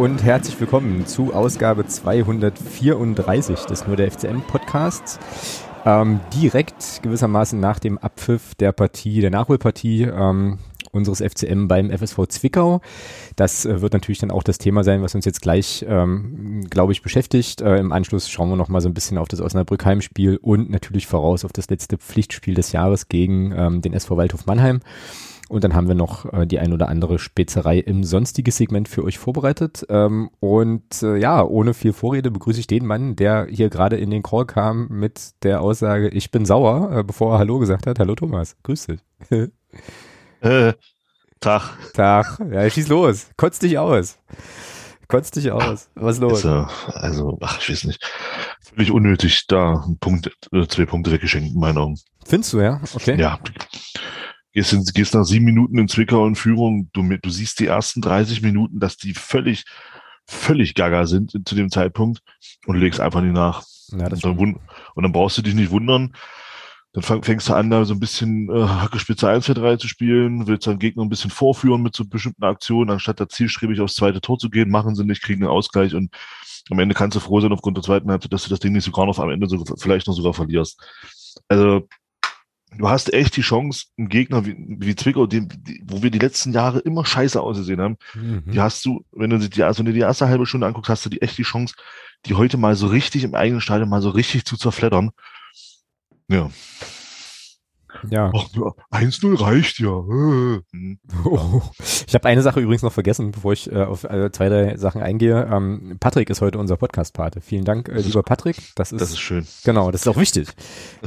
Und herzlich willkommen zu Ausgabe 234 des Nur der FCM Podcasts. Ähm, direkt gewissermaßen nach dem Abpfiff der Partie, der Nachholpartie ähm, unseres FCM beim FSV Zwickau. Das äh, wird natürlich dann auch das Thema sein, was uns jetzt gleich, ähm, glaube ich, beschäftigt. Äh, Im Anschluss schauen wir noch mal so ein bisschen auf das Osnabrück-Heimspiel und natürlich voraus auf das letzte Pflichtspiel des Jahres gegen ähm, den SV Waldhof Mannheim. Und dann haben wir noch äh, die ein oder andere Spezerei im sonstiges Segment für euch vorbereitet. Ähm, und äh, ja, ohne viel Vorrede begrüße ich den Mann, der hier gerade in den Call kam mit der Aussage, ich bin sauer, äh, bevor er Hallo gesagt hat. Hallo Thomas, grüß dich. äh, Tag. Tag. Ja, schieß los. Kotz dich aus. Kotz dich aus. Was ist los? Also, also, ach, ich weiß nicht. Völlig unnötig, da Punkt, äh, zwei Punkte weggeschenkt, in meinen Augen. Findest du, ja? Okay. Ja, gehst, in, gehst nach sieben Minuten in Zwickau in Führung, du, du siehst die ersten 30 Minuten, dass die völlig, völlig gaga sind zu dem Zeitpunkt und legst einfach nicht nach. Ja, das und, dann, und dann brauchst du dich nicht wundern. Dann fängst du an, da so ein bisschen äh, Hackespitze 1 für 3 zu spielen, willst deinen Gegner ein bisschen vorführen mit so bestimmten Aktionen, anstatt da zielstrebig aufs zweite Tor zu gehen, machen sie nicht, kriegen einen Ausgleich und am Ende kannst du froh sein aufgrund der zweiten Halbzeit, dass du das Ding nicht sogar noch am Ende so, vielleicht noch sogar verlierst. Also du hast echt die Chance, einen Gegner wie, wie Zwickau, die, die, wo wir die letzten Jahre immer scheiße ausgesehen haben, mhm. die hast du, wenn du die, also wenn du die erste halbe Stunde anguckst, hast du die echt die Chance, die heute mal so richtig im eigenen Stadion mal so richtig zu zerfleddern. Ja. Ja. Ach, 1-0 reicht ja. Oh. Ich habe eine Sache übrigens noch vergessen, bevor ich äh, auf äh, zwei, drei Sachen eingehe. Ähm, Patrick ist heute unser Podcast-Pate. Vielen Dank, äh, lieber Patrick. Das ist, das ist schön. Genau, das ist auch wichtig.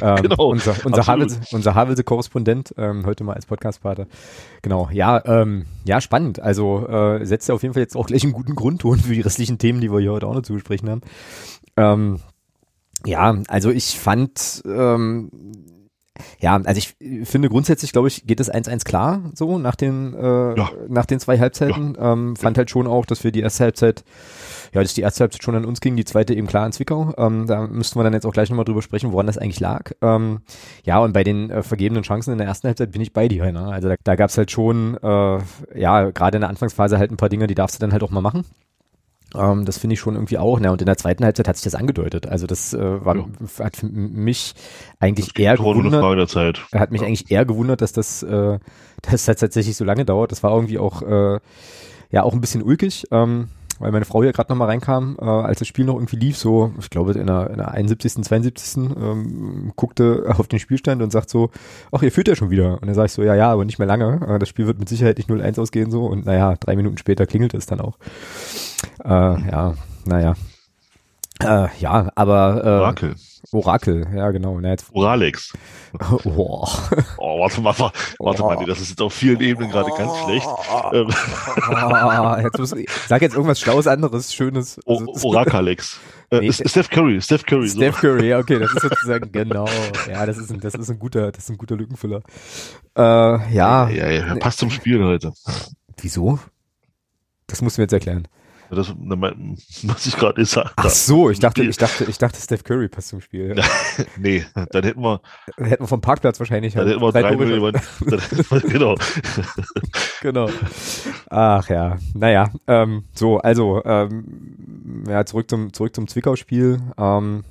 Ähm, genau. Unser, unser Havelse, unser Havelse-Korrespondent ähm, heute mal als Podcast-Pate. Genau, ja, ähm, ja, spannend. Also äh, setzt ja auf jeden Fall jetzt auch gleich einen guten Grundton für die restlichen Themen, die wir hier heute auch noch zu besprechen haben. Ähm, ja, also ich fand ähm, ja, also ich finde grundsätzlich, glaube ich, geht es 1-1 klar so nach den, äh, ja. nach den zwei Halbzeiten. Ja. Ähm, fand ja. halt schon auch, dass wir die erste Halbzeit, ja, dass die erste Halbzeit schon an uns ging, die zweite eben klar an Zwickau. Ähm, da müssten wir dann jetzt auch gleich nochmal drüber sprechen, woran das eigentlich lag. Ähm, ja, und bei den äh, vergebenen Chancen in der ersten Halbzeit bin ich bei dir. Ne? Also da, da gab es halt schon, äh, ja, gerade in der Anfangsphase halt ein paar Dinge, die darfst du dann halt auch mal machen. Ähm, das finde ich schon irgendwie auch. Ne? Und in der zweiten Halbzeit hat sich das angedeutet. Also das äh, war, ja. hat mich eigentlich das eher gewundert. Hat mich eigentlich eher gewundert, dass das, äh, dass das tatsächlich so lange dauert. Das war irgendwie auch, äh, ja, auch ein bisschen ulkig. Ähm, weil meine Frau hier gerade nochmal reinkam, äh, als das Spiel noch irgendwie lief, so, ich glaube in der, in der 71., 72. Ähm, guckte auf den Spielstand und sagt so, ach, ihr führt ja schon wieder. Und dann sage ich so, ja, ja, aber nicht mehr lange. Äh, das Spiel wird mit Sicherheit nicht 0-1 ausgehen so. Und naja, drei Minuten später klingelt es dann auch. Äh, ja, naja. Äh, ja, aber. Äh, Orakel. Orakel, ja, genau. Na, jetzt, Oralex. oh. oh, warte mal, warte mal, nee, das ist jetzt auf vielen Ebenen gerade ganz schlecht. Oh, jetzt muss, sag jetzt irgendwas Schlaues anderes, Schönes. O Orakalex. Äh, nee, Steph Curry, Steph Curry. Steph so. Curry, ja, okay, das ist sozusagen, genau. Ja, das ist ein, das ist ein guter, das ist ein guter Lückenfüller. Äh, ja. Ja, ja, ja, passt zum Spiel heute. Wieso? Das musst du mir jetzt erklären. Das, was ich gerade gesagt habe. Ach so, ich dachte, ich dachte, ich dachte, Steph Curry passt zum Spiel. nee, dann hätten wir. Dann hätten wir vom Parkplatz wahrscheinlich. Dann hätten wir drei Millionen. genau. genau. Ach ja, naja, ähm, so, also, ähm, ja, zurück zum, zurück zum Zwickau-Spiel. Ähm,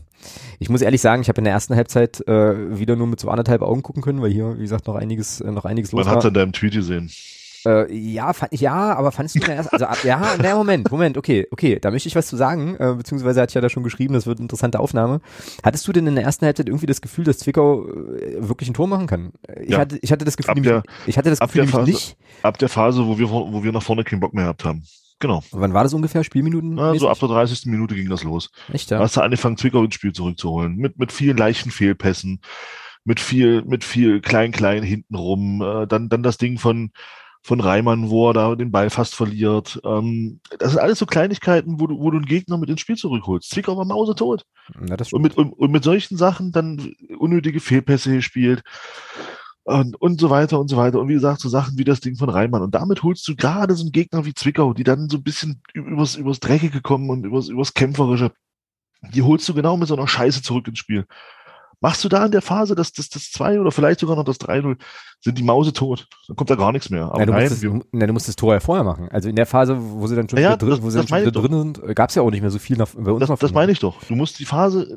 ich muss ehrlich sagen, ich habe in der ersten Halbzeit äh, wieder nur mit so anderthalb Augen gucken können, weil hier, wie gesagt, noch einiges, äh, noch einiges Man los war. Man hat es in deinem Tweet gesehen. Äh, ja, fand, ja, aber fandest du denn erst, also ja, na Moment, Moment, okay, okay, da möchte ich was zu sagen, äh, beziehungsweise hat ich ja da schon geschrieben, das wird eine interessante Aufnahme. Hattest du denn in der ersten Halbzeit irgendwie das Gefühl, dass Zwickau äh, wirklich ein Tor machen kann? Ich ja. hatte, ich hatte das Gefühl, der, ich hatte das Gefühl Phase, nicht. Ab der Phase, wo wir, wo wir nach vorne keinen Bock mehr gehabt haben. Genau. Wann war das ungefähr? Spielminuten? Ja, so ab der 30. Minute ging das los. Echt, ja? Hast du angefangen, Zwickau ins Spiel zurückzuholen. Mit, mit vielen leichten Fehlpässen, mit viel, mit viel klein-klein hintenrum. Äh, dann, dann das Ding von, von Reimann, wo er da den Ball fast verliert. Ähm, das sind alles so Kleinigkeiten, wo du, wo du einen Gegner mit ins Spiel zurückholst. Zwickau war mausetot. Ja, und, mit, und, und, mit solchen Sachen dann unnötige Fehlpässe gespielt. Und, und so weiter und so weiter. Und wie gesagt, so Sachen wie das Ding von Reimann. Und damit holst du gerade so einen Gegner wie Zwickau, die dann so ein bisschen übers, übers Dreckige kommen und übers, übers Kämpferische. Die holst du genau mit so einer Scheiße zurück ins Spiel. Machst du da in der Phase das, das, das 2 oder vielleicht sogar noch das 3-0, sind die Mause tot. Dann kommt da gar nichts mehr. Aber ja, du, nein, musst das, ja, du musst das Tor ja vorher machen. Also in der Phase, wo sie dann schon ja, drin, das, wo sie dann schon drin sind, gab es ja auch nicht mehr so viel nach, bei uns. Das, das meine ich doch. Du musst die Phase,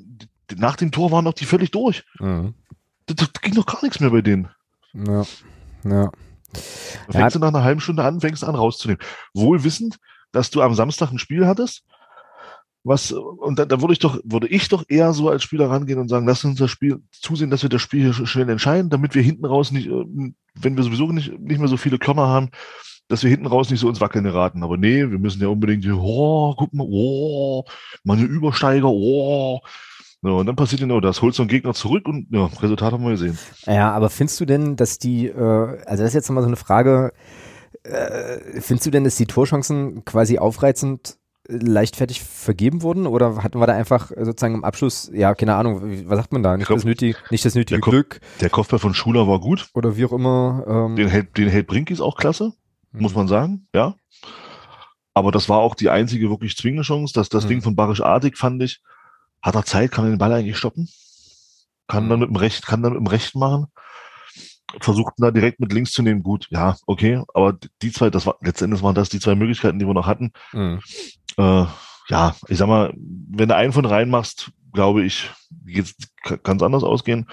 nach dem Tor waren doch die völlig durch. Mhm. Das, das ging doch gar nichts mehr bei denen. Ja. Ja. Da fängst ja. du nach einer halben Stunde an, fängst an rauszunehmen. Wohl wissend, dass du am Samstag ein Spiel hattest, was, und da, da würde ich doch, würde ich doch eher so als Spieler rangehen und sagen, lass uns das Spiel zusehen, dass wir das Spiel hier schnell entscheiden, damit wir hinten raus nicht, äh, wenn wir sowieso nicht, nicht mehr so viele Körner haben, dass wir hinten raus nicht so ins Wackeln geraten. Aber nee, wir müssen ja unbedingt, oh, guck mal, oh, mal eine Übersteiger, oh. Ja, und dann passiert genau das. Holst du einen Gegner zurück und ja, Resultat haben wir gesehen. Ja, aber findest du denn, dass die, äh, also das ist jetzt nochmal so eine Frage, äh, findest du denn, dass die Torchancen quasi aufreizend leichtfertig vergeben wurden oder hatten wir da einfach sozusagen im Abschluss, ja, keine Ahnung, was sagt man da? Nicht das nötige, nicht das nötige der Glück. der Kopfball von Schuler war gut. Oder wie auch immer. Ähm, den hält, den hält Brinkis auch klasse, mhm. muss man sagen, ja. Aber das war auch die einzige wirklich zwingende Chance. Das, das mhm. Ding von Barisch Artig fand ich, hat er Zeit, kann er den Ball eigentlich stoppen? Kann mhm. dann mit dem Recht, kann dann mit dem Recht machen versuchten da direkt mit links zu nehmen. Gut, ja, okay, aber die zwei, das war letztendlich waren das die zwei Möglichkeiten, die wir noch hatten. Mhm. Äh, ja, ich sag mal, wenn du einen von reinmachst, glaube ich, kann es anders ausgehen.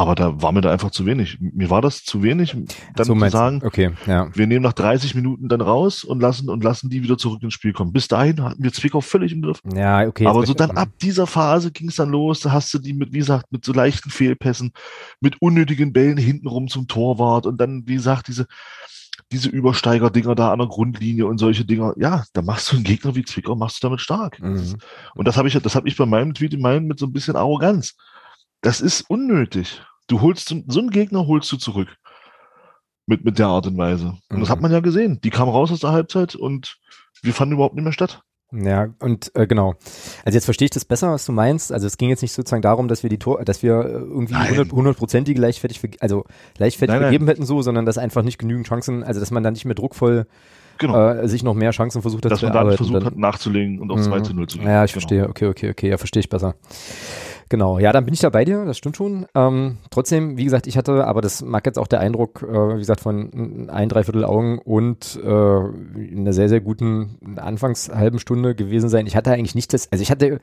Aber da war mir da einfach zu wenig. Mir war das zu wenig, dann so zu sagen, okay, ja. wir nehmen nach 30 Minuten dann raus und lassen und lassen die wieder zurück ins Spiel kommen. Bis dahin hatten wir Zwickau völlig im Griff. Ja, okay. Aber so dann ab dieser Phase ging es dann los. Da hast du die mit, wie gesagt, mit so leichten Fehlpässen, mit unnötigen Bällen hintenrum zum Torwart und dann, wie gesagt, diese, diese Übersteiger-Dinger da an der Grundlinie und solche Dinger, ja, da machst du einen Gegner wie Zwickau, machst du damit stark. Mhm. Und das habe ich, das habe ich bei meinem Tweet in meinen mit so ein bisschen Arroganz. Das ist unnötig. Du holst so einen Gegner holst du zurück. Mit, mit der Art und Weise. Und mhm. das hat man ja gesehen. Die kam raus aus der Halbzeit und wir fanden überhaupt nicht mehr statt. Ja, und äh, genau. Also jetzt verstehe ich das besser, was du meinst. Also es ging jetzt nicht sozusagen darum, dass wir die Tor, dass wir äh, irgendwie hundertprozentige leichtfertig, also leichtfertig nein, vergeben nein. hätten so, sondern dass einfach nicht genügend Chancen, also dass man dann nicht mehr druckvoll genau. äh, sich noch mehr Chancen versucht hat dass zu man dann versucht dann, hat nachzulegen und auf 2 zu 0 zu gehen. Ja, ich genau. verstehe. Okay, okay, okay, ja, verstehe ich besser. Genau, ja, dann bin ich da bei dir, das stimmt schon. Ähm, trotzdem, wie gesagt, ich hatte, aber das mag jetzt auch der Eindruck, äh, wie gesagt, von ein, dreiviertel Augen und äh, einer sehr, sehr guten anfangs halben Stunde gewesen sein. Ich hatte eigentlich nicht das, also ich hatte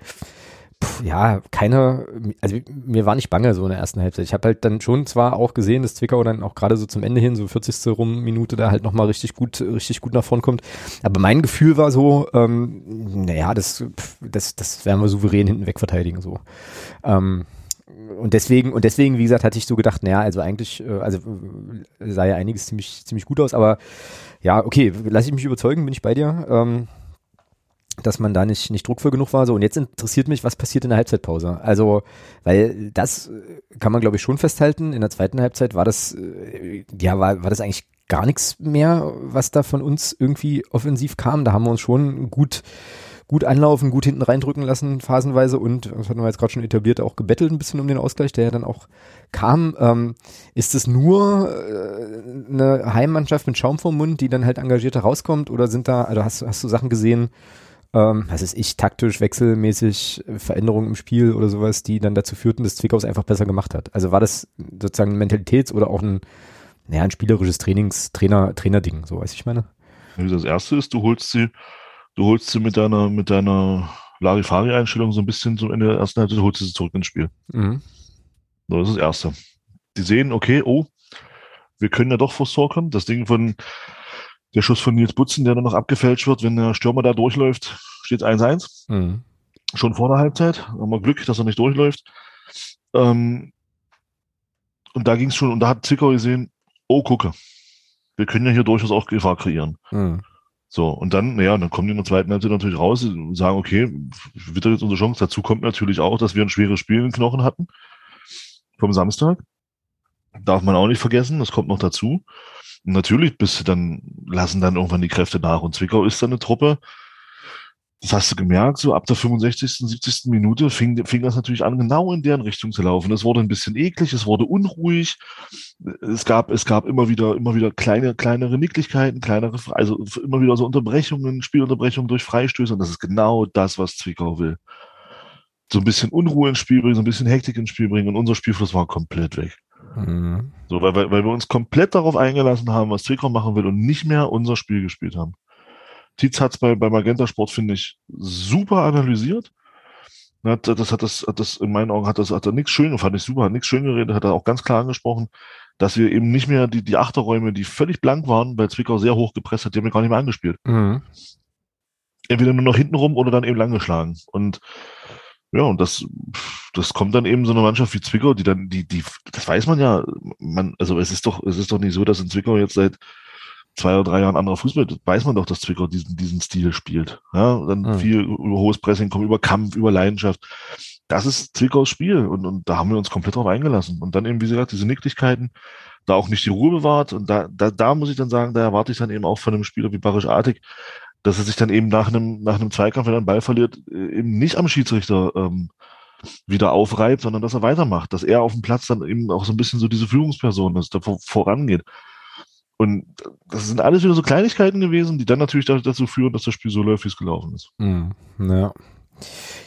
Puh, ja, keine, also mir war nicht bange so in der ersten Hälfte. Ich habe halt dann schon zwar auch gesehen, dass Zwickau dann auch gerade so zum Ende hin, so 40. rum Minute, da halt nochmal richtig gut, richtig gut nach vorn kommt. Aber mein Gefühl war so, ähm, naja, das, das, das werden wir souverän hinten weg verteidigen, so. Ähm, und deswegen, und deswegen, wie gesagt, hatte ich so gedacht, naja, also eigentlich, äh, also äh, sah ja einiges ziemlich, ziemlich gut aus, aber ja, okay, lass ich mich überzeugen, bin ich bei dir. Ähm, dass man da nicht, nicht druckvoll genug war. So, und jetzt interessiert mich, was passiert in der Halbzeitpause. Also, weil das äh, kann man, glaube ich, schon festhalten. In der zweiten Halbzeit war das, äh, ja, war, war das eigentlich gar nichts mehr, was da von uns irgendwie offensiv kam. Da haben wir uns schon gut, gut anlaufen, gut hinten reindrücken lassen, phasenweise und, das hatten wir jetzt gerade schon etabliert, auch gebettelt ein bisschen um den Ausgleich, der ja dann auch kam. Ähm, ist es nur äh, eine Heimmannschaft mit Schaum vom Mund, die dann halt engagierter rauskommt oder sind da, also hast, hast du Sachen gesehen, ähm, was ist ich, taktisch, wechselmäßig äh, Veränderungen im Spiel oder sowas, die dann dazu führten, dass Zwickau es einfach besser gemacht hat. Also war das sozusagen ein Mentalitäts- oder auch ein, naja, ein spielerisches Trainings, Trainer, Trainerding, so weiß ich meine. Das erste ist, du holst sie, du holst sie mit deiner, mit deiner Larifari-Einstellung so ein bisschen zum Ende der ersten Halbzeit, holst du sie zurück ins Spiel. Mhm. So, das ist das Erste. Die sehen, okay, oh, wir können ja doch vors Tor kommen. Das Ding von, der Schuss von Nils Butzen, der dann noch abgefälscht wird, wenn der Stürmer da durchläuft, steht 1-1. Mhm. Schon vor der Halbzeit. Haben wir Glück, dass er nicht durchläuft. Ähm, und da ging es schon, und da hat Zickau gesehen, oh, gucke, wir können ja hier durchaus auch Gefahr kreieren. Mhm. So, und dann, naja, dann kommen die in der zweiten Halbzeit natürlich raus und sagen, okay, wird jetzt unsere Chance. Dazu kommt natürlich auch, dass wir ein schweres Spiel in den Knochen hatten. Vom Samstag. Darf man auch nicht vergessen, das kommt noch dazu natürlich bist du dann, lassen dann irgendwann die Kräfte nach. Und Zwickau ist dann eine Truppe, das hast du gemerkt, so ab der 65., 70. Minute fing, fing das natürlich an, genau in deren Richtung zu laufen. Es wurde ein bisschen eklig, es wurde unruhig. Es gab, es gab immer wieder, immer wieder kleine, kleinere Nicklichkeiten, kleinere, also immer wieder so Unterbrechungen, Spielunterbrechungen durch Freistöße. Und das ist genau das, was Zwickau will. so ein bisschen Unruhe ins Spiel bringen, so ein bisschen Hektik ins Spiel bringen und unser Spielfluss war komplett weg. Mhm. So, weil, weil, weil wir uns komplett darauf eingelassen haben, was Zwickau machen will und nicht mehr unser Spiel gespielt haben. Tietz hat es bei, bei Magenta Sport, finde ich, super analysiert. Hat, das hat das, hat das, in meinen Augen hat das, hat er nichts schön, fand ich super, hat nichts schön geredet, hat er auch ganz klar angesprochen, dass wir eben nicht mehr die, die Achterräume, die völlig blank waren, bei Zwickau sehr hoch gepresst hat, die haben wir gar nicht mehr angespielt. Mhm. Entweder nur noch hinten rum oder dann eben lang geschlagen. Und ja, und das, das kommt dann eben so eine Mannschaft wie Zwickau, die dann, die, die, das weiß man ja, man, also es ist doch, es ist doch nicht so, dass in Zwickau jetzt seit zwei oder drei Jahren anderer Fußball, weiß man doch, dass Zwickau diesen, diesen Stil spielt. Ja, dann mhm. viel über hohes Pressing kommen, über Kampf, über Leidenschaft. Das ist Zwickaus Spiel und, und da haben wir uns komplett drauf eingelassen. Und dann eben, wie gesagt, diese Nicklichkeiten, da auch nicht die Ruhe bewahrt. Und da, da, da muss ich dann sagen, da erwarte ich dann eben auch von einem Spieler wie Barisch Artig, dass er sich dann eben nach einem, nach einem Zweikampf, wenn er einen Ball verliert, äh, eben nicht am Schiedsrichter ähm, wieder aufreibt, sondern dass er weitermacht, dass er auf dem Platz dann eben auch so ein bisschen so diese Führungsperson ist, da vorangeht. Und das sind alles wieder so Kleinigkeiten gewesen, die dann natürlich dazu führen, dass das Spiel so läuft, wie es gelaufen ist. Mm, ja.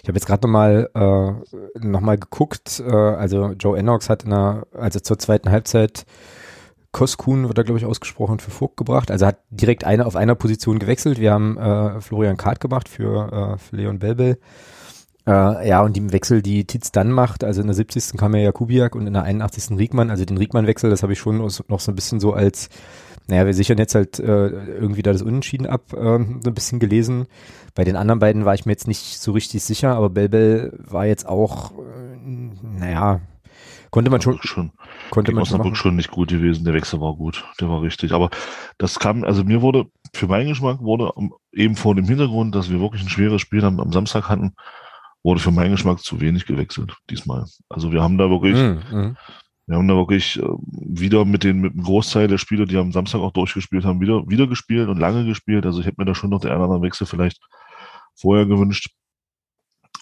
Ich habe jetzt gerade nochmal äh, noch geguckt, äh, also Joe Ennox hat in der, also zur zweiten Halbzeit Koskun wird da, glaube ich, ausgesprochen für Vogt gebracht. Also hat direkt eine auf einer Position gewechselt. Wir haben äh, Florian Kart gemacht für, äh, für Leon Belbel. Äh, ja, und die Wechsel, die Titz dann macht, also in der 70. kam ja Jakubiak und in der 81. Riegmann, also den Riegmann-Wechsel, das habe ich schon noch so ein bisschen so als, naja, wir sichern jetzt halt äh, irgendwie da das Unentschieden ab, äh, so ein bisschen gelesen. Bei den anderen beiden war ich mir jetzt nicht so richtig sicher, aber Belbel war jetzt auch, äh, naja, konnte man schon, schon konnte man Osnabrück schon, nicht gut gewesen. Der Wechsel war gut, der war richtig. Aber das kam, also mir wurde, für meinen Geschmack wurde eben vor dem Hintergrund, dass wir wirklich ein schweres Spiel am, am Samstag hatten, wurde für meinen Geschmack zu wenig gewechselt diesmal. Also wir haben da wirklich, mm, wir haben da wirklich äh, wieder mit den mit dem Großteil der Spieler, die am Samstag auch durchgespielt haben, wieder wieder gespielt und lange gespielt. Also ich hätte mir da schon noch den einen oder anderen Wechsel vielleicht vorher gewünscht.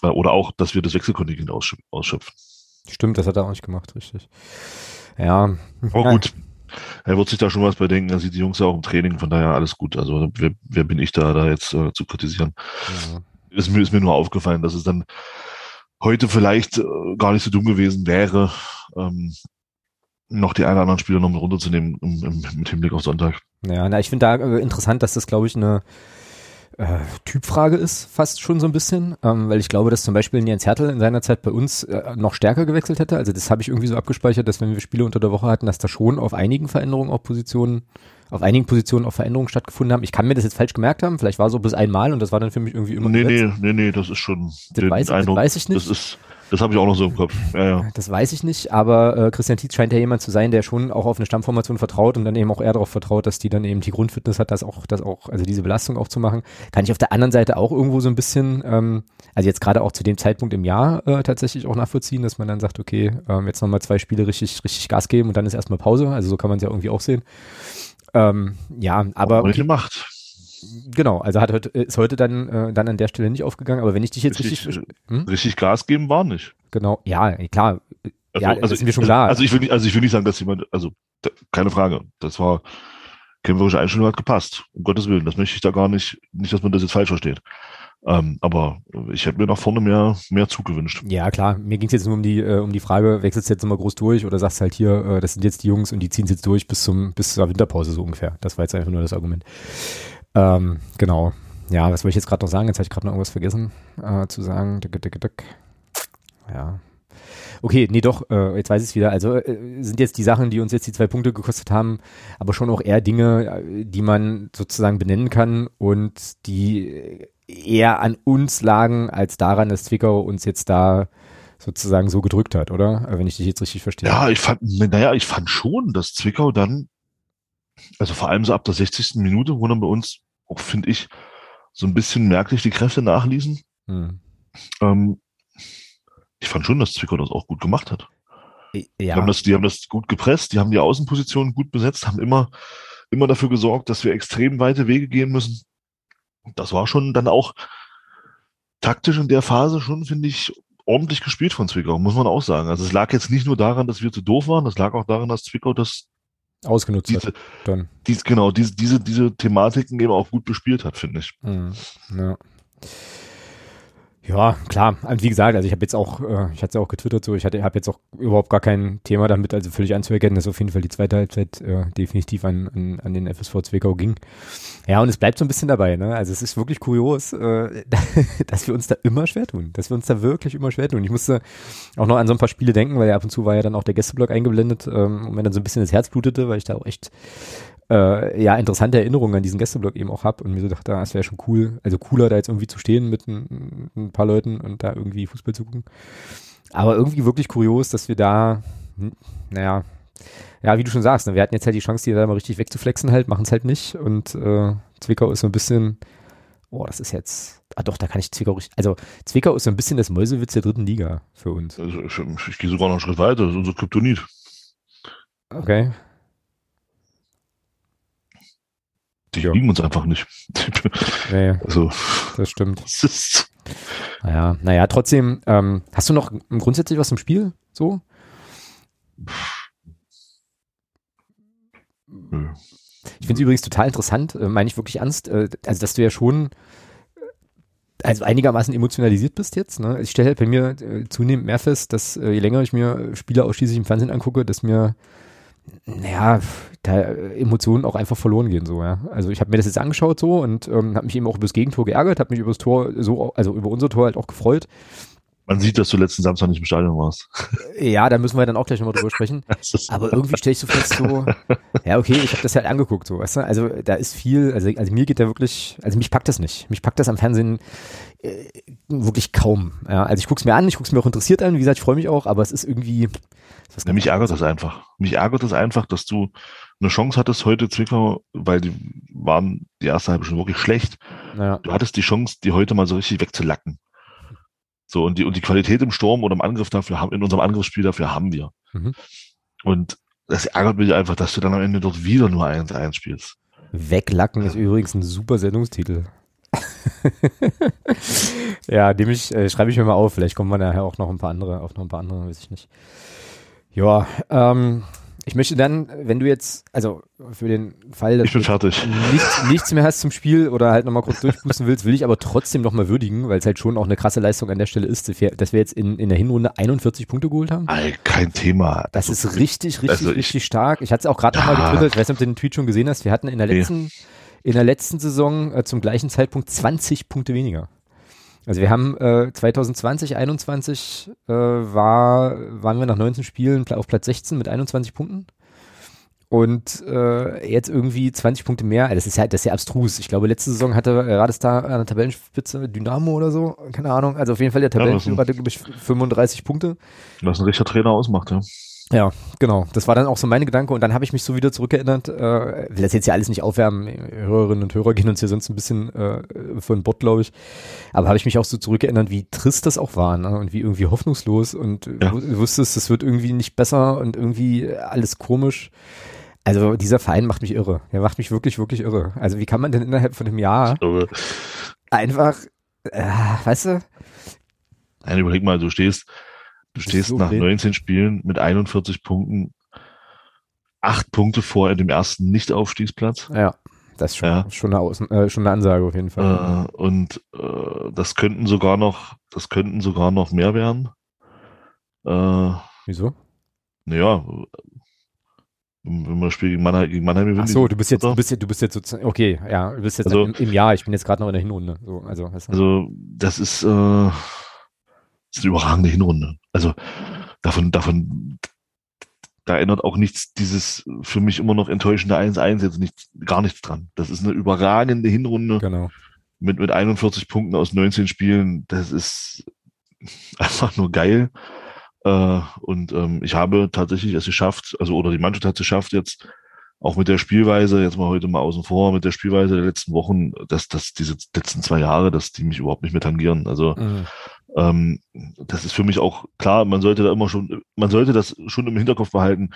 Äh, oder auch, dass wir das Wechselkontingent ausschöpfen. Stimmt, das hat er auch nicht gemacht, richtig. Ja. Oh, gut. Er wird sich da schon was bei denken. Er sieht die Jungs ja auch im Training, von daher alles gut. Also wer, wer bin ich da, da jetzt äh, zu kritisieren? Ja ist mir, ist mir nur aufgefallen, dass es dann heute vielleicht äh, gar nicht so dumm gewesen wäre, ähm, noch die einen oder anderen Spieler noch mit runterzunehmen im, im, mit Hinblick auf Sonntag. Ja, na, ich finde da äh, interessant, dass das, glaube ich, eine äh, Typfrage ist, fast schon so ein bisschen, ähm, weil ich glaube, dass zum Beispiel Jens Hertel in seiner Zeit bei uns äh, noch stärker gewechselt hätte. Also das habe ich irgendwie so abgespeichert, dass wenn wir Spiele unter der Woche hatten, dass da schon auf einigen Veränderungen auf Positionen auf einigen Positionen auch Veränderungen stattgefunden haben. Ich kann mir das jetzt falsch gemerkt haben, vielleicht war es so bis einmal und das war dann für mich irgendwie immer. Nee, nee, nee, nee, das ist schon. Das, weiß, das weiß ich nicht. Das ist, das habe ich auch noch so im Kopf. Ja, ja. Das weiß ich nicht, aber äh, Christian Tietz scheint ja jemand zu sein, der schon auch auf eine Stammformation vertraut und dann eben auch eher darauf vertraut, dass die dann eben die Grundfitness hat, das auch, das auch, also diese Belastung auch zu machen. Kann ich auf der anderen Seite auch irgendwo so ein bisschen, ähm, also jetzt gerade auch zu dem Zeitpunkt im Jahr äh, tatsächlich auch nachvollziehen, dass man dann sagt, okay, ähm, jetzt nochmal zwei Spiele richtig, richtig Gas geben und dann ist erstmal Pause. Also so kann man es ja irgendwie auch sehen. Ähm, ja, aber. Okay. gemacht. Genau, also hat heute, ist heute dann, äh, dann an der Stelle nicht aufgegangen, aber wenn ich dich jetzt richtig. Richtig, hm? richtig Gas geben war nicht. Genau, ja, klar. Also, ja, also, ist mir schon klar. Also ich will nicht, also ich will nicht sagen, dass jemand, also keine Frage, das war kämpferische Einstellung hat gepasst. Um Gottes Willen, das möchte ich da gar nicht, nicht, dass man das jetzt falsch versteht. Ähm, aber ich hätte mir nach vorne mehr, mehr zugewünscht. Ja, klar. Mir ging es jetzt nur um die, äh, um die Frage, wechselst du jetzt immer groß durch oder sagst halt hier, äh, das sind jetzt die Jungs und die ziehen es jetzt durch bis zum, bis zur Winterpause so ungefähr. Das war jetzt einfach nur das Argument. Ähm, genau. Ja, was wollte ich jetzt gerade noch sagen? Jetzt habe ich gerade noch irgendwas vergessen äh, zu sagen. Dick, dick, dick. Ja, Okay, nee, doch, äh, jetzt weiß ich es wieder. Also äh, sind jetzt die Sachen, die uns jetzt die zwei Punkte gekostet haben, aber schon auch eher Dinge, äh, die man sozusagen benennen kann und die eher an uns lagen, als daran, dass Zwickau uns jetzt da sozusagen so gedrückt hat, oder? Wenn ich dich jetzt richtig verstehe. Ja, ich fand, naja, ich fand schon, dass Zwickau dann, also vor allem so ab der 60. Minute, wo dann bei uns auch, finde ich, so ein bisschen merklich die Kräfte nachließen. Hm. Ähm, ich fand schon, dass Zwickau das auch gut gemacht hat. Ja. Die, haben das, die haben das gut gepresst, die haben die Außenpositionen gut besetzt, haben immer, immer dafür gesorgt, dass wir extrem weite Wege gehen müssen. Das war schon dann auch taktisch in der Phase schon, finde ich, ordentlich gespielt von Zwickau, muss man auch sagen. Also es lag jetzt nicht nur daran, dass wir zu doof waren, es lag auch daran, dass Zwickau das ausgenutzt diese, hat. Dann. Dies, genau, diese, diese, diese Thematiken eben auch gut bespielt hat, finde ich. Mhm, ja. Ja, klar. Und wie gesagt, also ich habe jetzt auch, äh, ich hatte es auch getwittert so, ich hatte, habe jetzt auch überhaupt gar kein Thema damit, also völlig anzuerkennen, dass auf jeden Fall die zweite Halbzeit äh, definitiv an, an, an den FSV Zwickau ging. Ja, und es bleibt so ein bisschen dabei, ne? Also es ist wirklich kurios, äh, dass wir uns da immer schwer tun, dass wir uns da wirklich immer schwer tun. Ich musste auch noch an so ein paar Spiele denken, weil ja ab und zu war ja dann auch der Gästeblock eingeblendet ähm, und mir dann so ein bisschen das Herz blutete, weil ich da auch echt äh, ja, interessante Erinnerungen an diesen Gästeblock eben auch habe und mir so dachte, ah, es wäre schon cool, also cooler, da jetzt irgendwie zu stehen mit ein, ein, paar Leuten und da irgendwie Fußball zu gucken. Aber irgendwie wirklich kurios, dass wir da, naja, ja, wie du schon sagst, ne, wir hatten jetzt halt die Chance, die da mal richtig wegzuflexen halt, machen es halt nicht und äh, Zwickau ist so ein bisschen, oh, das ist jetzt, ah doch, da kann ich Zwickau richtig, also Zwickau ist so ein bisschen das Mäusewitz der dritten Liga für uns. Also ich, ich gehe sogar noch einen Schritt weiter, das ist unser Kryptonit. Okay. Die ja. liegen uns einfach nicht. nee, also, das stimmt. Das ist naja, naja, trotzdem, ähm, hast du noch grundsätzlich was im Spiel? So? Ich finde es übrigens total interessant, äh, meine ich wirklich ernst, äh, also dass du ja schon also einigermaßen emotionalisiert bist jetzt. Ne? Ich stelle halt bei mir äh, zunehmend mehr fest, dass äh, je länger ich mir Spiele ausschließlich im Fernsehen angucke, dass mir naja, da Emotionen auch einfach verloren gehen so, ja. Also ich habe mir das jetzt angeschaut so und ähm, habe mich eben auch über das Gegentor geärgert, habe mich über das Tor so, also über unser Tor halt auch gefreut. Man sieht, dass du letzten Samstag nicht im Stadion warst. Ja, da müssen wir dann auch gleich nochmal drüber sprechen. Aber irgendwie stelle ich so fest so, ja okay, ich habe das halt angeguckt so, weißt du? Also da ist viel, also, also mir geht da wirklich, also mich packt das nicht. Mich packt das am Fernsehen äh, wirklich kaum. Ja, also ich gucke es mir an, ich gucke es mir auch interessiert an, wie gesagt, ich freue mich auch, aber es ist irgendwie, ja, mich ärgert das einfach. Mich ärgert das einfach, dass du eine Chance hattest heute Zwickau, weil die waren die erste halbe schon wirklich schlecht. Ja. Du hattest die Chance, die heute mal so richtig wegzulacken. So, und die, und die Qualität im Sturm oder im Angriff dafür haben, in unserem Angriffsspiel dafür haben wir. Mhm. Und das ärgert mich einfach, dass du dann am Ende dort wieder nur 1-1 spielst. Weglacken ist übrigens ein super Sendungstitel. ja, dem ich, äh, schreibe ich mir mal auf. Vielleicht kommen wir nachher auch noch ein paar andere, auf noch ein paar andere, weiß ich nicht. Ja, ähm, ich möchte dann, wenn du jetzt, also für den Fall, dass du nichts, nichts mehr hast zum Spiel oder halt nochmal kurz durchpusten willst, will ich aber trotzdem nochmal würdigen, weil es halt schon auch eine krasse Leistung an der Stelle ist, dass wir, jetzt in, in der Hinrunde 41 Punkte geholt haben. Kein Thema. Das also, ist richtig, richtig, also ich, richtig stark. Ich hatte es auch gerade ja. nochmal getwittert, ich weiß nicht, ob du den Tweet schon gesehen hast, wir hatten in der letzten, nee. in der letzten Saison äh, zum gleichen Zeitpunkt 20 Punkte weniger. Also wir haben äh, 2020, 21 äh, war, waren wir nach 19 Spielen auf Platz 16 mit 21 Punkten. Und äh, jetzt irgendwie 20 Punkte mehr. Das ist ja, das ist ja abstrus. Ich glaube, letzte Saison hatte Radestar an der Tabellenspitze Dynamo oder so. Keine Ahnung. Also auf jeden Fall der Tabellenführer ja, hatte, glaube ich, 35 Punkte. Was ein richtiger Trainer ausmacht, ja. Ja, genau. Das war dann auch so meine Gedanke und dann habe ich mich so wieder zurückerinnert. Äh, will das jetzt hier alles nicht aufwärmen. Hörerinnen und Hörer gehen uns hier sonst ein bisschen äh, für ein Bot, glaube ich. Aber habe ich mich auch so zurückerinnert, wie trist das auch war ne? und wie irgendwie hoffnungslos und ja. du wusstest, es wird irgendwie nicht besser und irgendwie alles komisch. Also dieser Verein macht mich irre. Der macht mich wirklich, wirklich irre. Also wie kann man denn innerhalb von einem Jahr einfach, äh, weißt du? Nein, überleg mal, du stehst Du stehst nach wild. 19 Spielen mit 41 Punkten, acht Punkte vor dem ersten Nicht-Aufstiegsplatz. Ja, das ist schon, ja. schon, eine Außen, äh, schon eine Ansage auf jeden Fall. Äh, und äh, das könnten sogar noch, das könnten sogar noch mehr werden. Äh, Wieso? Naja, wenn man spielt gegen Mannheim, gegen Mannheim gewinnt. Ach so, du bist jetzt, du bist jetzt, du bist jetzt sozusagen, okay, ja, du bist jetzt also, im, im, Jahr, ich bin jetzt gerade noch in der Hinrunde. So, also, also das ist, äh, ist eine überragende Hinrunde. Also davon, davon, da erinnert auch nichts, dieses für mich immer noch enttäuschende 1-1 jetzt nichts, gar nichts dran. Das ist eine überragende Hinrunde. Genau. Mit, mit 41 Punkten aus 19 Spielen. Das ist einfach nur geil. Äh, und ähm, ich habe tatsächlich es geschafft, also oder die Mannschaft hat es geschafft, jetzt auch mit der Spielweise, jetzt mal heute mal außen vor, mit der Spielweise der letzten Wochen, dass, dass diese letzten zwei Jahre, dass die mich überhaupt nicht mehr tangieren. Also mhm. ähm, das ist für mich auch klar, man sollte da immer schon, man sollte das schon im Hinterkopf behalten,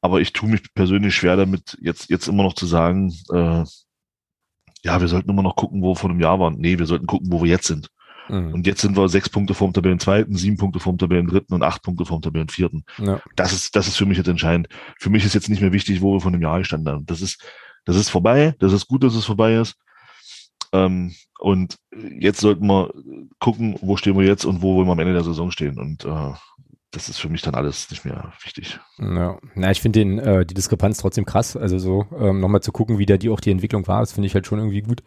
aber ich tue mich persönlich schwer damit, jetzt, jetzt immer noch zu sagen, äh, ja, wir sollten immer noch gucken, wo wir vor einem Jahr waren. Nee, wir sollten gucken, wo wir jetzt sind. Mhm. Und jetzt sind wir sechs Punkte vom Tabellenzweiten, sieben Punkte vom Tabellendritten und acht Punkte vom Tabellenvierten. Ja. Das ist, das ist für mich jetzt entscheidend. Für mich ist jetzt nicht mehr wichtig, wo wir von dem Jahr gestanden haben. Das ist, das ist vorbei. Das ist gut, dass es vorbei ist. Ähm, und jetzt sollten wir gucken, wo stehen wir jetzt und wo wollen wir am Ende der Saison stehen. Und äh, das ist für mich dann alles nicht mehr wichtig. Ja, na, ich finde äh, die Diskrepanz trotzdem krass. Also so ähm, nochmal zu gucken, wie da die auch die Entwicklung war, das finde ich halt schon irgendwie gut,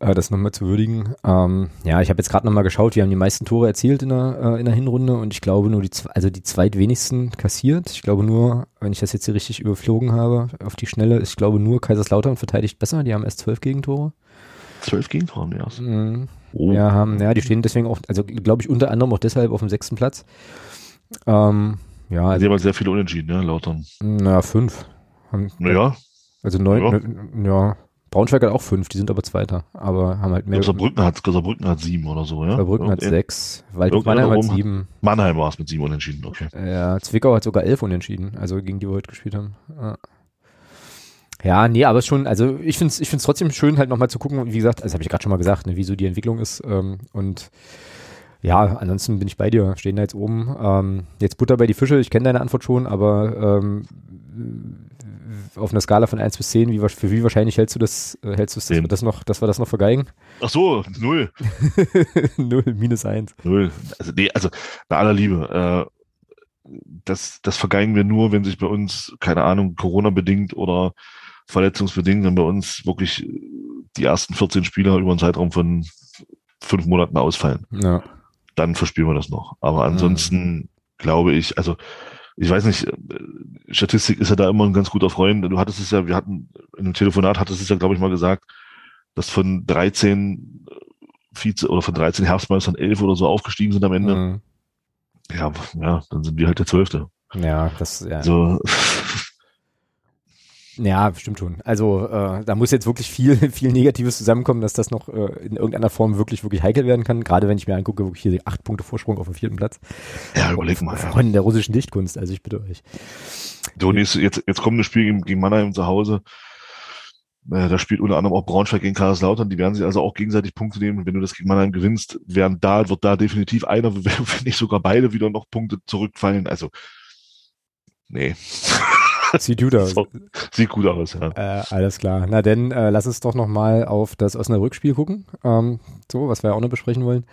äh, das nochmal zu würdigen. Ähm, ja, ich habe jetzt gerade nochmal geschaut, wir haben die meisten Tore erzielt in der, äh, in der Hinrunde und ich glaube nur die, also die zweitwenigsten kassiert. Ich glaube nur, wenn ich das jetzt hier richtig überflogen habe, auf die Schnelle, ich glaube nur Kaiserslautern verteidigt besser, die haben erst zwölf Gegentore. Zwölf Gegentore mehr. Mhm. Oh. Ja, haben, ja, die stehen deswegen auch, also glaube ich unter anderem auch deshalb auf dem sechsten Platz. Ähm, ja, also, Sie haben sehr viele Unentschieden, ja, Lautern. Naja, fünf. Haben, naja. Also neun, ja. Ne, ja. Braunschweig hat auch fünf, die sind aber Zweiter, aber haben halt mehr. Saarbrücken hat, Saarbrücken hat sieben oder so, ja? Saarbrücken hat sechs, Waldhof Mannheim hat sieben. Mannheim war es mit sieben Unentschieden, okay. Ja, Zwickau hat sogar elf Unentschieden, also gegen die wir heute gespielt haben. Ja. Ja, nee, aber schon, also ich finde es ich find's trotzdem schön, halt nochmal zu gucken, wie gesagt, das habe ich gerade schon mal gesagt, ne, wie so die Entwicklung ist. Ähm, und ja, ansonsten bin ich bei dir, stehen da jetzt oben. Ähm, jetzt Butter bei die Fische, ich kenne deine Antwort schon, aber ähm, auf einer Skala von 1 bis 10, wie, für wie wahrscheinlich hältst du das, äh, hältst du das, das, das noch, dass wir das noch vergeigen? Ach so, null. null, minus 1. Null. Also, nee, also bei aller Liebe, äh, das, das vergeigen wir nur, wenn sich bei uns, keine Ahnung, Corona-bedingt oder verletzungsbedingt, wenn bei uns wirklich die ersten 14 Spieler über einen Zeitraum von fünf Monaten ausfallen. Ja. Dann verspielen wir das noch. Aber ansonsten mhm. glaube ich, also ich weiß nicht, Statistik ist ja da immer ein ganz guter Freund. Du hattest es ja, wir hatten in einem Telefonat hattest es ja, glaube ich, mal gesagt, dass von 13 Vize oder von 13 Herbstmeistern 11 oder so aufgestiegen sind am Ende. Mhm. Ja, ja, dann sind wir halt der Zwölfte. Ja, das, ja. So, ja, stimmt schon. Also äh, da muss jetzt wirklich viel, viel Negatives zusammenkommen, dass das noch äh, in irgendeiner Form wirklich, wirklich heikel werden kann. Gerade wenn ich mir angucke, wirklich hier acht Punkte Vorsprung auf dem vierten Platz. Ja, überleg mal. Von ja. der russischen Dichtkunst, also ich bitte euch. So, jetzt, jetzt, jetzt kommt das Spiel gegen, gegen Mannheim zu Hause. Äh, da spielt unter anderem auch Braunschweig gegen Kaiserslautern. Die werden sich also auch gegenseitig Punkte nehmen. Wenn du das gegen Mannheim gewinnst, werden da, wird da definitiv einer, wenn nicht sogar beide wieder noch Punkte zurückfallen. Also, nee. Sieht gut aus. Sieht gut aus, ja. Äh, alles klar. Na denn, äh, lass uns doch nochmal auf das Osnabrück-Spiel gucken. Ähm, so, was wir auch noch besprechen wollen.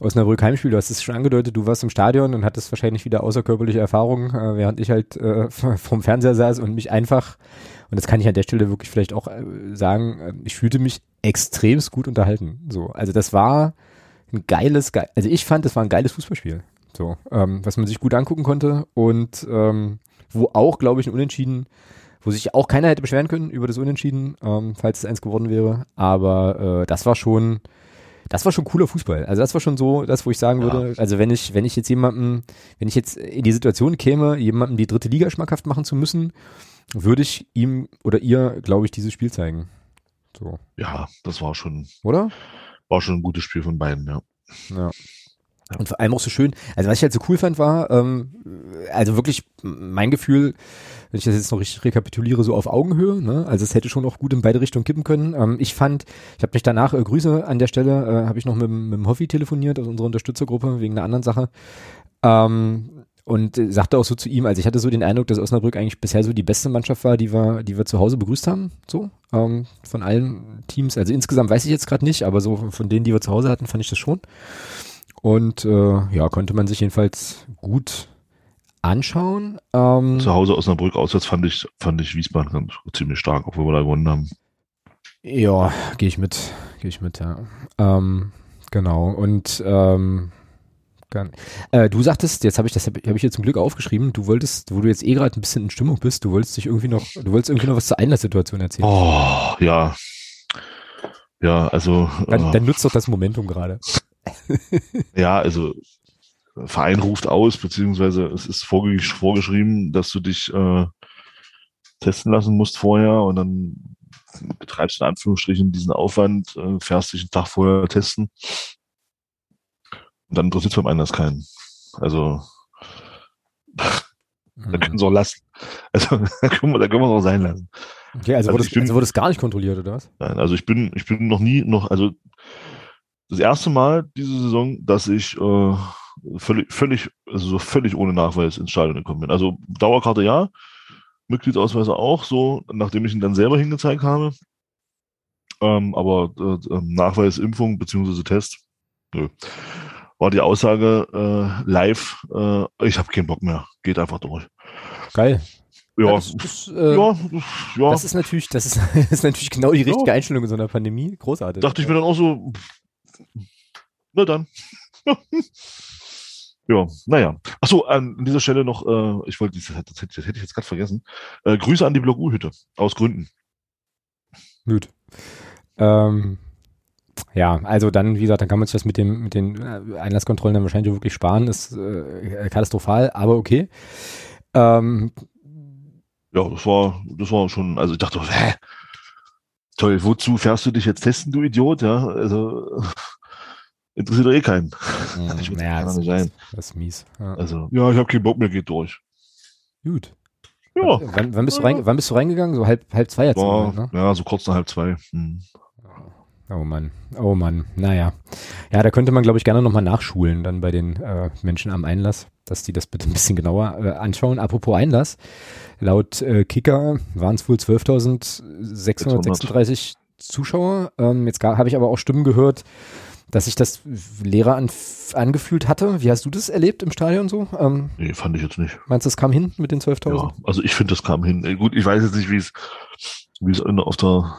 Osnabrück Heimspiel, du hast es schon angedeutet, du warst im Stadion und hattest wahrscheinlich wieder außerkörperliche Erfahrungen, äh, während ich halt äh, vom Fernseher saß und mich einfach, und das kann ich an der Stelle wirklich vielleicht auch äh, sagen, äh, ich fühlte mich extremst gut unterhalten. So, also das war ein geiles, ge also ich fand, das war ein geiles Fußballspiel. So, ähm, was man sich gut angucken konnte und ähm, wo auch, glaube ich, ein Unentschieden, wo sich auch keiner hätte beschweren können über das Unentschieden, ähm, falls es eins geworden wäre. Aber äh, das war schon, das war schon cooler Fußball. Also das war schon so, das, wo ich sagen ja. würde, also wenn ich, wenn ich jetzt jemandem, wenn ich jetzt in die Situation käme, jemandem die dritte Liga schmackhaft machen zu müssen, würde ich ihm oder ihr, glaube ich, dieses Spiel zeigen. So. Ja, das war schon. Oder? War schon ein gutes Spiel von beiden, ja. Ja. Und vor allem auch so schön, also was ich halt so cool fand war, ähm, also wirklich mein Gefühl, wenn ich das jetzt noch richtig rekapituliere, so auf Augenhöhe, ne? also es hätte schon auch gut in beide Richtungen kippen können. Ähm, ich fand, ich habe mich danach, äh, Grüße an der Stelle, äh, habe ich noch mit, mit dem Hoffi telefoniert, aus unserer Unterstützergruppe, wegen einer anderen Sache. Ähm, und sagte auch so zu ihm, also ich hatte so den Eindruck, dass Osnabrück eigentlich bisher so die beste Mannschaft war, die wir, die wir zu Hause begrüßt haben, so ähm, von allen Teams. Also insgesamt weiß ich jetzt gerade nicht, aber so von denen, die wir zu Hause hatten, fand ich das schon. Und äh, ja, konnte man sich jedenfalls gut anschauen. Ähm, Zu Hause Osnabrück auswärts fand ich, fand ich Wiesbaden ganz, ziemlich stark, obwohl wir da gewonnen haben. Ja, gehe ich mit. Gehe ich mit, ja. Ähm, genau. Und ähm, äh, du sagtest, jetzt habe ich das habe ich hier zum Glück aufgeschrieben, du wolltest, wo du jetzt eh gerade ein bisschen in Stimmung bist, du wolltest dich irgendwie noch, du wolltest irgendwie noch was zur Einlasssituation erzählen. Oh, ja. Ja, also. Dann, äh, dann nutzt doch das Momentum gerade. Ja, also Verein ruft aus, beziehungsweise es ist vorgesch vorgeschrieben, dass du dich äh, testen lassen musst vorher und dann betreibst du in Anführungsstrichen diesen Aufwand, äh, fährst dich einen Tag vorher testen und dann interessiert es beim das keinen. Also mhm. da können sie auch lassen. Also da können wir, da können wir es auch sein lassen. Okay, also, also wurde, es, also wurde es gar nicht kontrolliert, oder was? Nein, also ich bin, ich bin noch nie noch, also das erste Mal diese Saison, dass ich äh, völlig, völlig, also so völlig ohne Nachweis ins Stadion gekommen bin. Also Dauerkarte ja, Mitgliedsausweise auch, so, nachdem ich ihn dann selber hingezeigt habe. Ähm, aber äh, ähm, Nachweis Impfung beziehungsweise Test, nö. War die Aussage äh, live, äh, ich habe keinen Bock mehr, geht einfach durch. Geil. Ja, das, das, äh, ja, ja. das ist natürlich, das ist, das ist natürlich genau die richtige ja. Einstellung in so einer Pandemie. Großartig. Dachte ich mir dann auch so, na dann. ja, naja. Achso, an dieser Stelle noch, äh, ich wollte, das, das, hätte, ich jetzt gerade vergessen. Äh, Grüße an die Blog U-Hütte, aus Gründen. Gut. Ähm, ja, also dann, wie gesagt, dann kann man sich das mit dem mit den äh, Einlasskontrollen dann wahrscheinlich wirklich sparen. Ist äh, katastrophal, aber okay. Ähm, ja, das war, das war schon, also ich dachte, hä? Toll, wozu fährst du dich jetzt testen, du Idiot? Ja, also interessiert doch eh keinen. Mhm, ich naja, das, nicht sein. das ist mies. Ja. Also, ja, ich habe keinen Bock mehr, geht durch. Gut. Ja. Wann, wann, bist, du rein, wann bist du reingegangen? So halb, halb zwei jetzt? War, ne? Ja, so kurz nach halb zwei. Hm. Oh Mann, oh Mann, naja. Ja, da könnte man, glaube ich, gerne nochmal nachschulen dann bei den äh, Menschen am Einlass, dass die das bitte ein bisschen genauer äh, anschauen. Apropos Einlass, laut äh, Kicker waren es wohl 12.636 Zuschauer. Ähm, jetzt habe ich aber auch Stimmen gehört, dass sich das leerer an, angefühlt hatte. Wie hast du das erlebt im Stadion so? Ähm, nee, fand ich jetzt nicht. Meinst du, es kam hin mit den 12.000? Ja, also ich finde, das kam hin. Gut, ich weiß jetzt nicht, wie es wie es auf der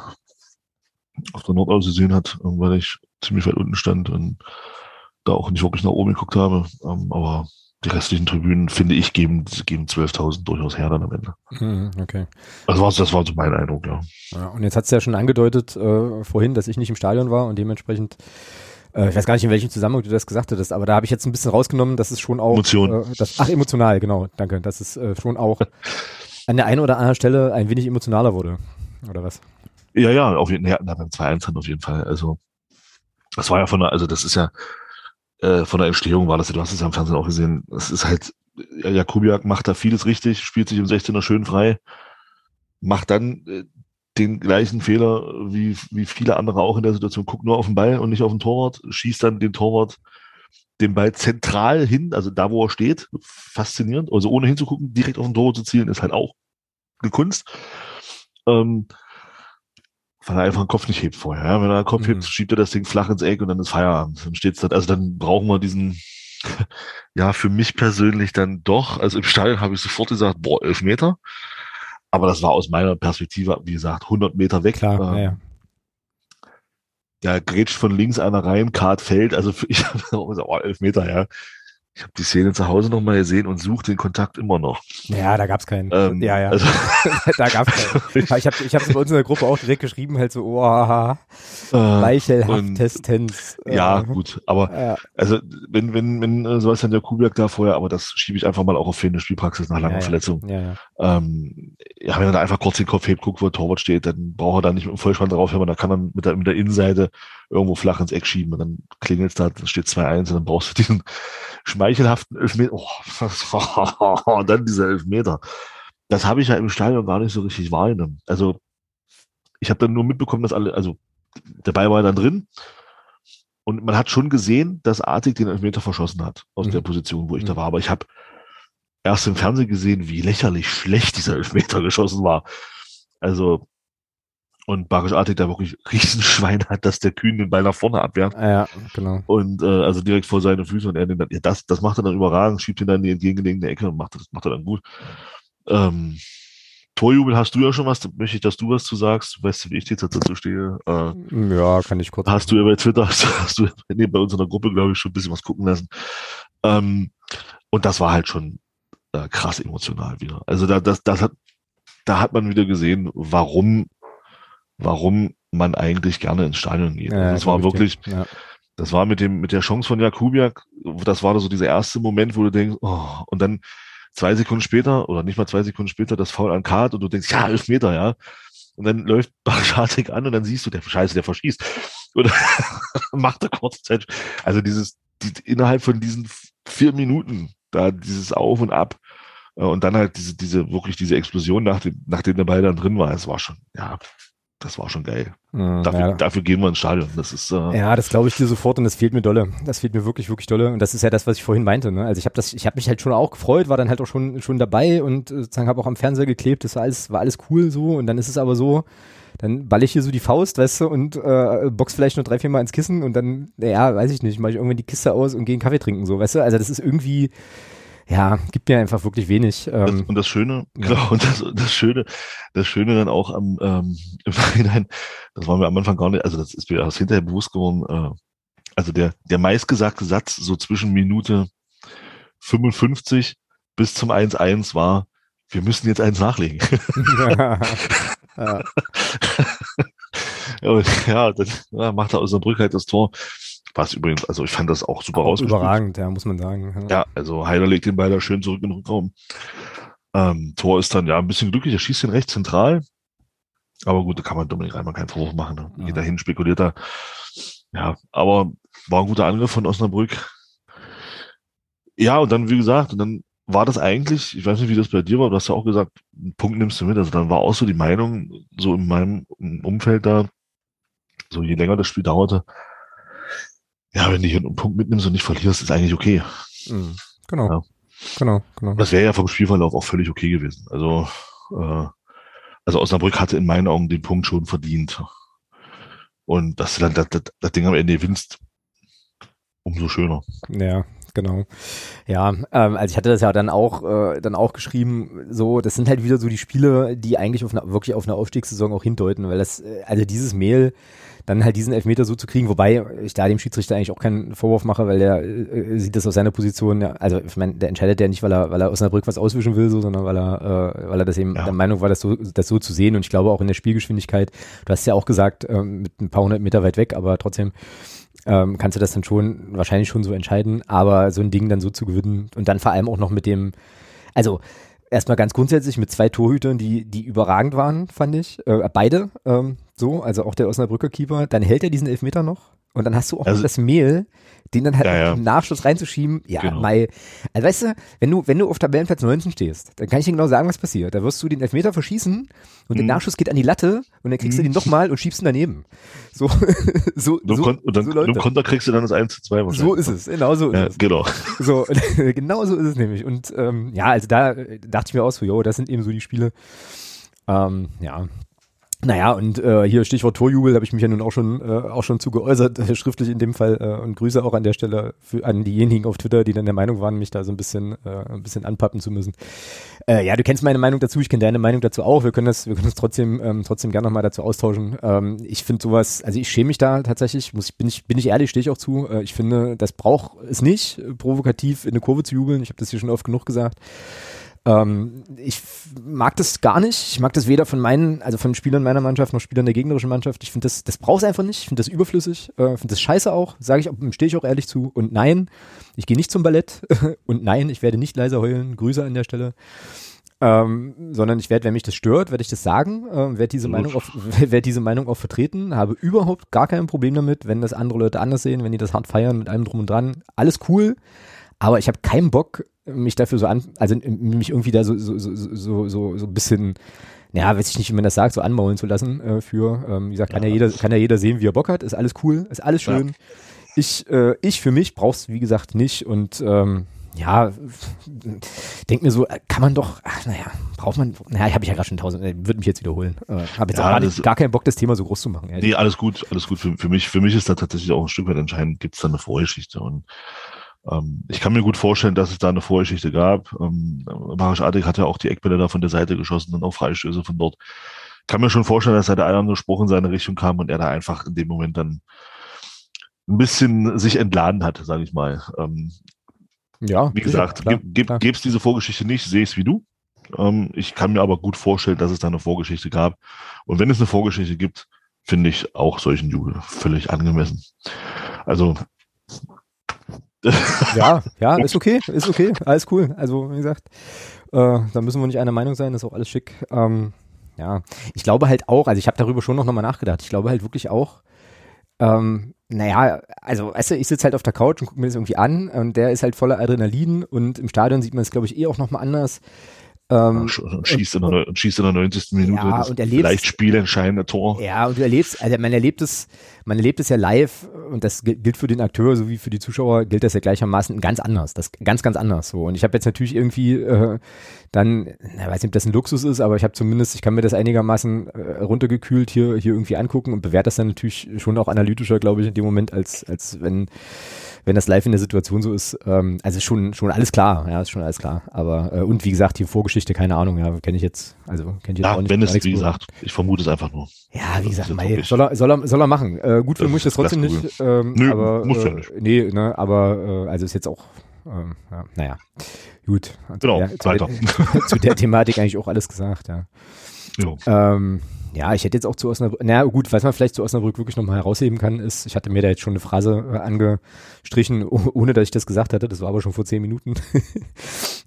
auf der Nord ausgesehen hat, ähm, weil ich ziemlich weit unten stand und da auch nicht wirklich nach oben geguckt habe. Ähm, aber die restlichen Tribünen, finde ich, geben, geben 12.000 durchaus her dann am Ende. Mhm, okay. Also war, das war so mein Eindruck, ja. ja und jetzt hat es ja schon angedeutet äh, vorhin, dass ich nicht im Stadion war und dementsprechend äh, ich weiß gar nicht, in welchem Zusammenhang du das gesagt hattest, aber da habe ich jetzt ein bisschen rausgenommen, dass es schon auch Emotion. Äh, das, ach, emotional, genau, danke. Dass es äh, schon auch an der einen oder anderen Stelle ein wenig emotionaler wurde. Oder was? Ja, ja, auf jeden Fall, ja, beim 2-1 auf jeden Fall. Also, das war ja von der, also das ist ja, äh, von der Entstehung war das, du hast es ja im Fernsehen auch gesehen, es ist halt, ja, Jakubiak macht da vieles richtig, spielt sich im 16er schön frei, macht dann äh, den gleichen Fehler wie, wie viele andere auch in der Situation, guckt nur auf den Ball und nicht auf den Torwart, schießt dann den Torwart den Ball zentral hin, also da, wo er steht, faszinierend, also ohne hinzugucken, direkt auf den Torwart zu zielen, ist halt auch eine Kunst. Ähm, weil er einfach den Kopf nicht hebt vorher. Ja? Wenn er den Kopf mhm. hebt, schiebt er das Ding flach ins Eck und dann ist Feierabend. Dann steht's dann, also dann brauchen wir diesen, ja, für mich persönlich dann doch, also im Stadion habe ich sofort gesagt, boah, elf Meter. Aber das war aus meiner Perspektive, wie gesagt, 100 Meter weg. Klar, ähm, ja. Der grätscht von links einer rein, Kart fällt, also für, ich habe gesagt, oh, elf Meter, ja. Ich habe die Szene zu Hause nochmal gesehen und suche den Kontakt immer noch. Ja, da gab's keinen. Ähm, ja, ja. Also da gab's keinen. Ich habe ich hab's bei uns in der Gruppe auch direkt geschrieben, halt so, oh, Leichelhaftestens. Äh, ja, gut. Aber ja. also wenn, wenn, wenn äh, Sebastian der Kubiak da vorher, aber das schiebe ich einfach mal auch auf fehlende Spielpraxis nach langer ja, Verletzung. Ja, ja. Ähm, ja, wenn er da einfach kurz den Kopf hebt, guckt, wo der Torwart steht, dann braucht er da nicht mit dem Vollspann drauf hören, da kann er mit der, mit der Innenseite irgendwo flach ins Eck schieben und dann klingelt es da, dann steht 2-1 und dann brauchst du diesen schmeichelhaften Elfmeter. Oh, dann dieser Elfmeter. Das habe ich ja im Stadion gar nicht so richtig wahrgenommen. Also ich habe dann nur mitbekommen, dass alle, also der Ball war dann drin und man hat schon gesehen, dass Artig den Elfmeter verschossen hat aus mhm. der Position, wo ich mhm. da war. Aber ich habe erst im Fernsehen gesehen, wie lächerlich schlecht dieser Elfmeter geschossen war. Also und Barisch Artig da wirklich Riesenschwein hat, dass der Kühn den Ball nach vorne abwehrt. Ja, genau. Und äh, also direkt vor seine Füße und er den dann, ja, das, das macht er dann überragend, schiebt ihn dann in die entgegengelegene Ecke und macht das macht er dann gut. Ähm, Torjubel hast du ja schon was, da möchte ich, dass du was zu sagst. Weißt du, wie ich jetzt dazu stehe? Äh, ja, kann ich kurz. Hast machen. du ja bei Twitter, hast, hast du nee, bei uns in der Gruppe, glaube ich, schon ein bisschen was gucken lassen. Ähm, und das war halt schon äh, krass emotional wieder. Also da, das, das hat, da hat man wieder gesehen, warum warum man eigentlich gerne ins Stadion geht. Ja, also das war wirklich, ja. das war mit dem, mit der Chance von Jakubiak, das war so dieser erste Moment, wo du denkst, oh, und dann zwei Sekunden später, oder nicht mal zwei Sekunden später, das Foul an Kart und du denkst, ja, elf Meter, ja. Und dann läuft Barschatik an und dann siehst du, der Scheiße, der verschießt. Oder macht er kurze Zeit. Also dieses, die, innerhalb von diesen vier Minuten, da dieses Auf und Ab, äh, und dann halt diese, diese, wirklich diese Explosion, nach dem, nachdem der Ball dann drin war, es war schon, ja, das war schon geil. Mhm, dafür, ja. dafür, gehen wir ins Stadion. Das ist, äh ja, das glaube ich dir sofort und das fehlt mir dolle. Das fehlt mir wirklich, wirklich dolle. Und das ist ja das, was ich vorhin meinte. Ne? Also ich habe das, ich habe mich halt schon auch gefreut, war dann halt auch schon schon dabei und äh, sozusagen habe auch am Fernseher geklebt. Das war alles, war alles cool so. Und dann ist es aber so, dann balle ich hier so die Faust, weißt du, und äh, box vielleicht nur drei, vier Mal ins Kissen und dann, naja, weiß ich nicht, mache ich irgendwann die Kiste aus und gehe einen Kaffee trinken, so, weißt du? Also das ist irgendwie, ja, gibt mir einfach wirklich wenig. Ähm, das, und das Schöne, ja. genau, und das, das Schöne, das Schöne dann auch am ähm, im Nachhinein, das war mir am Anfang gar nicht, also das ist mir erst hinterher bewusst geworden, äh, also der, der meistgesagte Satz so zwischen Minute 55 bis zum 1-1 war, wir müssen jetzt eins nachlegen. ja. ja. ja, das ja, macht er aus der Brücke halt das Tor. Was übrigens, also ich fand das auch super auch Überragend, ja, muss man sagen. Ja, ja also Heider legt den Ball da schön zurück in den Rückraum. Ähm, Tor ist dann ja ein bisschen glücklich, er schießt den recht zentral. Aber gut, da kann man Dominik Reimann keinen Vorwurf machen. Ne? Geht dahin, spekuliert er. Ja, aber war ein guter Angriff von Osnabrück. Ja, und dann, wie gesagt, und dann war das eigentlich, ich weiß nicht, wie das bei dir war, du hast ja auch gesagt, einen Punkt nimmst du mit. Also dann war auch so die Meinung, so in meinem Umfeld da, so je länger das Spiel dauerte, ja, wenn du hier einen Punkt mitnimmst und nicht verlierst, ist eigentlich okay. Mhm. Genau. Ja. Genau, genau. Das wäre ja vom Spielverlauf auch völlig okay gewesen. Also, äh, also Osnabrück hatte in meinen Augen den Punkt schon verdient. Und dass du dann das, das, das Ding am Ende gewinnst, umso schöner. Ja, genau. Ja, ähm, also ich hatte das ja dann auch, äh, dann auch geschrieben, so, das sind halt wieder so die Spiele, die eigentlich auf eine, wirklich auf eine Aufstiegssaison auch hindeuten, weil das, äh, also dieses Mail, dann halt diesen Elfmeter so zu kriegen, wobei ich da dem Schiedsrichter eigentlich auch keinen Vorwurf mache, weil der äh, sieht das aus seiner Position, ja, also ich meine, der entscheidet ja nicht, weil er, weil er Osnabrück was auswischen will, so, sondern weil er, äh, weil er das eben ja. der Meinung war, das so, das so zu sehen und ich glaube auch in der Spielgeschwindigkeit, du hast ja auch gesagt, ähm, mit ein paar hundert Meter weit weg, aber trotzdem ähm, kannst du das dann schon wahrscheinlich schon so entscheiden, aber so ein Ding dann so zu gewinnen und dann vor allem auch noch mit dem, also erstmal ganz grundsätzlich mit zwei Torhütern, die, die überragend waren, fand ich. Äh, beide, ähm, so, also auch der Osnabrücker Keeper, dann hält er diesen Elfmeter noch und dann hast du auch also, das Mehl, den dann halt ja, ja. im Nachschuss reinzuschieben. Ja, genau. Mai. Also weißt du, wenn du, wenn du auf Tabellenplatz 19 stehst, dann kann ich dir genau sagen, was passiert. Da wirst du den Elfmeter verschießen und mhm. der Nachschuss geht an die Latte und dann kriegst mhm. du den nochmal und schiebst ihn daneben. So, so, du so, kon und dann, so Leute. Konter kriegst du dann das 1 zu 2 wahrscheinlich. So ist es, genau so ist ja, es. Genau. So, genau so ist es nämlich. Und ähm, ja, also da dachte ich mir auch so, jo, das sind eben so die Spiele. Ähm, ja, naja, und äh, hier Stichwort Torjubel, habe ich mich ja nun auch schon, äh, auch schon zu geäußert, äh, schriftlich in dem Fall. Äh, und Grüße auch an der Stelle für, an diejenigen auf Twitter, die dann der Meinung waren, mich da so ein bisschen, äh, ein bisschen anpappen zu müssen. Äh, ja, du kennst meine Meinung dazu, ich kenne deine Meinung dazu auch. Wir können das, wir können uns trotzdem, ähm, trotzdem gerne nochmal dazu austauschen. Ähm, ich finde sowas, also ich schäme mich da tatsächlich, muss ich, bin ich, bin ich ehrlich, stehe ich auch zu. Äh, ich finde, das braucht es nicht, provokativ in eine Kurve zu jubeln. Ich habe das hier schon oft genug gesagt. Ähm, ich mag das gar nicht. Ich mag das weder von meinen, also von Spielern meiner Mannschaft noch Spielern der gegnerischen Mannschaft. Ich finde das, das braucht es einfach nicht. Ich finde das überflüssig. Äh, finde das scheiße auch. Sage ich, stehe ich auch ehrlich zu. Und nein, ich gehe nicht zum Ballett. Und nein, ich werde nicht leise heulen. Grüße an der Stelle. Ähm, sondern ich werde, wenn mich das stört, werde ich das sagen, äh, werde diese Meinung auch, werde diese Meinung auch vertreten, habe überhaupt gar kein Problem damit, wenn das andere Leute anders sehen, wenn die das hart feiern mit allem drum und dran, alles cool, aber ich habe keinen Bock, mich dafür so an, also mich irgendwie da so, so, so, so, so, so ein bisschen, ja, weiß ich nicht, wie man das sagt, so anmaulen zu lassen äh, für, ähm, wie gesagt, kann ja. ja jeder, kann ja jeder sehen, wie er Bock hat, ist alles cool, ist alles schön. Ja. Ich, äh, ich für mich brauch's, wie gesagt, nicht und ähm, ja, denk mir so, kann man doch, ach, naja, braucht man, naja, habe ich ja gerade schon tausend, äh, würde mich jetzt wiederholen. Äh, habe jetzt ja, auch gar, gar keinen Bock, das Thema so groß zu machen. Ehrlich. Nee, alles gut, alles gut. Für, für mich, für mich ist da tatsächlich auch ein Stück weit entscheidend, gibt es da eine Vorgeschichte und ich kann mir gut vorstellen, dass es da eine Vorgeschichte gab. Ähm, Marisch Adek hat ja auch die Eckbälle da von der Seite geschossen und auch Freistöße von dort. Kann mir schon vorstellen, dass da der eine andere Spruch in seine Richtung kam und er da einfach in dem Moment dann ein bisschen sich entladen hat, sage ich mal. Ähm, ja. Wie gesagt, klar, gäbe es diese Vorgeschichte nicht, sehe ich es wie du. Ähm, ich kann mir aber gut vorstellen, dass es da eine Vorgeschichte gab. Und wenn es eine Vorgeschichte gibt, finde ich auch solchen Jubel völlig angemessen. Also ja, ja, ist okay, ist okay, alles cool. Also, wie gesagt, äh, da müssen wir nicht einer Meinung sein, ist auch alles schick. Ähm, ja, ich glaube halt auch, also ich habe darüber schon noch mal nachgedacht, ich glaube halt wirklich auch, ähm, naja, also weißt du, ich sitze halt auf der Couch und gucke mir das irgendwie an und der ist halt voller Adrenalin und im Stadion sieht man es, glaube ich, eh auch nochmal anders. Ähm, und, schießt in der, und schießt in der 90. Minute ja, das und erlebst, vielleicht spielentscheidende Tor. Ja, und du erlebst, also man erlebt es, man erlebt es ja live und das gilt für den Akteur sowie für die Zuschauer, gilt das ja gleichermaßen ganz anders. Das ganz, ganz anders so. Und ich habe jetzt natürlich irgendwie äh, dann, ich weiß nicht, ob das ein Luxus ist, aber ich habe zumindest, ich kann mir das einigermaßen äh, runtergekühlt hier, hier irgendwie angucken und bewerte das dann natürlich schon auch analytischer, glaube ich, in dem Moment, als, als wenn wenn das live in der Situation so ist, ähm, also schon, schon alles klar, ja, ist schon alles klar. Aber, äh, und wie gesagt, die Vorgeschichte, keine Ahnung, ja, kenne ich jetzt, also kenne ich jetzt ja, auch nicht. wenn es, wie gesagt, ich vermute es einfach nur. Ja, wie gesagt, mei, soll, er, soll, er, soll er machen. Äh, gut, für mich das trotzdem nicht. Ähm, Nö, aber, muss ja äh, nicht. Nee, ne, aber, äh, also ist jetzt auch, ähm, ja, naja, gut. Genau, der, zu, der, zu der Thematik eigentlich auch alles gesagt, ja. Jo. Ähm, ja, ich hätte jetzt auch zu Osnabrück, na gut, was man vielleicht zu Osnabrück wirklich nochmal herausheben kann, ist, ich hatte mir da jetzt schon eine Phrase äh, angestrichen, ohne dass ich das gesagt hatte, das war aber schon vor zehn Minuten.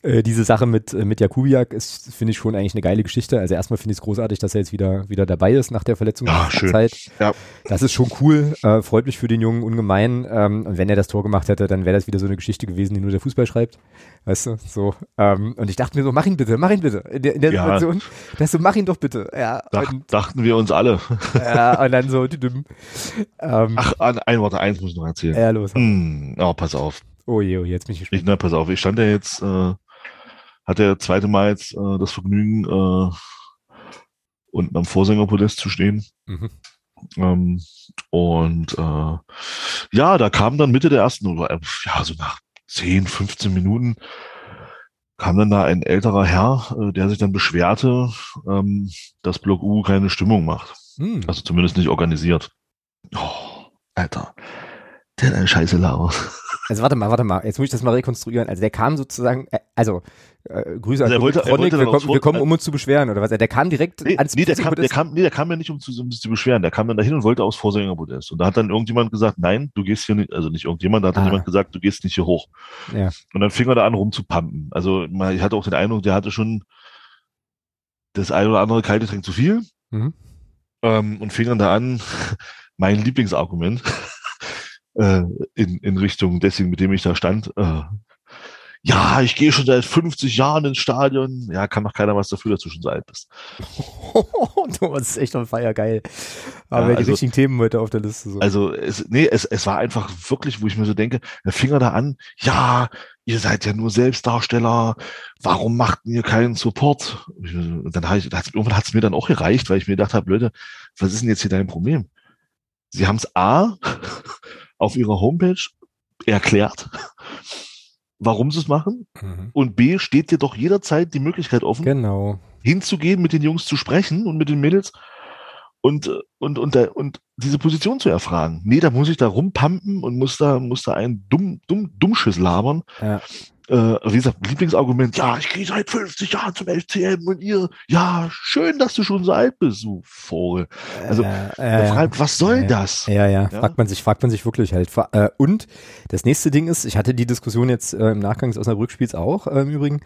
Äh, diese Sache mit, äh, mit Jakubiak ist, finde ich schon eigentlich eine geile Geschichte. Also erstmal finde ich es großartig, dass er jetzt wieder, wieder dabei ist nach der Verletzungszeit. Ja, ja. Das ist schon cool, äh, freut mich für den Jungen ungemein. Ähm, und wenn er das Tor gemacht hätte, dann wäre das wieder so eine Geschichte gewesen, die nur der Fußball schreibt. Weißt du, so. Ähm, und ich dachte mir so, mach ihn bitte, mach ihn bitte. In der, in der ja. Situation, dass du, mach ihn doch bitte. Ja, Dach, dachten wir uns alle. Ja, und dann so, ähm, Ach, ein Wort, eins muss ich noch erzählen. Ja, los. Hm, oh, pass auf. Oh je, oh, jetzt bin ich gespannt. Ich, na, pass auf, ich stand ja jetzt, äh, hatte ja zweite Mal jetzt äh, das Vergnügen, äh, unten am Vorsängerpodest zu stehen. Mhm. Ähm, und äh, ja, da kam dann Mitte der ersten, oder ja, so nach 10, 15 Minuten kam dann da ein älterer Herr, äh, der sich dann beschwerte, ähm, dass Block U keine Stimmung macht. Hm. Also zumindest nicht organisiert. Oh, Alter. Der hat eine Scheiße Laber. Also warte mal, warte mal, jetzt muss ich das mal rekonstruieren. Also der kam sozusagen, äh, also äh, Grüße also an wollte, Chronik, wir, kommen, wir kommen, um uns zu beschweren, oder was? Der kam direkt nee, ans nee, der kam, der kam, nee, der kam ja nicht, um, zu, um sich zu beschweren. Der kam dann dahin und wollte aus Vorsängerpodest. Und da hat dann irgendjemand gesagt, nein, du gehst hier nicht, also nicht irgendjemand, da hat dann ah. jemand gesagt, du gehst nicht hier hoch. Ja. Und dann fing er da an rumzupumpen. Also ich hatte auch den Eindruck, der hatte schon das ein oder andere kalte Getränk zu viel. Mhm. Ähm, und fing dann da an, mein Lieblingsargument äh, in, in Richtung deswegen, mit dem ich da stand. Äh, ja, ich gehe schon seit 50 Jahren ins Stadion. Ja, kann doch keiner was dafür, dass du schon so alt bist. du warst echt on fire, geil. Aber ja, die also, richtigen Themen heute auf der Liste. So. Also, es, nee, es, es war einfach wirklich, wo ich mir so denke, der Finger da an, ja, ihr seid ja nur Selbstdarsteller, warum macht ihr keinen Support? Und dann habe ich, irgendwann hat es mir dann auch gereicht, weil ich mir gedacht habe, Leute, was ist denn jetzt hier dein Problem? Sie haben es A auf ihrer Homepage erklärt, warum sie es machen. Mhm. Und B steht dir doch jederzeit die Möglichkeit offen, genau. hinzugehen, mit den Jungs zu sprechen und mit den Mädels und, und, und, und, und diese Position zu erfragen. Nee, da muss ich da rumpampen und muss da, muss da einen dumm, dumm, Dummschiss labern. Ja wie gesagt, Lieblingsargument, ja, ich gehe seit 50 Jahren zum FCM und ihr, ja, schön, dass du schon so alt bist, du Vogel. Also, äh, äh, fragt, was soll äh, das? Ja, ja, ja, fragt man sich, fragt man sich wirklich halt. Äh, und das nächste Ding ist, ich hatte die Diskussion jetzt äh, im Nachgang des Osnabrück-Spiels auch äh, im Übrigen.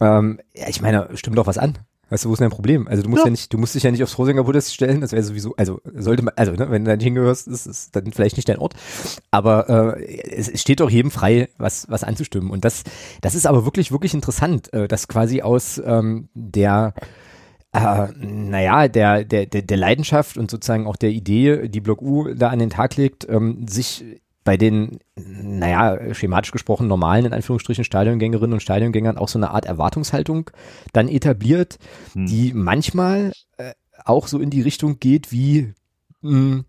Ähm, ja, ich meine, stimmt doch was an. Weißt du, wo ist dein Problem? Also du musst ja, ja nicht, du musst dich ja nicht aufs Frohsinger Podest stellen, das wäre sowieso, also sollte man, also ne, wenn du da nicht hingehörst, ist es dann vielleicht nicht dein Ort. Aber äh, es steht doch jedem frei, was, was anzustimmen. Und das, das ist aber wirklich, wirklich interessant, äh, dass quasi aus ähm, der äh, naja, der, der, der, der Leidenschaft und sozusagen auch der Idee, die Block U da an den Tag legt, ähm, sich bei den, naja, schematisch gesprochen normalen, in Anführungsstrichen, Stadiongängerinnen und Stadiongängern auch so eine Art Erwartungshaltung dann etabliert, hm. die manchmal äh, auch so in die Richtung geht wie, mh, hm,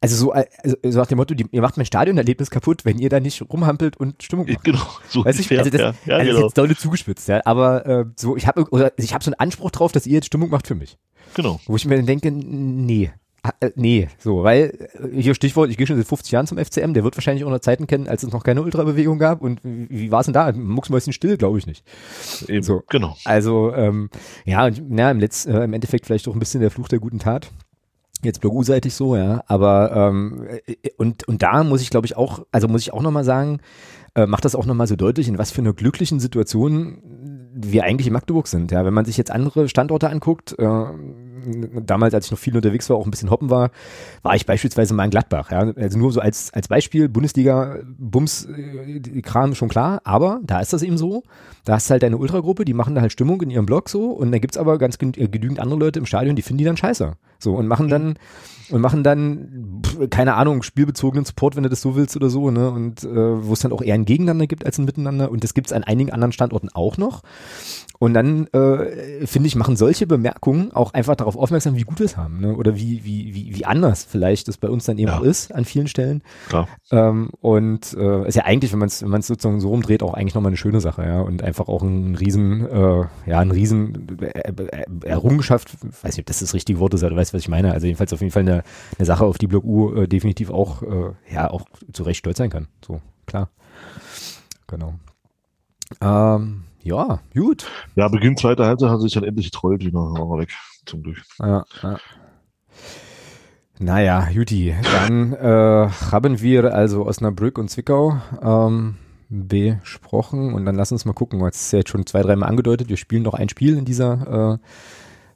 also so, also so nach dem Motto, die, ihr macht mein Stadionerlebnis kaputt, wenn ihr da nicht rumhampelt und Stimmung macht. Genau, so weißt ich, also das, ja, ja, also genau. das ist jetzt dolle zugespitzt, ja, aber äh, so, ich habe oder ich habe so einen Anspruch drauf, dass ihr jetzt Stimmung macht für mich. Genau. Wo ich mir dann denke, nee, äh, nee, so, weil äh, hier Stichwort, ich gehe schon seit 50 Jahren zum FCM, der wird wahrscheinlich auch noch Zeiten kennen, als es noch keine Ultrabewegung gab und wie, wie war es denn da? Mucksmäuschen still, glaube ich nicht. Eben, so, genau. Also, ähm, ja, ja im, Letz-, äh, im Endeffekt vielleicht auch ein bisschen der Fluch der guten Tat. Jetzt Blog-U-seitig so, ja, aber ähm, äh, und, und da muss ich glaube ich auch, also muss ich auch nochmal sagen, äh, macht das auch nochmal so deutlich, in was für einer glücklichen Situation wir eigentlich in Magdeburg sind. Ja, wenn man sich jetzt andere Standorte anguckt, äh, damals, als ich noch viel unterwegs war, auch ein bisschen hoppen war, war ich beispielsweise mal in Gladbach. Ja? Also nur so als, als Beispiel, Bundesliga, Bums, äh, Kram schon klar, aber da ist das eben so. Da hast du halt deine Ultragruppe, die machen da halt Stimmung in ihrem Blog so und da gibt's aber ganz äh, genügend andere Leute im Stadion, die finden die dann scheiße. So und machen dann und machen dann, keine Ahnung, spielbezogenen Support, wenn du das so willst oder so, ne? Und äh, wo es dann auch eher ein Gegeneinander gibt als ein Miteinander. Und das gibt's an einigen anderen Standorten auch noch. Und dann, äh, finde ich, machen solche Bemerkungen auch einfach darauf aufmerksam, wie gut wir es haben, ne? Oder wie, wie, wie, wie anders vielleicht das bei uns dann eben ja. auch ist an vielen Stellen. Klar. Ähm, und äh, ist ja eigentlich, wenn man es wenn man's sozusagen so rumdreht, auch eigentlich nochmal eine schöne Sache, ja. Und einfach auch ein riesen, äh, ja, ein riesen äh, äh, Errungenschaft, weiß nicht, ob das das richtige Wort ist, aber du weißt, was ich meine. Also jedenfalls auf jeden Fall eine, eine Sache, auf die Block U äh, definitiv auch, äh, ja, auch zu Recht stolz sein kann. So, klar. Genau. Ähm, ja, gut. Ja, Beginn zweiter Halbzeit hat sich dann endlich getrollt wieder, weg, zum Glück. Ja, ja. Naja, Juti, dann äh, haben wir also Osnabrück und Zwickau ähm, besprochen und dann lass uns mal gucken. Es ist ja jetzt schon zwei, dreimal angedeutet, wir spielen noch ein Spiel in dieser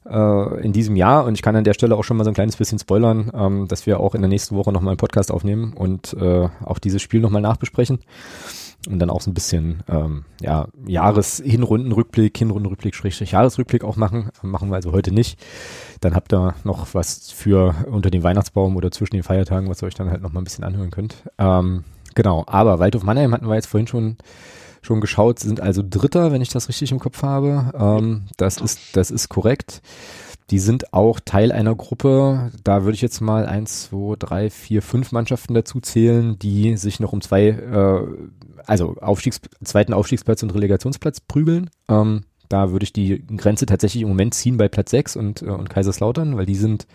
äh, äh, in diesem Jahr und ich kann an der Stelle auch schon mal so ein kleines bisschen spoilern, ähm, dass wir auch in der nächsten Woche nochmal einen Podcast aufnehmen und äh, auch dieses Spiel nochmal nachbesprechen und dann auch so ein bisschen ähm, ja, Jahreshinrundenrückblick, Hinrundenrückblick, Schrägstrich Jahresrückblick auch machen. Machen wir also heute nicht. Dann habt ihr noch was für unter dem Weihnachtsbaum oder zwischen den Feiertagen, was ihr euch dann halt noch mal ein bisschen anhören könnt. Ähm, genau, aber Waldhof Mannheim hatten wir jetzt vorhin schon schon geschaut, sind also Dritter, wenn ich das richtig im Kopf habe. Ähm, das ist das ist korrekt. Die sind auch Teil einer Gruppe, da würde ich jetzt mal eins, zwei, drei, vier, fünf Mannschaften dazu zählen, die sich noch um zwei, äh, also Aufstiegs, zweiten Aufstiegsplatz und Relegationsplatz prügeln. Ähm, da würde ich die Grenze tatsächlich im Moment ziehen bei Platz sechs und, äh, und Kaiserslautern, weil die sind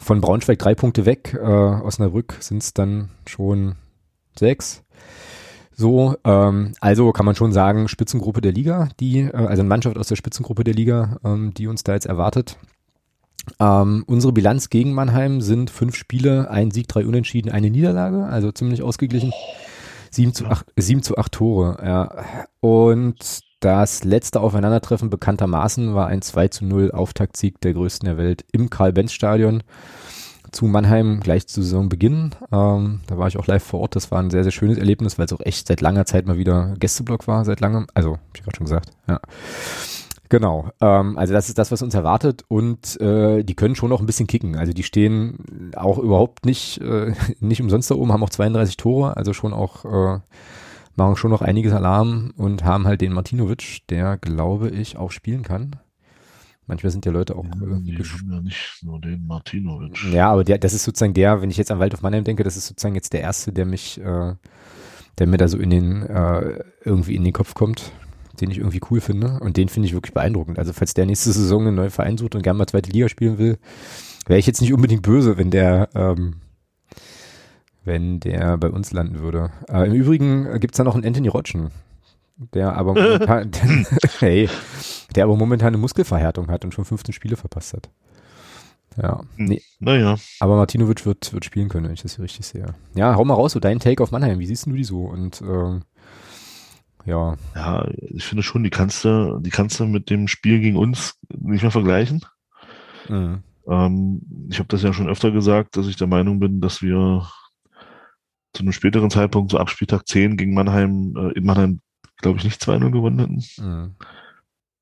von Braunschweig drei Punkte weg. Äh, Osnabrück sind es dann schon sechs. So, ähm, also kann man schon sagen, Spitzengruppe der Liga, die, äh, also eine Mannschaft aus der Spitzengruppe der Liga, ähm, die uns da jetzt erwartet. Ähm, unsere Bilanz gegen Mannheim sind fünf Spiele, ein Sieg, drei Unentschieden, eine Niederlage, also ziemlich ausgeglichen. Sieben zu acht, sieben zu acht Tore, ja. Und das letzte Aufeinandertreffen bekanntermaßen war ein 2 zu 0 Auftaktsieg der größten der Welt im Karl-Benz-Stadion zu Mannheim gleich zu Saisonbeginn. Ähm, da war ich auch live vor Ort. Das war ein sehr, sehr schönes Erlebnis, weil es auch echt seit langer Zeit mal wieder Gästeblock war, seit langem. Also, hab ich gerade schon gesagt, ja. Genau, ähm, also das ist das, was uns erwartet und äh, die können schon noch ein bisschen kicken. Also die stehen auch überhaupt nicht, äh, nicht umsonst da oben, haben auch 32 Tore, also schon auch, äh, machen schon noch einiges Alarm und haben halt den Martinovic, der glaube ich auch spielen kann. Manchmal sind ja Leute auch ja, irgendwie ja nicht nur den Martinovic. Ja, aber der, das ist sozusagen der, wenn ich jetzt an Waldhof Mannheim denke, das ist sozusagen jetzt der erste, der mich, äh, der mir da so in den äh, irgendwie in den Kopf kommt, den ich irgendwie cool finde und den finde ich wirklich beeindruckend. Also falls der nächste Saison einen neuen Verein sucht und gerne mal zweite Liga spielen will, wäre ich jetzt nicht unbedingt böse, wenn der ähm, wenn der bei uns landen würde. Äh, Im Übrigen gibt's da noch einen Anthony Rotschen, der aber momentan, hey, der aber momentan eine Muskelverhärtung hat und schon 15 Spiele verpasst hat. Ja. Nee. Naja. Aber Martinovic wird, wird spielen können, wenn ich das hier richtig sehe. Ja, hau mal raus, so dein Take auf Mannheim. Wie siehst du die so? Und ähm, ja. Ja, ich finde schon, die kannst du, die kannst du mit dem Spiel gegen uns nicht mehr vergleichen. Mhm. Ähm, ich habe das ja schon öfter gesagt, dass ich der Meinung bin, dass wir zu einem späteren Zeitpunkt, so ab Spieltag 10 gegen Mannheim, äh, in Mannheim glaube ich, nicht 2-0 gewonnen hätten. Mhm.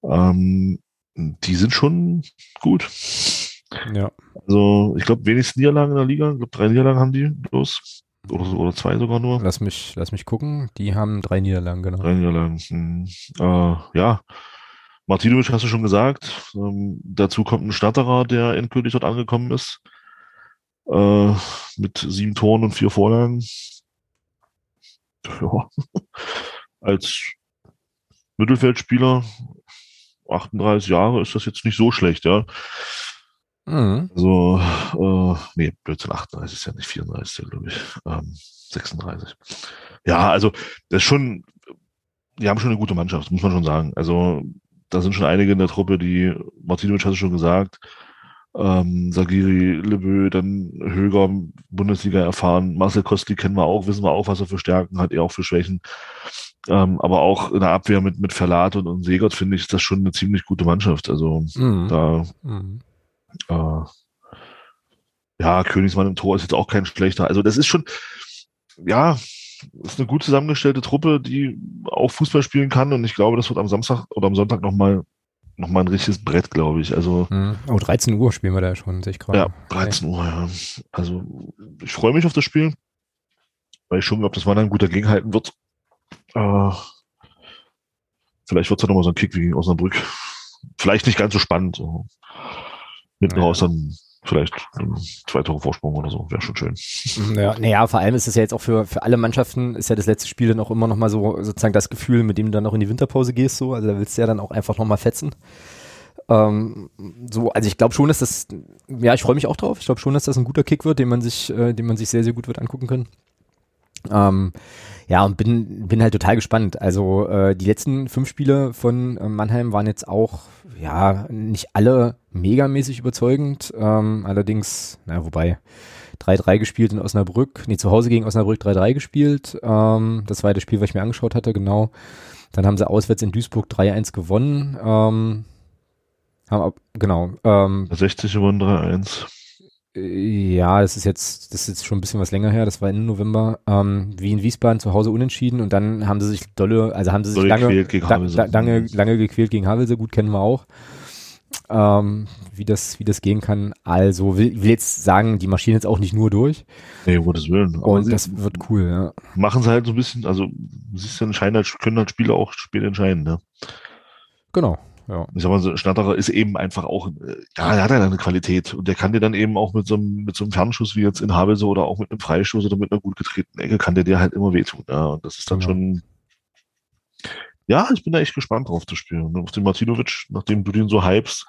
Ähm, die sind schon gut. Ja. Also, ich glaube, wenigstens Niederlagen in der Liga. Ich glaube, drei Niederlagen haben die bloß. Oder, oder zwei sogar nur. Lass mich, lass mich gucken. Die haben drei Niederlagen, genau. Drei Niederlagen. Hm. Äh, ja. Martinovic hast du schon gesagt. Ähm, dazu kommt ein Stadterer, der endgültig dort angekommen ist. Äh, mit sieben Toren und vier Vorlagen. Ja als Mittelfeldspieler, 38 Jahre, ist das jetzt nicht so schlecht, ja. Mhm. Also, äh, nee, Blödsinn, 38 ist ja nicht 34, glaube ich. Ähm, 36. Ja, also, das ist schon, die haben schon eine gute Mannschaft, muss man schon sagen. Also, da sind schon einige in der Truppe, die, Martinovic hat es schon gesagt, ähm, Sagiri, Lebö, dann Höger, Bundesliga erfahren, Marcel Kostli kennen wir auch, wissen wir auch, was er für Stärken hat, er auch für Schwächen. Ähm, aber auch in der Abwehr mit, mit Verlat und, und Segert finde ich, ist das schon eine ziemlich gute Mannschaft. Also mhm. da, mhm. Äh, ja, Königsmann im Tor ist jetzt auch kein schlechter. Also das ist schon, ja, ist eine gut zusammengestellte Truppe, die auch Fußball spielen kann und ich glaube, das wird am Samstag oder am Sonntag nochmal noch mal ein richtiges Brett, glaube ich. Also, hm. oh, 13 Uhr spielen wir da schon, sehe ich gerade. Ja, 13 Uhr, ja. Also ich freue mich auf das Spiel, weil ich schon glaube, dass man dann gut dagegen halten wird. Äh, vielleicht wird es dann nochmal so ein Kick wie gegen Osnabrück. Vielleicht nicht ganz so spannend. So. Hinten ja. raus dann vielleicht zwei Tore Vorsprung oder so, wäre schon schön. Ja, naja, vor allem ist es ja jetzt auch für, für alle Mannschaften, ist ja das letzte Spiel dann auch immer nochmal so sozusagen das Gefühl, mit dem du dann noch in die Winterpause gehst, so, also da willst du ja dann auch einfach nochmal fetzen. Ähm, so, also ich glaube schon, dass das, ja, ich freue mich auch drauf, ich glaube schon, dass das ein guter Kick wird, den man sich, äh, den man sich sehr, sehr gut wird angucken können. Ähm, ja, und bin, bin halt total gespannt. Also äh, die letzten fünf Spiele von äh, Mannheim waren jetzt auch, ja, nicht alle megamäßig überzeugend. Ähm, allerdings, na wobei, 3-3 gespielt in Osnabrück, nee, zu Hause gegen Osnabrück 3-3 gespielt. Ähm, das war das Spiel, was ich mir angeschaut hatte, genau. Dann haben sie auswärts in Duisburg 3-1 gewonnen. Ähm, haben, genau. Ähm, 60 gewonnen 3-1. Ja, das ist jetzt, das ist jetzt schon ein bisschen was länger her, das war Ende November, ähm, wie in Wiesbaden zu Hause unentschieden und dann haben sie sich dolle, also haben sie sich lange, da, da, lange, lange gequält gegen Havelse, gut kennen wir auch. Ähm, wie das, wie das gehen kann. Also will, will jetzt sagen, die marschieren jetzt auch nicht nur durch. Nee, um Gottes Willen. Aber und das wird cool, ja. Machen sie halt so ein bisschen, also siehst du, entscheiden halt, können halt Spieler auch spät entscheiden, ne? Genau. Ja. Ich sag mal, so Schnatterer ist eben einfach auch, äh, ja, er hat ja eine Qualität und der kann dir dann eben auch mit so einem, mit so einem Fernschuss wie jetzt in Havelse oder auch mit einem Freischuss oder mit einer gut getretenen Ecke kann der dir halt immer wehtun. Ja, und das ist dann genau. schon, ja, ich bin da echt gespannt drauf zu spielen. Auf den Martinovic, nachdem du den so hypst,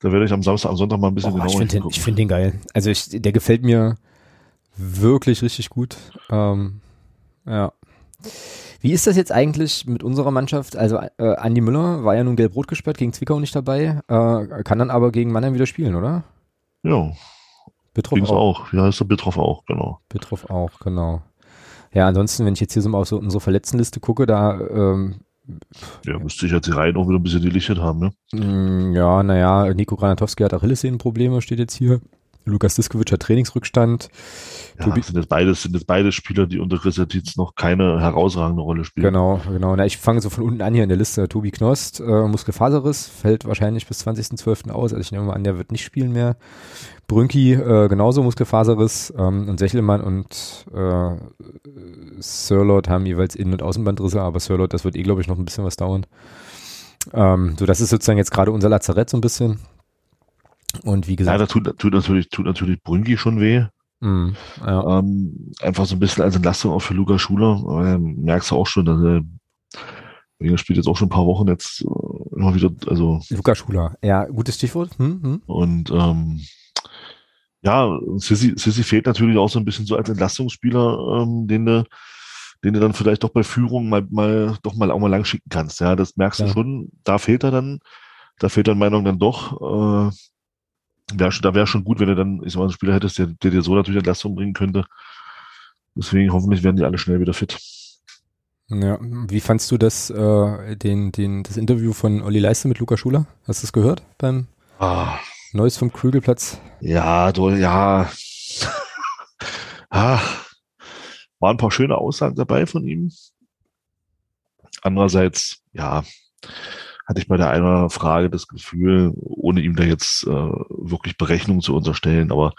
da werde ich am Samstag, am Sonntag mal ein bisschen Boah, genauer Ich finde den, find den geil. Also ich, der gefällt mir wirklich richtig gut. Ähm, ja. Wie ist das jetzt eigentlich mit unserer Mannschaft? Also äh, Andi Müller war ja nun gelb-rot gesperrt, gegen Zwickau nicht dabei, äh, kann dann aber gegen Mannheim wieder spielen, oder? Ja. Betroff auch. auch. Ja, ist der Betroff auch, genau. Betroff auch, genau. Ja, ansonsten, wenn ich jetzt hier so mal auf so unsere Verletztenliste gucke, da ähm, ja, müsste ich jetzt die Reihen auch wieder ein bisschen delichtet haben, ne? Mm, ja, naja, Nico Granatowski hat Achillessehnenprobleme, steht jetzt hier. Lukas Diskovic hat Trainingsrückstand. Ja, Tobi sind, das beides, sind das beide Spieler, die unter Christian Tietz noch keine herausragende Rolle spielen. Genau, genau. Na, ich fange so von unten an hier in der Liste. Tobi Knost, äh, Muskelfaserriss, fällt wahrscheinlich bis 20.12. aus. Also ich nehme mal an, der wird nicht spielen mehr. Brünki äh, genauso Muskelfaserriss ähm, und Sechelmann und äh, Sirlot haben jeweils Innen- und Außenbandrisse, aber Sirlot, das wird eh, glaube ich, noch ein bisschen was dauern. Ähm, so, das ist sozusagen jetzt gerade unser Lazarett so ein bisschen. Und wie gesagt. Ja, da tut, tut natürlich, tut natürlich Brünki schon weh. Mm, ja. ähm, einfach so ein bisschen als Entlastung auch für Luca Schuler. Aber merkst du auch schon, dass er, er spielt jetzt auch schon ein paar Wochen jetzt äh, immer wieder, also. Luca Schuler, ja, gutes Stichwort. Hm, hm. Und ähm, ja, Sissi, Sissi fehlt natürlich auch so ein bisschen so als Entlastungsspieler, ähm, den du, den du dann vielleicht doch bei Führung mal, mal doch mal auch mal lang schicken kannst. Ja, das merkst ja. du schon. Da fehlt er dann, da fehlt dann Meinung dann doch. Äh, wär, da wäre schon gut, wenn du dann, ich sag mal, einen Spieler hättest, der, der dir so natürlich Entlastung bringen könnte. Deswegen hoffentlich werden die alle schnell wieder fit. Ja, wie fandst du das, äh, den, den, das Interview von Olli Leiste mit Luca Schuler? Hast du es gehört beim ah. Neues vom Krügelplatz? Ja, du, ja. ah, waren ein paar schöne Aussagen dabei von ihm. Andererseits, ja, hatte ich bei der einen Frage das Gefühl, ohne ihm da jetzt äh, wirklich Berechnungen zu unterstellen, aber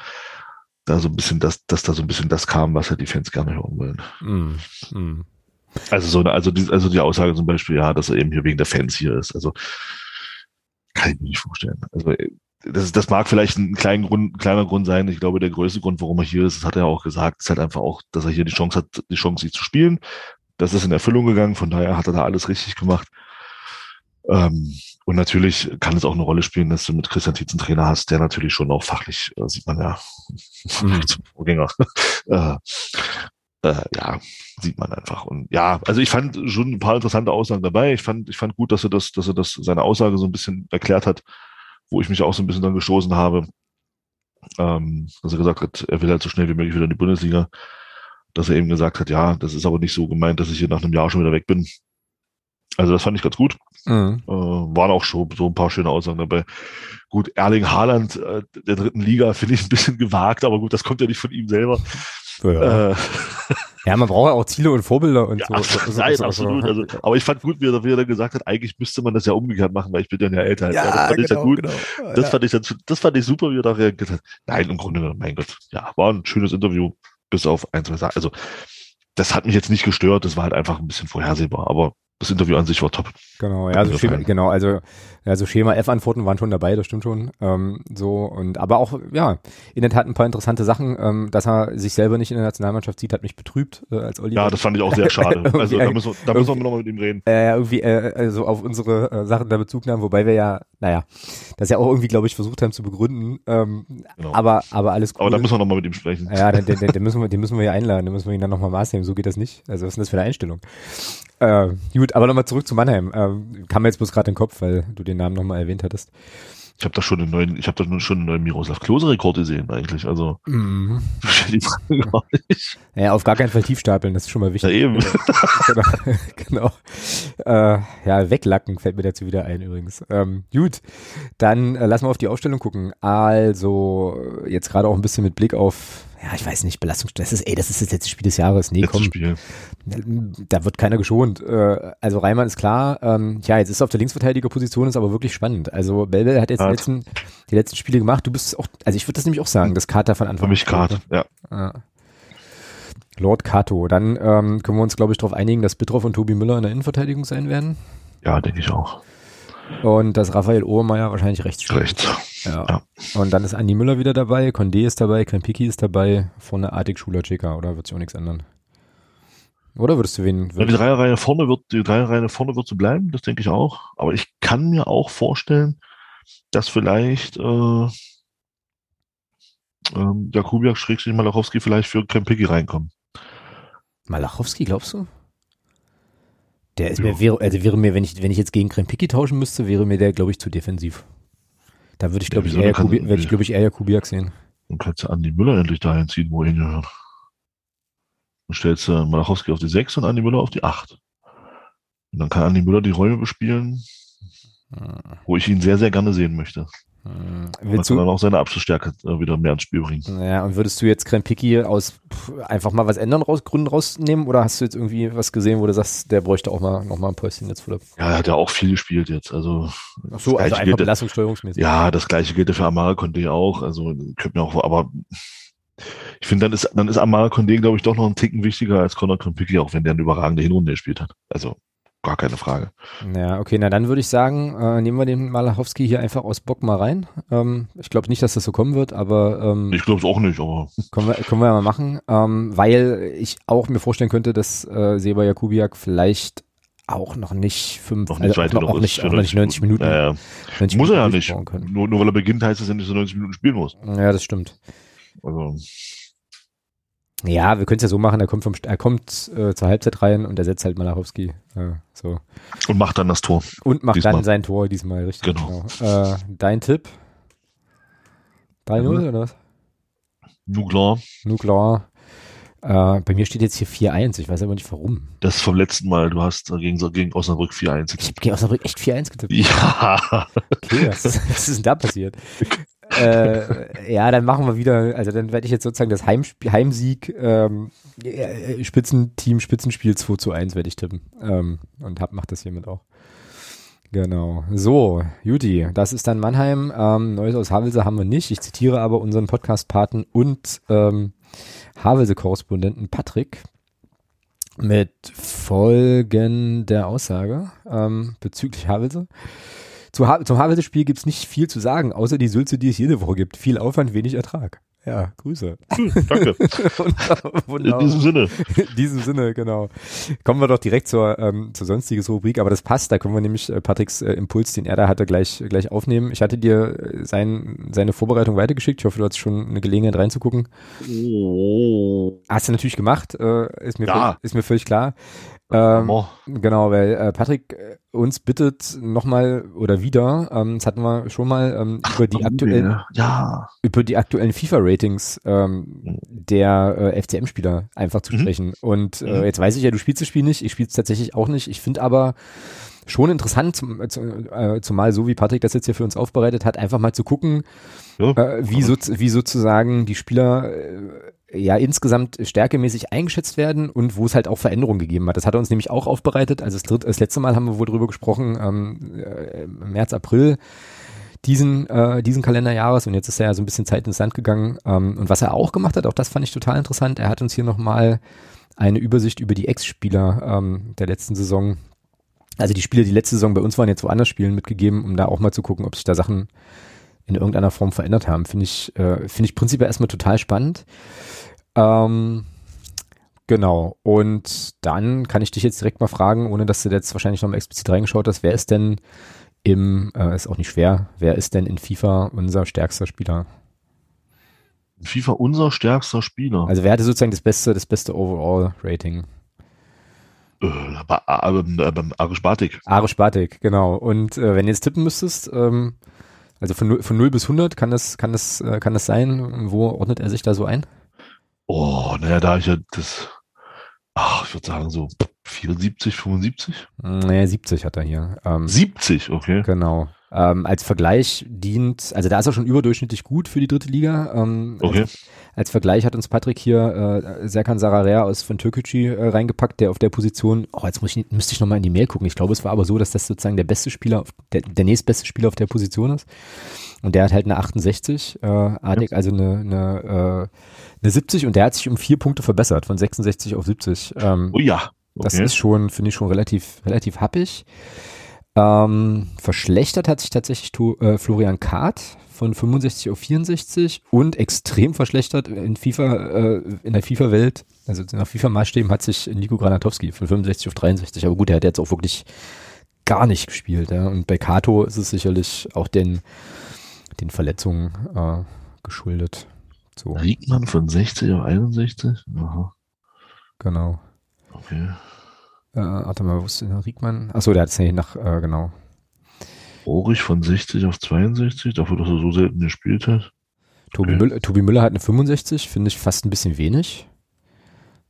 da so ein bisschen das, dass da so ein bisschen das kam, was halt die Fans gerne hören wollen. Mm, mm. Also so, also die, also die Aussage zum Beispiel, ja, dass er eben hier wegen der Fans hier ist. Also kann ich mir nicht vorstellen. Also das, das mag vielleicht ein kleiner Grund, kleiner Grund sein. Ich glaube, der größte Grund, warum er hier ist, das hat er auch gesagt, ist halt einfach auch, dass er hier die Chance hat, die Chance, sich zu spielen. Das ist in Erfüllung gegangen. Von daher hat er da alles richtig gemacht. Ähm, und natürlich kann es auch eine Rolle spielen, dass du mit Christian Tietz einen Trainer hast, der natürlich schon auch fachlich, äh, sieht man ja, mhm. zum Vorgänger, äh, äh, ja, sieht man einfach. Und ja, also ich fand schon ein paar interessante Aussagen dabei. Ich fand, ich fand gut, dass er das, dass er das, seine Aussage so ein bisschen erklärt hat, wo ich mich auch so ein bisschen dann gestoßen habe. Ähm, dass er gesagt hat, er will halt so schnell wie möglich wieder in die Bundesliga. Dass er eben gesagt hat, ja, das ist aber nicht so gemeint, dass ich hier nach einem Jahr schon wieder weg bin. Also das fand ich ganz gut. Mhm. Äh, waren auch schon so ein paar schöne Aussagen dabei. Gut, Erling Haaland äh, der dritten Liga finde ich ein bisschen gewagt, aber gut, das kommt ja nicht von ihm selber. Ja. Äh, ja, man braucht ja auch Ziele und Vorbilder und ja, so. Ach, nein, absolut. Also, aber ich fand gut, wie er, wie er dann gesagt hat, eigentlich müsste man das ja umgekehrt machen, weil ich bin dann ja älter. Ja, ja das fand genau, ich ja genau, gut. Genau. Das, fand ich dann, das fand ich super, wie er da reagiert hat. Nein, im Grunde, mein Gott, ja, war ein schönes Interview, bis auf ein, zwei Sachen. Also, das hat mich jetzt nicht gestört, das war halt einfach ein bisschen vorhersehbar, aber das Interview an sich war top. Genau, ja, also Schema, genau, also, also Schema F-Antworten waren schon dabei, das stimmt schon. Ähm, so und aber auch, ja, in der Tat ein paar interessante Sachen. Ähm, dass er sich selber nicht in der Nationalmannschaft sieht, hat mich betrübt äh, als Oliver. Ja, das fand ich auch sehr schade. also da müssen wir, da müssen wir nochmal mit ihm reden. Äh, irgendwie äh, also auf unsere äh, Sachen da Bezug nehmen, wobei wir ja, naja, das ja auch irgendwie, glaube ich, versucht haben zu begründen. Ähm, genau. Aber aber alles gut. Aber da müssen wir nochmal mit ihm sprechen. Ja, den, den, den, müssen wir, den müssen wir hier einladen, den müssen wir ihn dann nochmal maßnehmen. So geht das nicht. Also was ist denn das für eine Einstellung? Äh, gut, aber nochmal zurück zu Mannheim. Äh, kam mir jetzt bloß gerade in den Kopf, weil du den Namen nochmal erwähnt hattest. Ich habe da schon einen neuen, ich habe da schon einen neuen Miroslav Klose-Rekord gesehen eigentlich. Also mhm. die Frage gar nicht. Ja, auf gar keinen Fall tiefstapeln, das ist schon mal wichtig. Ja, eben. genau. genau. Äh, ja, weglacken fällt mir dazu wieder ein übrigens. Ähm, gut, dann äh, lassen wir auf die Aufstellung gucken. Also jetzt gerade auch ein bisschen mit Blick auf ja, ich weiß nicht, Belastungsstress ist, ey, das ist das letzte Spiel des Jahres. Nee, komm. Spiel. Da wird keiner geschont. Äh, also Reimann ist klar, ähm, ja, jetzt ist er auf der Linksverteidigerposition, ist aber wirklich spannend. Also Belbel hat jetzt die letzten, die letzten Spiele gemacht. Du bist auch, also ich würde das nämlich auch sagen, das Kater von Anfang an. Für mich Kater, ja. ja. Lord Kato. Dann ähm, können wir uns, glaube ich, darauf einigen, dass Bittroff und Tobi Müller in der Innenverteidigung sein werden. Ja, denke ich auch. Und dass Raphael Obermeier wahrscheinlich rechts spielt. Rechts. Ja. ja. Und dann ist Andi Müller wieder dabei, Condé ist dabei, Krempiki ist dabei, vorne Artig, Schuler, Cheka, oder wird sich auch nichts ändern? Oder würdest du wen? Ja, die Dreierreihe vorne wird, die Dreierreihe vorne wird so bleiben, das denke ich auch. Aber ich kann mir auch vorstellen, dass vielleicht äh, ähm, Jakubiak Schrägstrich Malachowski vielleicht für Krempiki reinkommen. Malachowski, glaubst du? Der ist mir, wäre, also wäre mir, wenn ich, wenn ich jetzt gegen Krempiki tauschen müsste, wäre mir der, glaube ich, zu defensiv. Da würde ich, glaube ich, eher Kubi, würde ich, glaube ich, eher Kubiak sehen. Dann kannst du Andi Müller endlich dahin ziehen, wo er hingehört. Dann stellst du Malachowski auf die 6 und Andi Müller auf die 8. Und dann kann Andi Müller die Räume bespielen, hm. wo ich ihn sehr, sehr gerne sehen möchte. Hm. Willst du dann auch seine Abschlussstärke äh, wieder mehr ins Spiel bringen. Ja, und würdest du jetzt Krempiki aus einfach mal was ändern raus, Gründen rausnehmen oder hast du jetzt irgendwie was gesehen, wo du sagst, der bräuchte auch mal noch mal ein Päuschen jetzt vor Ja, er hat ja auch viel gespielt jetzt. Also Ach so, also einfach belastungssteuerungsmäßig. Ja, das gleiche gilt für Amara Conde auch. Also könnte mir auch, aber ich finde, dann ist, dann ist Amara Conde, glaube ich, doch noch ein Ticken wichtiger als Conor Krempiki, auch wenn der eine überragende Hinrunde gespielt hat. Also gar keine Frage. Ja, okay, na dann würde ich sagen, äh, nehmen wir den Malachowski hier einfach aus Bock mal rein. Ähm, ich glaube nicht, dass das so kommen wird, aber ähm, ich glaube es auch nicht, aber können wir, können wir ja mal machen, ähm, weil ich auch mir vorstellen könnte, dass äh, Seba Jakubiak vielleicht auch noch nicht fünf, noch nicht, also, auch, auch, nicht, auch noch nicht 90 Minuten. Naja. 90 muss Minuten er ja nicht. Nur, nur weil er beginnt, heißt es ja nicht, dass er 90 Minuten spielen muss. Ja, das stimmt. Also ja, wir können es ja so machen, er kommt, vom, er kommt äh, zur Halbzeit rein und er setzt halt Malachowski. Äh, so. Und macht dann das Tor. Und macht diesmal. dann sein Tor diesmal, richtig. Genau. genau. Äh, dein Tipp? 3-0 mhm. oder was? Nuklar. Nuklar. Äh, bei mir steht jetzt hier 4-1, ich weiß aber nicht warum. Das ist vom letzten Mal, du hast gegen, gegen Osnabrück 4-1 Ich habe gegen Osnabrück echt 4-1 getippt. Ja. Okay, was, was ist denn da passiert? äh, ja, dann machen wir wieder, also dann werde ich jetzt sozusagen das Heimspiel, Heimsieg, ähm, Spitzenteam, Spitzenspiel 2 zu 1 werde ich tippen. Ähm, und hab, mach das hiermit auch. Genau. So, Juti, das ist dann Mannheim. Ähm, Neues aus Havelse haben wir nicht. Ich zitiere aber unseren Podcast-Paten und ähm, Havelse-Korrespondenten Patrick mit folgender Aussage ähm, bezüglich Havelse. Zu ha zum Havelse-Spiel gibt es nicht viel zu sagen, außer die Sülze, die es jede Woche gibt. Viel Aufwand, wenig Ertrag. Ja, Grüße. Hm, danke. In diesem Sinne. In diesem Sinne, genau. Kommen wir doch direkt zur, ähm, zur sonstiges Rubrik, aber das passt, da können wir nämlich äh, Patricks äh, Impuls, den er da hatte, gleich, gleich aufnehmen. Ich hatte dir äh, sein, seine Vorbereitung weitergeschickt. Ich hoffe, du hast schon eine Gelegenheit reinzugucken. Oh. Hast du natürlich gemacht, äh, ist, mir ja. völlig, ist mir völlig klar. Ähm, genau, weil äh, Patrick äh, uns bittet nochmal oder wieder, ähm, das hatten wir schon mal, ähm, Ach, über die aktuellen, ja. über die aktuellen FIFA-Ratings ähm, mhm. der äh, FCM-Spieler einfach zu mhm. sprechen. Und äh, mhm. jetzt weiß ich ja, du spielst das Spiel nicht, ich spiele es tatsächlich auch nicht. Ich finde aber schon interessant, zum, äh, zumal so wie Patrick das jetzt hier für uns aufbereitet hat, einfach mal zu gucken, ja, äh, wie, so, wie sozusagen die Spieler äh, ja insgesamt stärkemäßig eingeschätzt werden und wo es halt auch Veränderungen gegeben hat. Das hat er uns nämlich auch aufbereitet. Also das, dritte, das letzte Mal haben wir wohl drüber gesprochen, ähm, äh, März, April diesen, äh, diesen Kalenderjahres und jetzt ist er ja so ein bisschen Zeit ins Land gegangen. Ähm, und was er auch gemacht hat, auch das fand ich total interessant, er hat uns hier nochmal eine Übersicht über die Ex-Spieler ähm, der letzten Saison, also die Spieler, die letzte Saison bei uns waren, jetzt woanders spielen, mitgegeben, um da auch mal zu gucken, ob sich da Sachen in irgendeiner Form verändert haben. Finde ich, äh, finde ich prinzipiell erstmal total spannend. Ähm, genau. Und dann kann ich dich jetzt direkt mal fragen, ohne dass du jetzt wahrscheinlich nochmal explizit reingeschaut hast, wer ist denn im, äh, ist auch nicht schwer, wer ist denn in FIFA unser stärkster Spieler? FIFA unser stärkster Spieler. Also wer hatte sozusagen das beste, das beste Overall-Rating? Äh, Arisch Batik. Arisch Batik, genau. Und äh, wenn du jetzt tippen müsstest, ähm, also von 0, von 0 bis 100 kann das, kann das, äh, kann das sein? Wo ordnet er sich da so ein? Oh, naja, da ich ja das, ach, ich würde sagen so 74, 75? Naja, 70 hat er hier. Ähm, 70, okay. Genau. Ähm, als Vergleich dient, also da ist er schon überdurchschnittlich gut für die dritte Liga. Ähm, okay. Als, als, Vergleich hat uns Patrick hier äh, Serkan Sararea aus von Türkgücü äh, reingepackt, der auf der Position, oh, jetzt muss ich, müsste ich nochmal in die Mail gucken. Ich glaube, es war aber so, dass das sozusagen der beste Spieler, der, der nächstbeste Spieler auf der Position ist. Und der hat halt eine 68, äh, Adek, ja. also eine, eine, äh, eine 70 und der hat sich um vier Punkte verbessert, von 66 auf 70. Ähm, oh ja. Okay. Das ist schon, finde ich schon relativ, relativ happig. Ähm, verschlechtert hat sich tatsächlich to, äh, Florian Kart von 65 auf 64 und extrem verschlechtert in FIFA, äh, in der FIFA-Welt, also nach FIFA-Maßstäben hat sich Nico Granatowski von 65 auf 63, aber gut, er hat jetzt auch wirklich gar nicht gespielt, ja. Und bei Kato ist es sicherlich auch den, den Verletzungen äh, geschuldet. So. Riegmann von 60 auf 61? Aha. Genau. Okay. Äh, warte mal, wo ist denn Riegmann? Achso, der hat es ja nach, äh, genau. Rohrig von 60 auf 62, dafür, dass er so selten gespielt hat. Tobi, okay. Müller, Tobi Müller hat eine 65, finde ich fast ein bisschen wenig.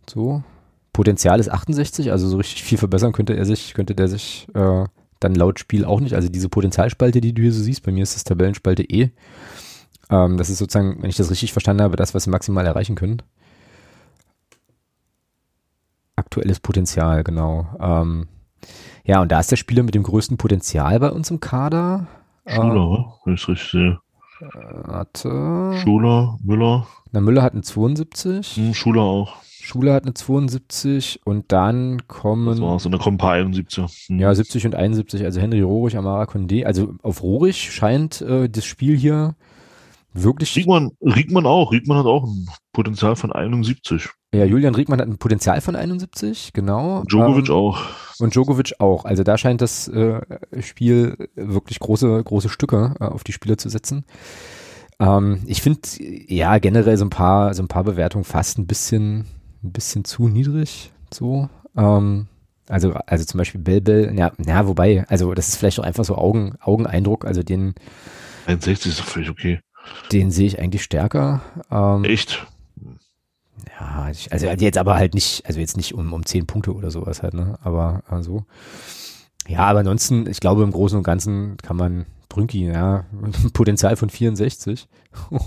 So. Potenzial ist 68, also so richtig viel verbessern könnte er sich, könnte der sich äh, dann laut Spiel auch nicht. Also diese Potenzialspalte, die du hier so siehst, bei mir ist das Tabellenspalte E. Ähm, das ist sozusagen, wenn ich das richtig verstanden habe, das, was sie maximal erreichen können. Aktuelles Potenzial, genau. Ähm, ja, und da ist der Spieler mit dem größten Potenzial bei uns im Kader. Schuler, ähm, wenn ich richtig sehe. Äh, warte. Schuler, Müller. Na, Müller hat eine 72. Hm, Schuler auch. Schuler hat eine 72 und dann kommen. Das war's, und dann kommen ein paar 71. Hm. Ja, 70 und 71, also Henry Rohrig, Amara Condé. Also auf Rohrig scheint äh, das Spiel hier wirklich. Riegmann, Riegmann auch. Riegmann hat auch ein Potenzial von 71. Ja, Julian Riegmann hat ein Potenzial von 71, genau. Djokovic ähm, auch. Und Djokovic auch. Also da scheint das äh, Spiel wirklich große, große Stücke äh, auf die Spieler zu setzen. Ähm, ich finde ja generell so ein paar, so ein paar Bewertungen fast ein bisschen, ein bisschen zu niedrig. So. Ähm, also, also zum Beispiel Bell Bell, ja, ja, wobei, also das ist vielleicht auch einfach so Augen, Augeneindruck, also den. 61 ist doch völlig okay. Den sehe ich eigentlich stärker. Ähm, Echt? Ja, also jetzt aber halt nicht, also jetzt nicht um, um zehn Punkte oder sowas halt, ne? Aber so. Also, ja, aber ansonsten, ich glaube, im Großen und Ganzen kann man Brünki, ja, Potenzial von 64.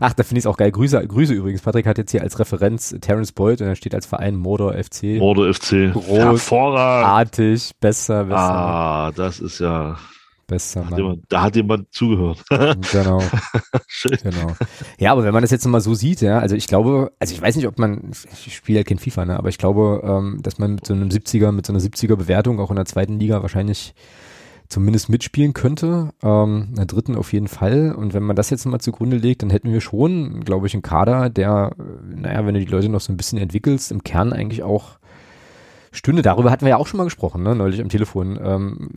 Ach, da finde ich es auch geil. Grüße, Grüße übrigens. Patrick hat jetzt hier als Referenz Terence Boyd und da steht als Verein Mordor FC. Mordor FC. Hervorragend. Artig, besser, besser. Ah, das ist ja Bester Mann. Jemand, da hat jemand zugehört. genau. Genau. Ja, aber wenn man das jetzt mal so sieht, ja, also ich glaube, also ich weiß nicht, ob man, ich spiele ja kein FIFA, ne, aber ich glaube, ähm, dass man mit so einem 70er, mit so einer 70er Bewertung auch in der zweiten Liga wahrscheinlich zumindest mitspielen könnte. Ähm, in der dritten auf jeden Fall. Und wenn man das jetzt mal zugrunde legt, dann hätten wir schon, glaube ich, einen Kader, der, naja, wenn du die Leute noch so ein bisschen entwickelst, im Kern eigentlich auch Stünde, darüber hatten wir ja auch schon mal gesprochen, ne, neulich am Telefon. Ähm,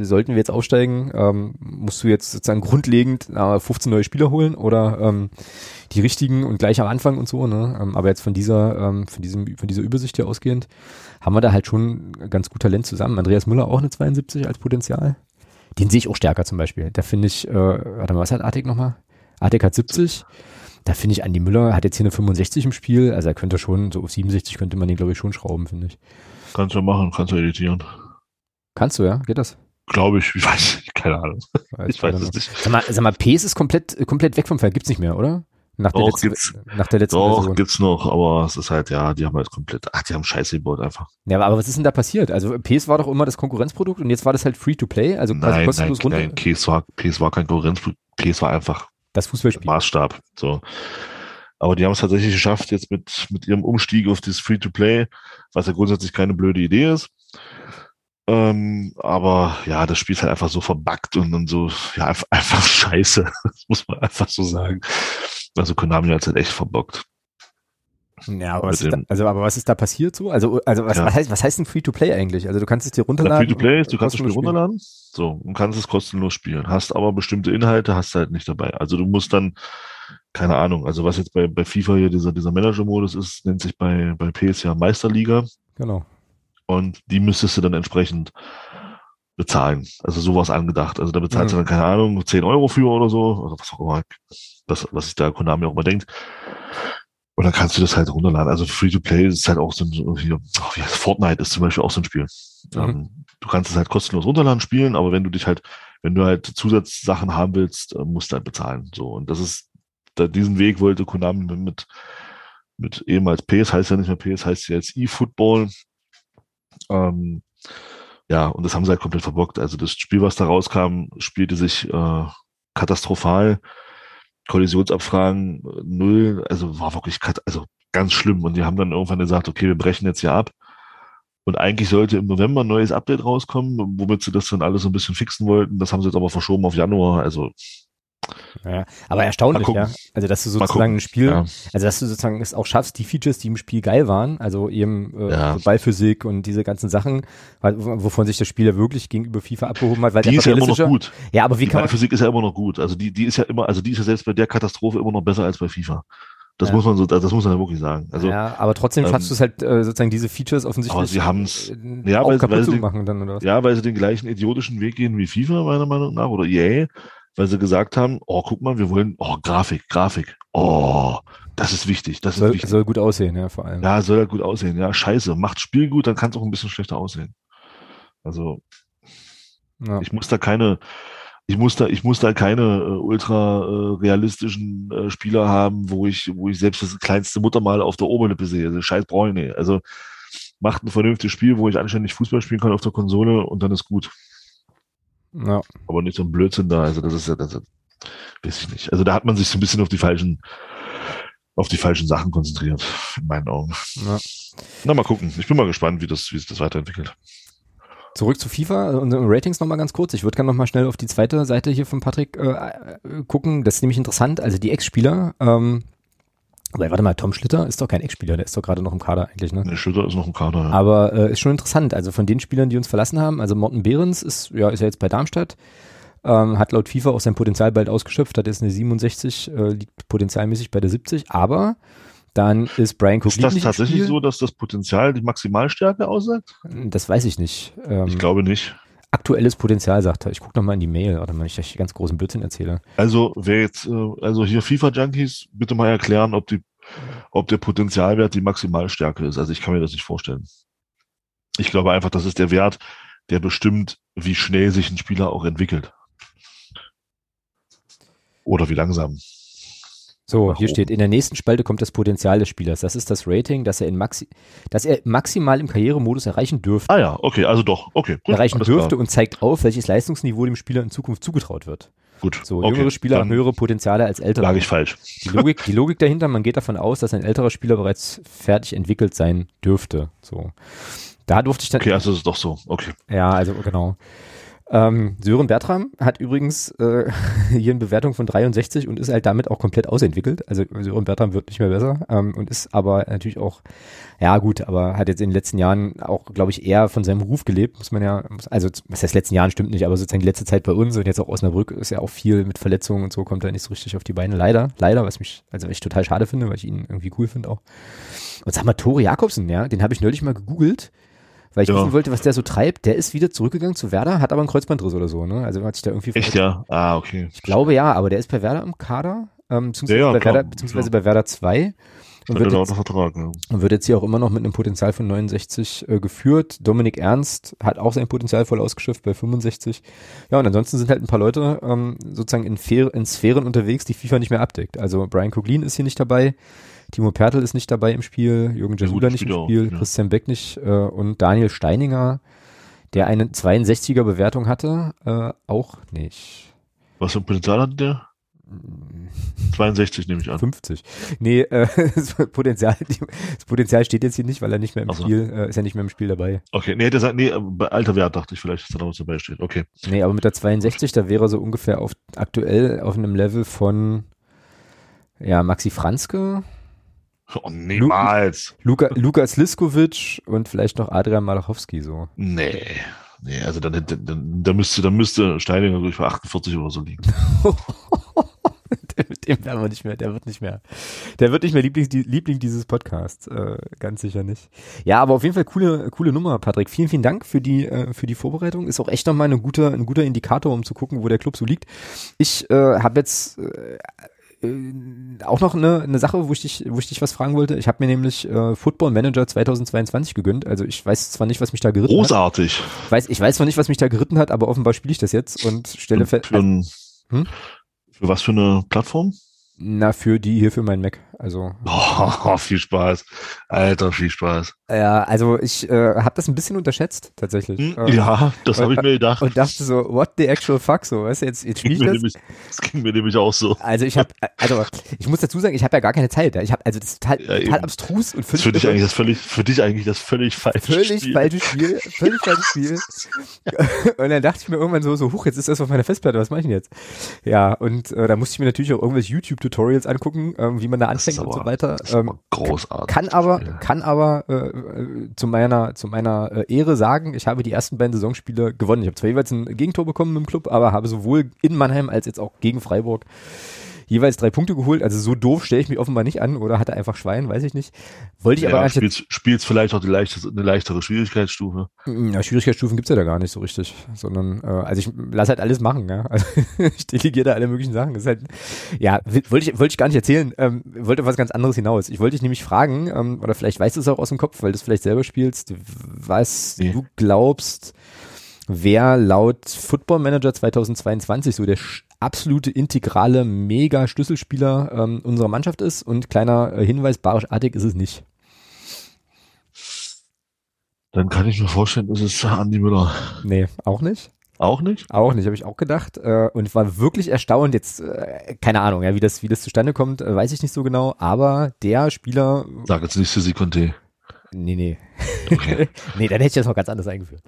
sollten wir jetzt aufsteigen, ähm, musst du jetzt sozusagen grundlegend äh, 15 neue Spieler holen oder ähm, die richtigen und gleich am Anfang und so, ne? Ähm, aber jetzt von dieser, ähm, von diesem, von dieser Übersicht hier ausgehend, haben wir da halt schon ganz gut Talent zusammen. Andreas Müller auch eine 72 als Potenzial. Den sehe ich auch stärker zum Beispiel. Da finde ich, äh, warte mal, was hat Artik nochmal? Artik hat 70. Da finde ich, Andi Müller hat jetzt hier eine 65 im Spiel. Also er könnte schon, so auf 67 könnte man den, glaube ich, schon schrauben, finde ich. Kannst du machen, kannst du editieren. Kannst du, ja? Geht das? Glaube ich, ich weiß, keine Ahnung. Weiß ich weiß es nicht. Sag mal, sag mal, PS ist komplett, komplett weg vom Feld, gibt's nicht mehr, oder? Nach der, doch, letzten, gibt's, nach der letzten Doch, Version. gibt's noch, aber es ist halt, ja, die haben halt komplett, ach, die haben Scheiße gebaut einfach. Ja, aber was ist denn da passiert? Also PS war doch immer das Konkurrenzprodukt und jetzt war das halt Free-to-Play, also nein, kostenlos nein, runter? Nein, PS war, PS war kein Konkurrenzprodukt, PS war einfach das Fußballspiel. Maßstab, so. Aber die haben es tatsächlich geschafft, jetzt mit, mit ihrem Umstieg auf das Free-to-Play, was ja grundsätzlich keine blöde Idee ist. Ähm, aber ja, das Spiel ist halt einfach so verbuggt und, und so, ja, einfach, einfach scheiße. Das muss man einfach so sagen. Also Konami hat es halt echt verbockt. Ja, aber was, da, also, aber was ist da passiert so? Also, also was, ja. was heißt, was heißt denn Free-to-Play eigentlich? Also du kannst es dir runterladen. Free-to-Play ist, du kannst das Spiel spielen. runterladen, so, und kannst es kostenlos spielen. Hast aber bestimmte Inhalte, hast du halt nicht dabei. Also du musst dann, keine Ahnung, also was jetzt bei, bei FIFA hier dieser, dieser Manager-Modus ist, nennt sich bei, bei PS ja Meisterliga. Genau. Und die müsstest du dann entsprechend bezahlen. Also sowas angedacht. Also da bezahlst mhm. du dann, keine Ahnung, 10 Euro für oder so, oder was auch immer, das, was sich da Konami auch immer denkt. Und dann kannst du das halt runterladen. Also Free-to-Play ist halt auch so ein, so wie Fortnite ist zum Beispiel auch so ein Spiel. Mhm. Ähm, du kannst es halt kostenlos runterladen, spielen, aber wenn du dich halt, wenn du halt Zusatzsachen haben willst, äh, musst du halt bezahlen. So. Und das ist, da, diesen Weg wollte Konami mit, mit ehemals PS, heißt ja nicht mehr PS, heißt ja jetzt eFootball. Ähm, ja, und das haben sie halt komplett verbockt. Also das Spiel, was da rauskam, spielte sich äh, katastrophal. Kollisionsabfragen äh, null, also war wirklich also ganz schlimm. Und die haben dann irgendwann gesagt, okay, wir brechen jetzt hier ab. Und eigentlich sollte im November ein neues Update rauskommen, womit sie das dann alles so ein bisschen fixen wollten. Das haben sie jetzt aber verschoben auf Januar. Also ja, aber erstaunlich, ja. Also, dass du sozusagen ein Spiel, ja. also, dass du sozusagen es auch schaffst, die Features, die im Spiel geil waren, also eben äh, ja. Ballphysik und diese ganzen Sachen, wovon sich der Spieler wirklich gegenüber FIFA abgehoben hat, weil die ist ja immer noch gut. Ja, aber wie die kann Ballphysik ist ja immer noch gut. Also, die, die ist ja immer, also, die ist ja selbst bei der Katastrophe immer noch besser als bei FIFA. Das ja. muss man so, das muss man ja wirklich sagen. Also, ja, aber trotzdem schaffst ähm, du es halt äh, sozusagen diese Features offensichtlich. Aber sie haben es, äh, ja, weil, weil, sie den, dann, oder was? ja, weil sie den gleichen idiotischen Weg gehen wie FIFA meiner Meinung nach oder EA weil sie gesagt haben, oh, guck mal, wir wollen, oh, Grafik, Grafik, oh, das ist wichtig, das soll, ist wichtig. Soll gut aussehen, ja, vor allem. Ja, soll halt gut aussehen, ja, scheiße, macht Spiel gut, dann kann es auch ein bisschen schlechter aussehen. Also, ja. ich muss da keine, ich muss da, ich muss da keine äh, ultra äh, realistischen äh, Spieler haben, wo ich, wo ich selbst das kleinste Muttermal auf der Oberlippe sehe. Also, scheiß brauche ich nicht. Also, macht ein vernünftiges Spiel, wo ich anständig Fußball spielen kann auf der Konsole und dann ist gut. Ja. Aber nicht so ein Blödsinn da. Also das ist ja, das, weiß ich nicht. Also da hat man sich so ein bisschen auf die falschen, auf die falschen Sachen konzentriert, in meinen Augen. Ja. Na, mal gucken. Ich bin mal gespannt, wie das, wie sich das weiterentwickelt. Zurück zu FIFA und Ratings nochmal ganz kurz. Ich würde gerne nochmal schnell auf die zweite Seite hier von Patrick äh, äh, gucken. Das ist nämlich interessant. Also die Ex-Spieler, ähm, aber warte mal, Tom Schlitter ist doch kein Ex-Spieler, der ist doch gerade noch im Kader eigentlich, ne? Der Schlitter ist noch im Kader, ja. Aber äh, ist schon interessant. Also von den Spielern, die uns verlassen haben, also Morten Behrens ist, ja, ist ja jetzt bei Darmstadt, ähm, hat laut FIFA auch sein Potenzial bald ausgeschöpft, hat jetzt eine 67, äh, liegt potenzialmäßig bei der 70, aber dann ist Brian Cook Ist das tatsächlich so, dass das Potenzial die Maximalstärke aussagt? Das weiß ich nicht. Ähm, ich glaube nicht. Aktuelles Potenzial, sagt er. Ich gucke nochmal in die Mail, oder wenn ich euch ganz großen Blödsinn erzähle. Also, wer jetzt, äh, also hier FIFA-Junkies, bitte mal erklären, ob die ob der Potenzialwert die Maximalstärke ist. Also ich kann mir das nicht vorstellen. Ich glaube einfach, das ist der Wert, der bestimmt, wie schnell sich ein Spieler auch entwickelt. Oder wie langsam. So, hier steht, in der nächsten Spalte kommt das Potenzial des Spielers. Das ist das Rating, das er, in Maxi das er maximal im Karrieremodus erreichen dürfte. Ah ja, okay, also doch, okay. Gut, erreichen dürfte klar. und zeigt auf, welches Leistungsniveau dem Spieler in Zukunft zugetraut wird. Gut. So, okay, jüngere Spieler haben höhere Potenziale als ältere. Lag ich falsch. Die Logik, die Logik dahinter, man geht davon aus, dass ein älterer Spieler bereits fertig entwickelt sein dürfte. So. Da durfte ich dann. Okay, also ist es doch so. Okay. Ja, also genau. Ähm, Sören Bertram hat übrigens äh, hier eine Bewertung von 63 und ist halt damit auch komplett ausentwickelt. Also Sören Bertram wird nicht mehr besser ähm, und ist aber natürlich auch, ja gut, aber hat jetzt in den letzten Jahren auch, glaube ich, eher von seinem Ruf gelebt, muss man ja, also was heißt letzten Jahren stimmt nicht, aber sozusagen die letzte Zeit bei uns und jetzt auch Osnabrück ist ja auch viel mit Verletzungen und so, kommt er nicht so richtig auf die Beine. Leider, leider, was mich, also ich total schade finde, weil ich ihn irgendwie cool finde auch. Und sag mal, Tore Jakobsen, ja, den habe ich neulich mal gegoogelt weil ich ja. wissen wollte, was der so treibt. Der ist wieder zurückgegangen zu Werder, hat aber einen Kreuzbandriss oder so, ne? Also hat sich da irgendwie Echt, ja? Ah, okay. Ich glaube ja, aber der ist bei Werder im Kader, ähm, beziehungsweise, ja, ja, bei, Werder, beziehungsweise bei Werder 2. Und wird, jetzt, Vertrag, ja. und wird jetzt hier auch immer noch mit einem Potenzial von 69 äh, geführt. Dominik Ernst hat auch sein Potenzial voll ausgeschöpft bei 65. Ja, und ansonsten sind halt ein paar Leute ähm, sozusagen in, in Sphären unterwegs, die FIFA nicht mehr abdeckt. Also Brian Coglin ist hier nicht dabei. Timo Pertl ist nicht dabei im Spiel, Jürgen Jasula nicht im Spiel, auch, ja. Christian Beck nicht äh, und Daniel Steininger, der eine 62er Bewertung hatte, äh, auch nicht. Was für ein Potenzial hatte der? 62 nehme ich an. 50. Nee, äh, das Potenzial, das Potenzial steht jetzt hier nicht, weil er nicht mehr im so. Spiel, äh, ist ja nicht mehr im Spiel dabei. Okay, nee, der nee, bei alter Wert dachte ich vielleicht, dass da noch was dabei steht. Okay. Nee, aber mit der 62, da wäre er so ungefähr auf aktuell auf einem Level von ja, Maxi Franzke, Oh, niemals. Luka, Lukas Liskovic und vielleicht noch Adrian Malachowski so. Nee. Nee, also dann, dann, dann, müsste, dann müsste Steininger durch bei 48 oder so liegen. Mit dem werden wir nicht mehr, der wird nicht mehr, der wird nicht mehr Liebling, Liebling dieses Podcasts, äh, ganz sicher nicht. Ja, aber auf jeden Fall coole, coole Nummer, Patrick. Vielen, vielen Dank für die, äh, für die Vorbereitung. Ist auch echt nochmal ein guter, ein guter Indikator, um zu gucken, wo der Club so liegt. Ich äh, habe jetzt äh, äh, auch noch eine, eine Sache, wo ich dich, wo ich dich was fragen wollte. Ich habe mir nämlich äh, Football Manager 2022 gegönnt. Also ich weiß zwar nicht, was mich da geritten Großartig. hat. Großartig. Ich weiß, ich weiß zwar nicht, was mich da geritten hat, aber offenbar spiele ich das jetzt und stelle fest. Für, hm? für was für eine Plattform? Na, für die hier für meinen Mac. Also. Oh, viel Spaß. Alter, viel Spaß. Ja, also ich äh, habe das ein bisschen unterschätzt, tatsächlich. Hm, ähm, ja, das habe ich mir gedacht. Und dachte so, what the actual fuck, so, weißt du, jetzt, jetzt spiel ich das. Nämlich, das ging mir nämlich auch so. Also ich habe, also ich muss dazu sagen, ich habe ja gar keine Zeit. Ich habe, also das ist total, ja, total abstrus und völlig. Für dich eigentlich das völlig, für dich eigentlich das völlig falsche völlig Spiel. Falsches Spiel. Völlig falsches Spiel. und dann dachte ich mir irgendwann so, so, huch, jetzt ist das auf meiner Festplatte, was mache ich denn jetzt? Ja, und äh, da musste ich mir natürlich auch irgendwelche YouTube-Tutorials angucken, ähm, wie man da anfängt und so weiter. Ähm, großartig. Kann aber, kann aber äh, äh, zu meiner, zu meiner äh, Ehre sagen, ich habe die ersten beiden Saisonspiele gewonnen. Ich habe zwar jeweils ein Gegentor bekommen im Club, aber habe sowohl in Mannheim als jetzt auch gegen Freiburg jeweils drei Punkte geholt. Also so doof stelle ich mich offenbar nicht an oder hatte einfach Schwein, weiß ich nicht. Wollte ich ja, aber. Spielst, spielst vielleicht auch die leichte, eine leichtere Schwierigkeitsstufe. Ja, Schwierigkeitsstufen gibt's ja da gar nicht so richtig, sondern äh, also ich lasse halt alles machen, ja. Also ich delegiere da alle möglichen Sachen. Das ist halt, ja, wollte ich, wollte ich gar nicht erzählen, ähm, wollte was ganz anderes hinaus. Ich wollte dich nämlich fragen, ähm, oder vielleicht weißt du es auch aus dem Kopf, weil du es vielleicht selber spielst, was nee. du glaubst, wer laut Football Manager 2022 so der absolute integrale Mega-Schlüsselspieler ähm, unserer Mannschaft ist. Und kleiner äh, Hinweis, Barisch-artig ist es nicht. Dann kann ich mir vorstellen, das ist Andi Müller. Nee, auch nicht. Auch nicht? Auch nicht, habe ich auch gedacht. Äh, und war wirklich erstaunt. Jetzt, äh, keine Ahnung, ja, wie das, wie das zustande kommt, äh, weiß ich nicht so genau. Aber der Spieler. Sag jetzt nicht Sissi Conte. Nee, nee. Nee, dann hätte ich das noch ganz anders eingeführt.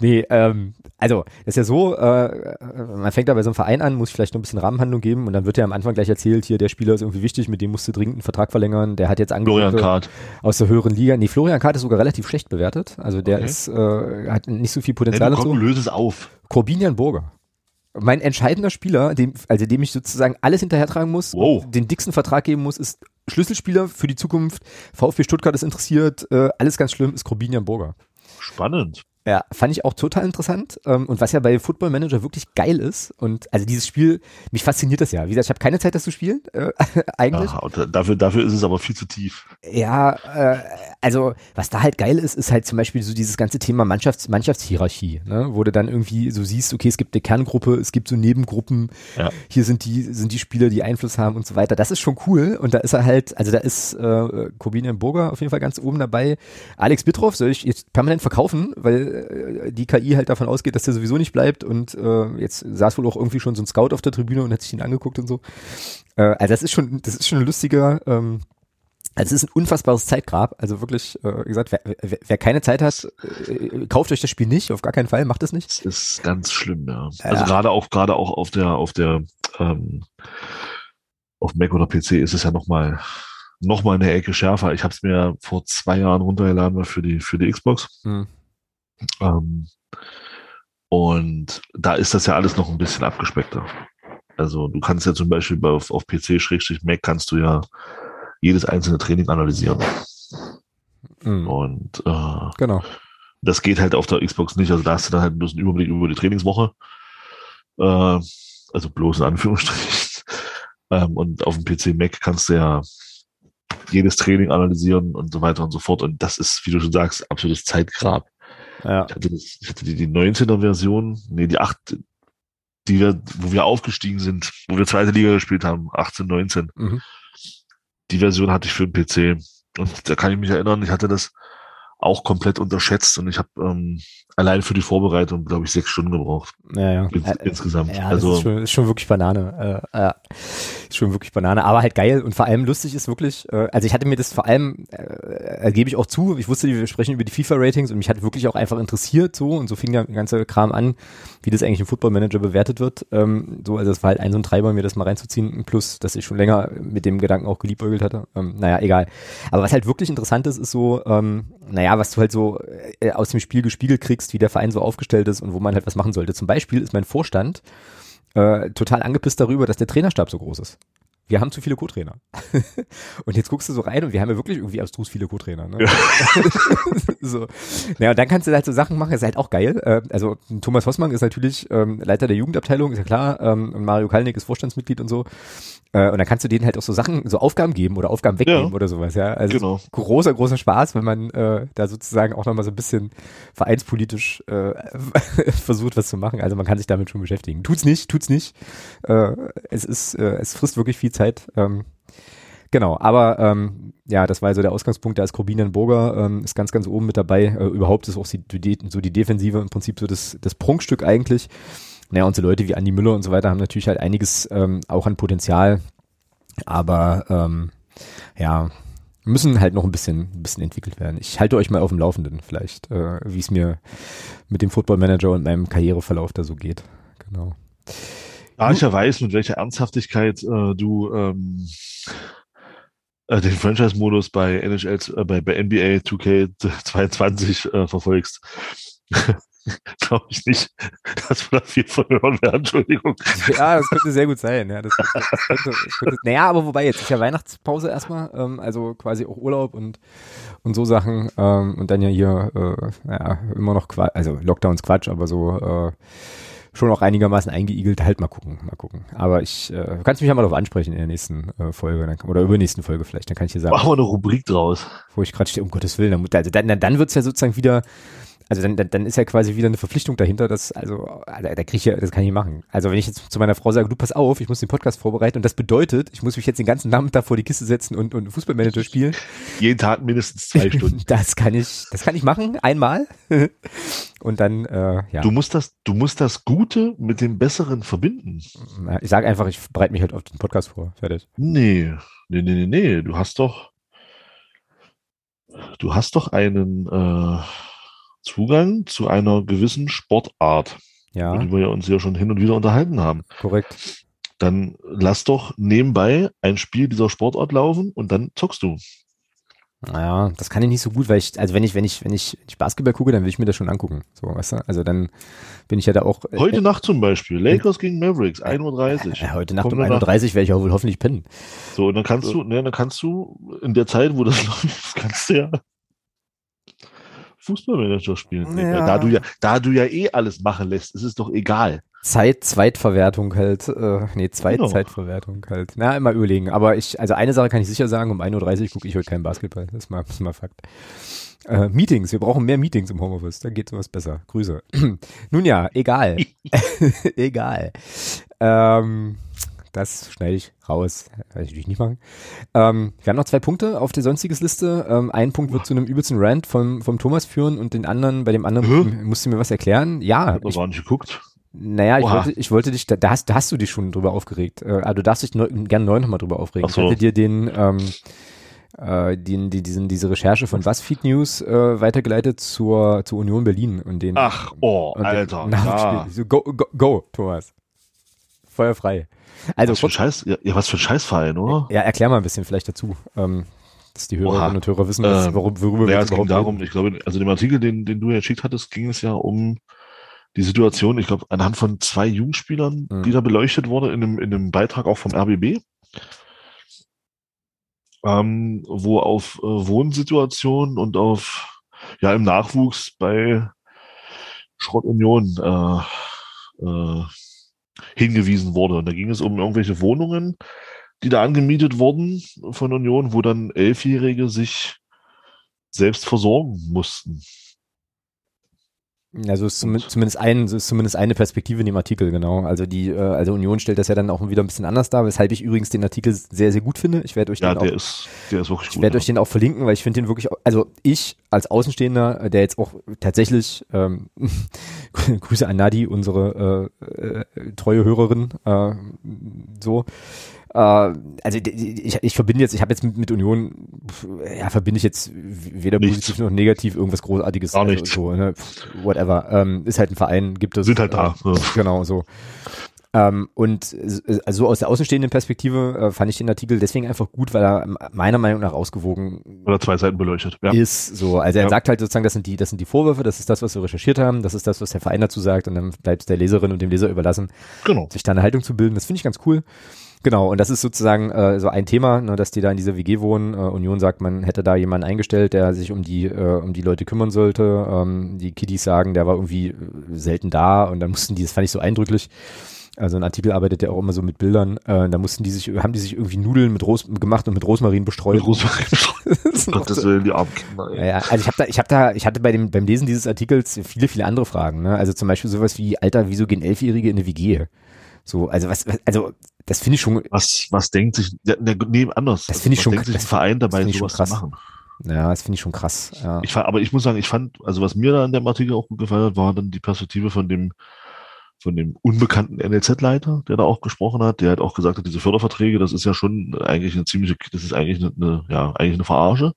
Nee, ähm, also, das ist ja so, äh, man fängt da bei so einem Verein an, muss vielleicht noch ein bisschen Rahmenhandlung geben und dann wird ja am Anfang gleich erzählt, hier, der Spieler ist irgendwie wichtig, mit dem musst du dringend einen Vertrag verlängern, der hat jetzt Angebote aus der höheren Liga. Nee, Florian Kart ist sogar relativ schlecht bewertet, also der okay. ist, äh, hat nicht so viel Potenzial. Ja, komm, so. löse es auf. Corbinian Burger mein entscheidender Spieler, dem, also dem ich sozusagen alles hinterhertragen muss, wow. den dicksten Vertrag geben muss, ist Schlüsselspieler für die Zukunft. VfB Stuttgart ist interessiert, äh, alles ganz schlimm, ist Corbinian Burger. Spannend. Ja, fand ich auch total interessant. Ähm, und was ja bei Football Manager wirklich geil ist, und also dieses Spiel, mich fasziniert das ja. Wie gesagt, ich habe keine Zeit, das zu spielen, äh, eigentlich. Aha, dafür, dafür ist es aber viel zu tief. Ja, äh, also was da halt geil ist, ist halt zum Beispiel so dieses ganze Thema Mannschafts Mannschaftshierarchie, ne? wo du dann irgendwie so siehst, okay, es gibt eine Kerngruppe, es gibt so Nebengruppen, ja. hier sind die, sind die Spieler, die Einfluss haben und so weiter. Das ist schon cool. Und da ist er halt, also da ist äh, Corbinian Burger auf jeden Fall ganz oben dabei. Alex Bittroff soll ich jetzt permanent verkaufen, weil äh, die KI halt davon ausgeht, dass der sowieso nicht bleibt und äh, jetzt saß wohl auch irgendwie schon so ein Scout auf der Tribüne und hat sich ihn angeguckt und so. Äh, also das ist schon, das ist schon ein lustiger, ähm, Also es ist ein unfassbares Zeitgrab. Also wirklich, äh, wie gesagt, wer, wer, wer keine Zeit hat, äh, kauft euch das Spiel nicht, auf gar keinen Fall, macht es nicht. Das ist ganz schlimm, ja. Also gerade auch, gerade auch auf der, auf der, ähm, auf Mac oder PC ist es ja nochmal noch mal eine Ecke schärfer. Ich habe es mir vor zwei Jahren runtergeladen für die, für die Xbox. Hm. Ähm, und da ist das ja alles noch ein bisschen abgespeckter. Also du kannst ja zum Beispiel auf, auf PC-Mac kannst du ja jedes einzelne Training analysieren. Mhm. Und äh, genau. das geht halt auf der Xbox nicht. Also da hast du dann halt bloß einen Überblick über die Trainingswoche. Äh, also bloß in Anführungsstrichen. ähm, und auf dem PC Mac kannst du ja jedes Training analysieren und so weiter und so fort. Und das ist, wie du schon sagst, absolutes Zeitgrab. Ja. Ich hatte, das, ich hatte die, die 19er Version, nee, die 8, die wir, wo wir aufgestiegen sind, wo wir zweite Liga gespielt haben, 18, 19. Mhm. Die Version hatte ich für den PC. Und da kann ich mich erinnern, ich hatte das auch komplett unterschätzt und ich habe ähm, allein für die Vorbereitung, glaube ich, sechs Stunden gebraucht. Ja, ja. Ins, äh, insgesamt. Ja, also ist schon, ist schon, wirklich Banane. Äh, äh, ist schon wirklich Banane, aber halt geil und vor allem lustig ist wirklich, äh, also ich hatte mir das vor allem, äh, gebe ich auch zu, ich wusste, wir sprechen über die FIFA-Ratings und mich hat wirklich auch einfach interessiert so und so fing der ganze Kram an, wie das eigentlich im Football Manager bewertet wird. Ähm, so, also es war halt ein so ein Treiber, mir das mal reinzuziehen, plus, dass ich schon länger mit dem Gedanken auch geliebäugelt hatte. Ähm, naja, egal. Aber was halt wirklich interessant ist, ist so, ähm, naja, was du halt so äh, aus dem Spiel gespiegelt kriegst, wie der Verein so aufgestellt ist und wo man halt was machen sollte. Zum Beispiel ist mein Vorstand äh, total angepisst darüber, dass der Trainerstab so groß ist wir haben zu viele Co-Trainer. und jetzt guckst du so rein und wir haben ja wirklich irgendwie abstrus viele Co-Trainer. Ne? Ja. so. Naja, und dann kannst du halt so Sachen machen, ist halt auch geil. Äh, also Thomas Hossmann ist natürlich ähm, Leiter der Jugendabteilung, ist ja klar. Ähm, und Mario Kalnick ist Vorstandsmitglied und so. Äh, und dann kannst du denen halt auch so Sachen, so Aufgaben geben oder Aufgaben wegnehmen ja. oder sowas, ja. Also genau. großer, großer Spaß, wenn man äh, da sozusagen auch nochmal so ein bisschen vereinspolitisch äh, versucht, was zu machen. Also man kann sich damit schon beschäftigen. Tut's nicht, tut's nicht. Äh, es ist, äh, es frisst wirklich viel Zeit. Ähm, Genau, aber ähm, ja, das war so der Ausgangspunkt. Da ist Corbinian-Burger, ähm, ist ganz, ganz oben mit dabei. Äh, überhaupt ist auch die, die, so die Defensive im Prinzip so das, das Prunkstück eigentlich. Naja, und so Leute wie Andi Müller und so weiter haben natürlich halt einiges ähm, auch an Potenzial, aber ähm, ja, müssen halt noch ein bisschen, ein bisschen entwickelt werden. Ich halte euch mal auf dem Laufenden vielleicht, äh, wie es mir mit dem Football Manager und meinem Karriereverlauf da so geht. Genau. Da ich ja weiß, mit welcher Ernsthaftigkeit äh, du ähm, äh, den Franchise-Modus bei NHL, äh, bei, bei NBA 2K22 äh, verfolgst, glaube ich nicht, dass wir da viel von hören werden. Entschuldigung. Ja, das könnte sehr gut sein. Ja, das, das könnte, das könnte, naja, aber wobei, jetzt ist ja Weihnachtspause erstmal, ähm, also quasi auch Urlaub und, und so Sachen. Ähm, und dann ja hier, äh, naja, immer noch Quatsch, also Lockdowns Quatsch, aber so äh, schon auch einigermaßen eingeigelt. Halt mal gucken, mal gucken. Aber ich, äh, du kannst mich ja mal darauf ansprechen in der nächsten äh, Folge dann, oder übernächsten Folge vielleicht. Dann kann ich dir sagen. Machen wir eine Rubrik draus. Wo ich gerade stehe, um Gottes Willen. Also dann, dann, dann wird's ja sozusagen wieder also dann, dann, dann ist ja quasi wieder eine Verpflichtung dahinter, dass, also, da, da krieg ich ja, das kann ich machen. Also wenn ich jetzt zu meiner Frau sage, du pass auf, ich muss den Podcast vorbereiten und das bedeutet, ich muss mich jetzt den ganzen Nachmittag vor die Kiste setzen und, und Fußballmanager spielen. Jeden Tag mindestens zwei Stunden. das kann ich, das kann ich machen, einmal. und dann, äh, ja. Du musst das, du musst das Gute mit dem Besseren verbinden. Ich sage einfach, ich bereite mich halt auf den Podcast vor. Fertig. Nee, nee, nee, nee, nee. Du hast doch, du hast doch einen, äh, Zugang zu einer gewissen Sportart, ja. über die wir uns ja schon hin und wieder unterhalten haben. Korrekt. Dann lass doch nebenbei ein Spiel dieser Sportart laufen und dann zockst du. Naja, das kann ich nicht so gut, weil ich, also wenn ich, wenn ich, wenn ich, wenn ich Basketball gucke, dann will ich mir das schon angucken. So, weißt du? Also dann bin ich ja da auch. Äh, heute äh, Nacht zum Beispiel, Lakers äh, gegen Mavericks, 1.30 Uhr. Äh, heute Nacht Kommt um 1.30 Uhr werde ich auch wohl hoffentlich pennen. So, und dann kannst so. du, ne, dann kannst du in der Zeit, wo das läuft, kannst du ja Fußballmanager spielen. Ja. Da, du ja, da du ja eh alles machen lässt, ist es doch egal. Zeit, Zweitverwertung halt, äh, nee, Zweitzeitverwertung genau. halt. Na, immer überlegen. Aber ich, also eine Sache kann ich sicher sagen, um 1.30 Uhr gucke ich heute keinen Basketball. Das ist mal, das ist mal Fakt. Äh, Meetings, wir brauchen mehr Meetings im Homeoffice, da geht sowas besser. Grüße. Nun ja, egal. egal. Ähm, das schneide ich raus. Kann ich natürlich nicht machen. Ähm, wir haben noch zwei Punkte auf der sonstiges Liste. Ähm, ein Punkt wird zu einem übelsten Rant vom, vom Thomas führen und den anderen, bei dem anderen musst du mir was erklären. Ja. Ich habe nicht geguckt. Naja, ich wollte, ich wollte dich, da, da, hast, da hast du dich schon drüber aufgeregt. Äh, also du darfst dich neu, gerne neu nochmal drüber aufregen. Ach so. Ich hatte dir den, ähm, äh, die, die, diesen, diese Recherche von BuzzFeed News äh, weitergeleitet zur, zur Union Berlin und den. Ach, oh, Alter. Den, ja. so, go, go, go, Thomas. Feuer frei. Also, was für, Scheiß, ja, was für ein Scheißverein, oder? Ja, erklär mal ein bisschen vielleicht dazu. Ähm, dass die Hörerinnen und Hörer wissen, was, warum, worüber ja, wir es ging darum, reden. ich glaube, also dem Artikel, den, den du ja geschickt hattest, ging es ja um die Situation, ich glaube, anhand von zwei Jugendspielern, mhm. die da beleuchtet wurde in einem, in einem Beitrag auch vom RBB, ähm, wo auf äh, Wohnsituationen und auf, ja, im Nachwuchs bei Schrottunion äh, äh, hingewiesen wurde. Und da ging es um irgendwelche Wohnungen, die da angemietet wurden von Union, wo dann Elfjährige sich selbst versorgen mussten. Also ist zumindest, ein, ist zumindest eine Perspektive in dem Artikel, genau. Also die, äh, also Union stellt das ja dann auch wieder ein bisschen anders dar, weshalb ich übrigens den Artikel sehr, sehr gut finde. Ich werde euch ja, den der auch, ist, der ist wirklich ich werde ja. euch den auch verlinken, weil ich finde den wirklich, also ich als Außenstehender, der jetzt auch tatsächlich, ähm, Grüße an Nadi, unsere äh, äh, treue Hörerin, äh, so, äh, also ich, ich verbinde jetzt, ich habe jetzt mit, mit, Union, ja, verbinde ich jetzt weder Nichts. positiv noch negativ irgendwas Großartiges. Gar nichts. So, ne? Whatever. Ähm, ist halt ein Verein, gibt es. Sind halt da. Äh, genau, so. Ähm, und also aus der außenstehenden Perspektive äh, fand ich den Artikel deswegen einfach gut, weil er meiner Meinung nach ausgewogen oder zwei Seiten beleuchtet ja. ist. So, also er ja. sagt halt sozusagen, das sind die, das sind die Vorwürfe, das ist das, was wir recherchiert haben, das ist das, was der Verein dazu sagt, und dann bleibt es der Leserin und dem Leser überlassen, genau. sich da eine Haltung zu bilden. Das finde ich ganz cool. Genau, und das ist sozusagen äh, so ein Thema, ne, dass die da in dieser WG wohnen. Äh, Union sagt, man hätte da jemanden eingestellt, der sich um die, äh, um die Leute kümmern sollte. Ähm, die Kiddies sagen, der war irgendwie äh, selten da und dann mussten die, das fand ich so eindrücklich. Also ein Artikel arbeitet ja auch immer so mit Bildern. Äh, da mussten die sich, haben die sich irgendwie Nudeln mit Ros gemacht und mit Rosmarin bestreut. Mit Rosmarin bestreut. Gottes Willen, die armen Kinder. Ja, ja, also ich habe da, ich habe da, ich hatte bei dem beim Lesen dieses Artikels viele, viele andere Fragen. Ne? Also zum Beispiel sowas wie, Alter, wieso gehen Elfjährige in eine WG? So, also was, also das finde ich schon. Was, was denkt sich, nee, anders. Das finde ich schon. Denkt das Verein dabei, sowas zu machen. Ja, das finde ich schon krass. Ja. Ich, aber ich muss sagen, ich fand, also was mir da in dem Artikel auch gut gefallen hat, war dann die Perspektive von dem, von dem unbekannten NLZ-Leiter, der da auch gesprochen hat, der hat auch gesagt hat, diese Förderverträge, das ist ja schon eigentlich eine ziemliche, das ist eigentlich eine, eine ja, eigentlich eine Verarsche,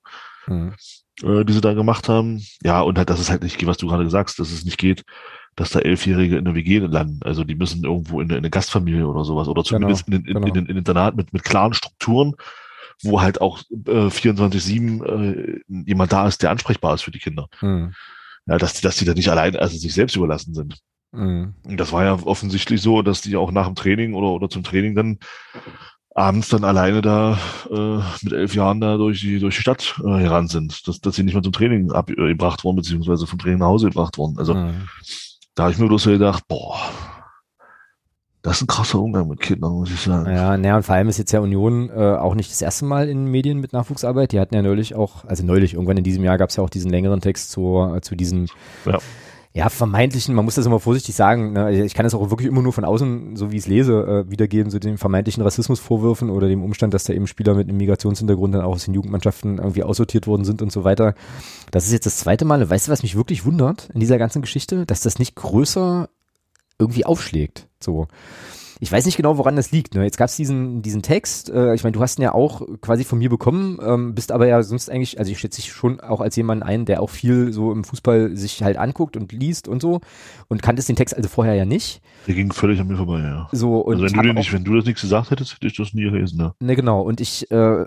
mhm. äh, die sie da gemacht haben. Ja, und halt, dass es halt nicht geht, was du gerade sagst, dass es nicht geht, dass da Elfjährige in der WG landen. Also die müssen irgendwo in eine, in eine Gastfamilie oder sowas oder zumindest genau, in, in, genau. in, in, in Internat mit, mit klaren Strukturen, wo halt auch äh, 24-7 äh, jemand da ist, der ansprechbar ist für die Kinder. Mhm. Ja, dass, dass die da nicht allein, also sich selbst überlassen sind. Mhm. Und das war ja offensichtlich so, dass die auch nach dem Training oder, oder zum Training dann abends dann alleine da äh, mit elf Jahren da durch die, durch die Stadt äh, heran sind, dass, dass sie nicht mehr zum Training abgebracht wurden, beziehungsweise vom Training nach Hause gebracht wurden. Also mhm. Da habe ich mir bloß so gedacht, boah, das ist ein krasser Umgang mit Kindern, muss ich sagen. Ja, naja, und vor allem ist jetzt ja Union äh, auch nicht das erste Mal in Medien mit Nachwuchsarbeit. Die hatten ja neulich auch, also neulich, irgendwann in diesem Jahr gab es ja auch diesen längeren Text zu, äh, zu diesen ja ja, vermeintlichen, man muss das immer vorsichtig sagen, ne? ich kann das auch wirklich immer nur von außen, so wie ich es lese, äh, wiedergeben, so den vermeintlichen Rassismusvorwürfen oder dem Umstand, dass da eben Spieler mit einem Migrationshintergrund dann auch aus den Jugendmannschaften irgendwie aussortiert worden sind und so weiter. Das ist jetzt das zweite Mal. Weißt du, was mich wirklich wundert in dieser ganzen Geschichte? Dass das nicht größer irgendwie aufschlägt. So ich weiß nicht genau, woran das liegt. Ne? Jetzt gab es diesen, diesen Text, äh, ich meine, du hast ihn ja auch quasi von mir bekommen, ähm, bist aber ja sonst eigentlich, also ich schätze dich schon auch als jemand ein, der auch viel so im Fußball sich halt anguckt und liest und so und kanntest den Text also vorher ja nicht. Der ging völlig an mir vorbei, ja. So, und also wenn du, nicht, wenn du das nichts gesagt hättest, hätte ich das nie gelesen, ne? Ne, genau. Und ich, äh,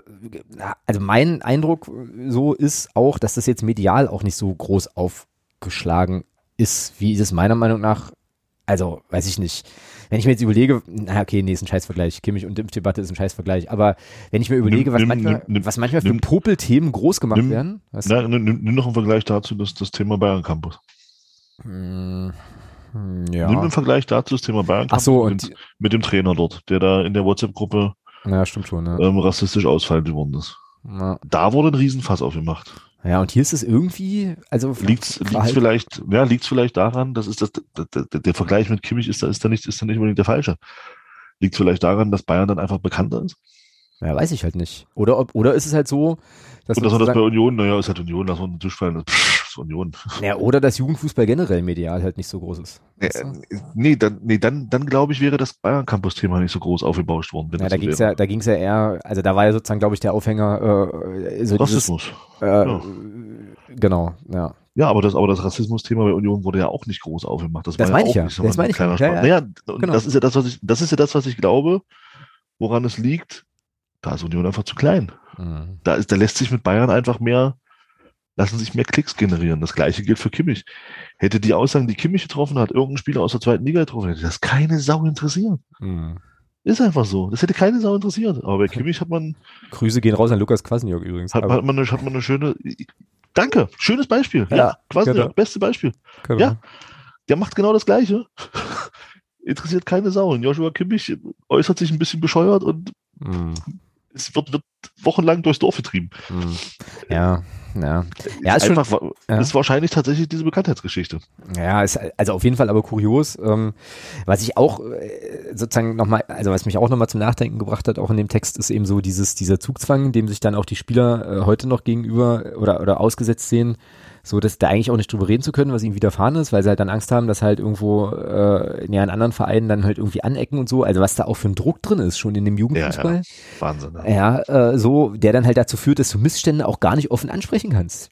also mein Eindruck so ist auch, dass das jetzt medial auch nicht so groß aufgeschlagen ist, wie es meiner Meinung nach, also weiß ich nicht wenn ich mir jetzt überlege, na okay, nee, ist ein Scheißvergleich, Kimmich und Impfdebatte ist ein Scheißvergleich, aber wenn ich mir überlege, was, nimm, manchmal, nimm, was manchmal für Popelthemen groß gemacht nimm, werden. Na, nimm, nimm noch einen Vergleich dazu, das, das Thema Bayern Campus. Hm, ja. Nimm einen Vergleich dazu das Thema Bayern Campus so, mit, mit, dem Trainer dort, der da in der WhatsApp-Gruppe ja, ja. ähm, rassistisch ausfallen geworden ist. Da wurde ein Riesenfass aufgemacht. Ja, und hier ist es irgendwie, also liegt's, liegt's vielleicht, ja, liegt's vielleicht daran, das ist das, der, der, der Vergleich mit Kimmich ist da, ist da nicht, ist da nicht unbedingt der falsche. Liegt vielleicht daran, dass Bayern dann einfach bekannter ist? Ja, weiß ich halt nicht. Oder ob, oder ist es halt so, dass. Und dass man das bei Union, naja, ist halt Union, lass uns Tisch fallen. Union. Ja, oder dass Jugendfußball generell medial halt nicht so groß ist. Äh, nee, dann, nee, dann, dann glaube ich, wäre das Bayern Campus Thema nicht so groß aufgebauscht worden. ja, da so ging es ja, da ging es ja eher, also da war ja sozusagen, glaube ich, der Aufhänger, äh, so Rassismus. Dieses, äh, ja. Genau, ja. Ja, aber das, aber das Rassismus-Thema bei Union wurde ja auch nicht groß aufgemacht. Das, das meine ja ich ja. Das meine ich ja. ja, Naja, genau. das ist ja das, was ich, das ist ja das, was ich glaube, woran es liegt. Da ist Union einfach zu klein. Mhm. Da ist, da lässt sich mit Bayern einfach mehr, lassen sich mehr Klicks generieren. Das gleiche gilt für Kimmich. Hätte die Aussagen, die Kimmich getroffen hat, irgendein Spieler aus der zweiten Liga getroffen, hätte das keine Sau interessiert. Mhm. Ist einfach so. Das hätte keine Sau interessiert. Aber bei Kimmich hat man. Grüße gehen raus an Lukas Kwasniok übrigens. Hat, hat, man eine, hat man eine schöne. Danke, schönes Beispiel. Ja, ja Kwasniok, genau. beste Beispiel. Genau. Ja, der macht genau das Gleiche. Interessiert keine Sau. Und Joshua Kimmich äußert sich ein bisschen bescheuert und mhm. es wird, wird wochenlang durchs Dorf getrieben. Mhm. Ja, ja. ja ist, einfach, schon, ja. ist wahrscheinlich tatsächlich diese Bekanntheitsgeschichte. Ja, ist also auf jeden Fall aber kurios. Ähm, was ich auch äh, sozusagen nochmal, also was mich auch nochmal zum Nachdenken gebracht hat, auch in dem Text, ist eben so dieses, dieser Zugzwang, dem sich dann auch die Spieler äh, heute noch gegenüber oder, oder ausgesetzt sehen so dass da eigentlich auch nicht drüber reden zu können, was ihnen widerfahren ist, weil sie halt dann Angst haben, dass halt irgendwo äh, in anderen Vereinen dann halt irgendwie anecken und so. Also was da auch für ein Druck drin ist, schon in dem Jugendfußball. Ja, ja. Wahnsinn. Ja, ja äh, so, der dann halt dazu führt, dass du Missstände auch gar nicht offen ansprechen kannst.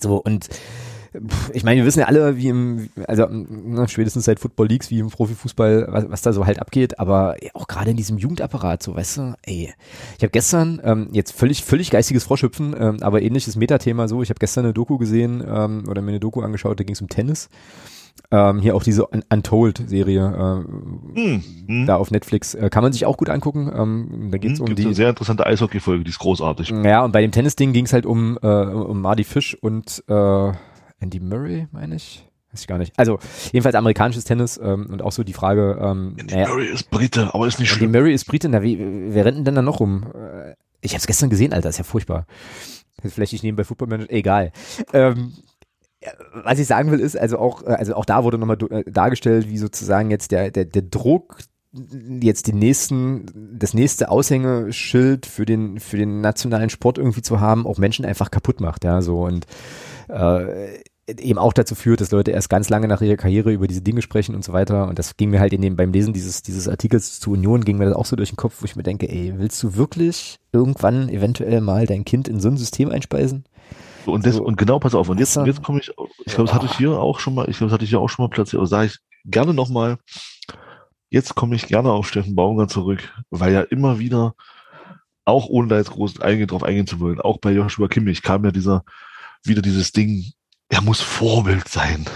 So, und ich meine, wir wissen ja alle, wie im, also ne, spätestens seit Football Leagues, wie im Profifußball, was, was da so halt abgeht, aber auch gerade in diesem Jugendapparat, so weißt du, ey, ich habe gestern, ähm, jetzt völlig, völlig geistiges Froschhüpfen, ähm, aber ähnliches Metathema so, ich habe gestern eine Doku gesehen ähm, oder mir eine Doku angeschaut, da ging es um Tennis. Ähm, hier auch diese Untold-Serie äh, mm, da auf Netflix. Äh, kann man sich auch gut angucken. Ähm, da geht's mm, um die. Eine sehr interessante Eishockey-Folge, die ist großartig. Ja, und bei dem Tennis-Ding ging es halt um, äh, um Marty Fish und äh, Andy Murray, meine ich. Weiß ich gar nicht. Also, jedenfalls amerikanisches Tennis ähm, und auch so die Frage. Ähm, Andy naja, Murray ist Brite, aber ist nicht schlimm. Andy Murray ist Brite, na, wie, wer rennt denn da noch rum? Äh, ich habe es gestern gesehen, Alter, ist ja furchtbar. Vielleicht ich nebenbei Football Manager, egal. Ähm, was ich sagen will, ist, also auch, äh, also auch da wurde nochmal äh, dargestellt, wie sozusagen jetzt der, der, der Druck, jetzt den nächsten, das nächste Aushängeschild für den, für den nationalen Sport irgendwie zu haben, auch Menschen einfach kaputt macht, ja, so und äh, eben auch dazu führt, dass Leute erst ganz lange nach ihrer Karriere über diese Dinge sprechen und so weiter. Und das ging mir halt in dem, beim Lesen dieses, dieses Artikels zu Union, ging mir das auch so durch den Kopf, wo ich mir denke, ey, willst du wirklich irgendwann eventuell mal dein Kind in so ein System einspeisen? Und, das, so, und genau, pass auf, und jetzt, jetzt komme ich, ich glaube, das hatte ich hier auch schon mal, ich glaube, das hatte ich hier auch schon mal platziert, aber sage ich gerne nochmal, jetzt komme ich gerne auf Steffen Baumgart zurück, weil ja immer wieder, auch ohne da jetzt groß eingehen, drauf eingehen zu wollen, auch bei Joshua Kimmich kam ja dieser, wieder dieses Ding, er muss Vorbild sein.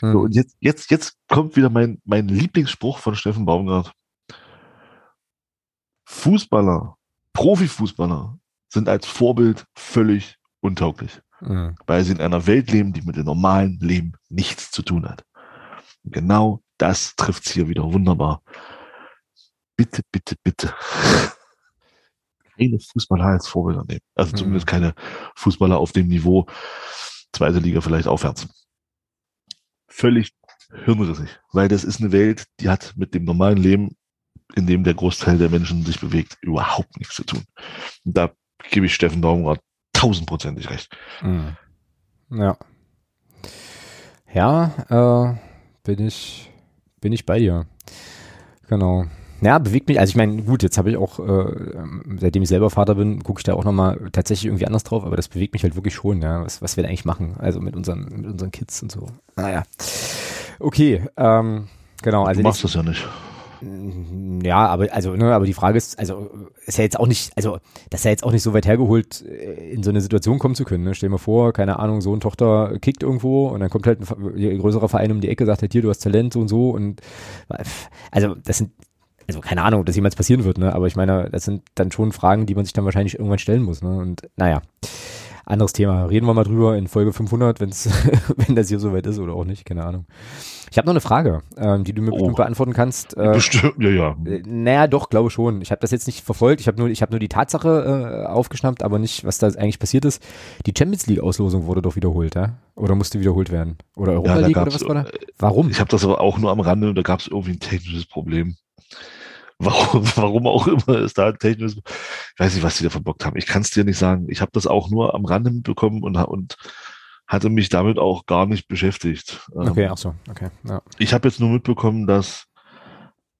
Hm. So, und jetzt, jetzt, jetzt kommt wieder mein, mein Lieblingsspruch von Steffen Baumgart. Fußballer, Profifußballer sind als Vorbild völlig untauglich, mhm. weil sie in einer Welt leben, die mit dem normalen Leben nichts zu tun hat. Und genau das trifft es hier wieder wunderbar. Bitte, bitte, bitte. Keine Fußballer als Vorbilder nehmen. Also mhm. zumindest keine Fußballer auf dem Niveau, zweite Liga vielleicht aufwärts. Völlig hirnrissig, weil das ist eine Welt, die hat mit dem normalen Leben, in dem der Großteil der Menschen sich bewegt, überhaupt nichts zu tun. Und da gebe ich Steffen Baumgart tausendprozentig recht. Mhm. Ja. Ja, äh, bin ich, bin ich bei dir. Genau. Ja, bewegt mich, also ich meine, gut, jetzt habe ich auch, äh, seitdem ich selber Vater bin, gucke ich da auch nochmal tatsächlich irgendwie anders drauf, aber das bewegt mich halt wirklich schon, ja, was, was wir da eigentlich machen, also mit unseren, mit unseren Kids und so. Naja. Okay, ähm, genau. Also du machst das ja nicht. Ja, aber also, ne, aber die Frage ist, also ist ja jetzt auch nicht, also das ist ja jetzt auch nicht so weit hergeholt, äh, in so eine Situation kommen zu können. Ne? Stell dir mal vor, keine Ahnung, Sohn, Tochter kickt irgendwo und dann kommt halt ein größerer Verein um die Ecke, sagt halt hier, du hast Talent so und so und also das sind also keine Ahnung, ob das jemals passieren wird, ne? Aber ich meine, das sind dann schon Fragen, die man sich dann wahrscheinlich irgendwann stellen muss, ne? Und naja, anderes Thema. Reden wir mal drüber in Folge 500, wenn's, wenn das hier soweit ist oder auch nicht, keine Ahnung. Ich habe noch eine Frage, ähm, die du mir oh. bestimmt beantworten kannst. Äh, bestimmt, ja, ja. Äh, naja, doch, glaube schon. Ich habe das jetzt nicht verfolgt. Ich habe nur, ich habe nur die Tatsache äh, aufgeschnappt, aber nicht, was da eigentlich passiert ist. Die Champions League Auslosung wurde doch wiederholt, ja? Oder musste wiederholt werden? Oder Europa ja, League oder was war da? Warum? Ich habe das aber auch nur am Rande und da gab es irgendwie ein technisches Problem. Warum, warum auch immer es da technisch, ich weiß nicht, was die da verbockt haben. Ich kann es dir nicht sagen. Ich habe das auch nur am Rande mitbekommen und, und hatte mich damit auch gar nicht beschäftigt. Ähm, okay, ach so, okay. Ja. Ich habe jetzt nur mitbekommen, dass,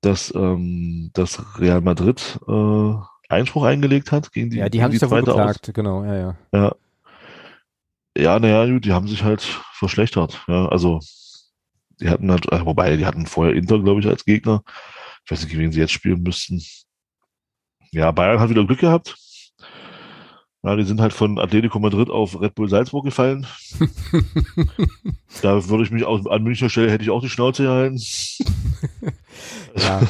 dass, ähm, dass Real Madrid äh, Einspruch eingelegt hat gegen die Ja, die haben sich davon geklagt, Aus genau, ja, ja. Ja, ja naja, die haben sich halt verschlechtert. Ja, also die hatten halt, äh, wobei, die hatten vorher Inter, glaube ich, als Gegner. Ich weiß nicht, wen sie jetzt spielen müssten. Ja, Bayern hat wieder Glück gehabt. Ja, die sind halt von Atletico Madrid auf Red Bull Salzburg gefallen. da würde ich mich aus, an Münchner Stelle hätte ich auch die Schnauze gehalten. ja.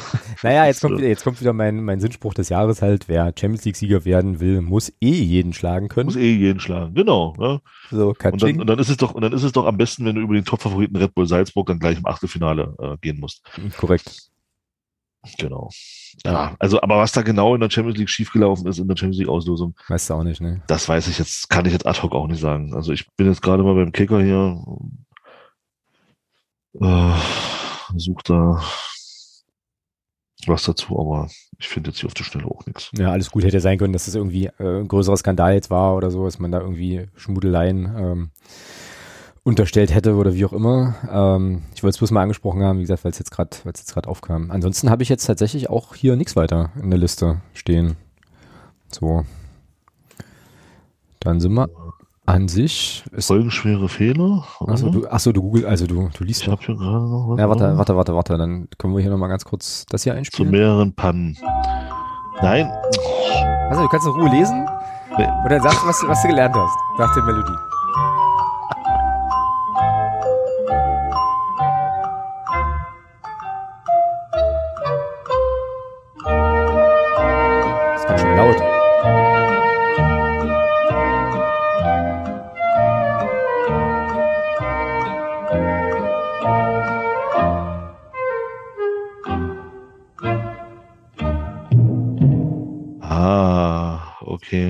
Naja, jetzt kommt, wieder, jetzt kommt wieder mein, mein Sinnspruch des Jahres halt, wer Champions League Sieger werden will, muss eh jeden schlagen können. Muss eh jeden schlagen, genau. Ja. So, und, dann, und dann ist es doch, und dann ist es doch am besten, wenn du über den Top-Favoriten Red Bull Salzburg dann gleich im Achtelfinale äh, gehen musst. Korrekt. Genau. Ja, also, aber was da genau in der Champions League schiefgelaufen ist, in der Champions League Auslosung. Weißt du auch nicht, ne? Das weiß ich jetzt, kann ich jetzt ad hoc auch nicht sagen. Also, ich bin jetzt gerade mal beim Kicker hier, äh, such da was dazu, aber ich finde jetzt hier auf der Stelle auch nichts. Ja, alles gut. Hätte sein können, dass das irgendwie äh, ein größerer Skandal jetzt war oder so, dass man da irgendwie Schmudeleien ähm, unterstellt hätte oder wie auch immer. Ähm, ich wollte es bloß mal angesprochen haben, wie gesagt, weil es jetzt gerade, weil es jetzt gerade aufkam. Ansonsten habe ich jetzt tatsächlich auch hier nichts weiter in der Liste stehen. So. Dann sind wir an sich. Folgenschwere Fehler. Achso, du, achso, du Google, also du, du liest. Ich habe hier gerade noch was. Ja, warte, warte, warte, warte. Dann können wir hier nochmal ganz kurz das hier einspielen. Zu mehreren Pannen. Nein. Also, du kannst in Ruhe lesen. Nee. Und dann sagst du, was, was du gelernt hast nach der Melodie.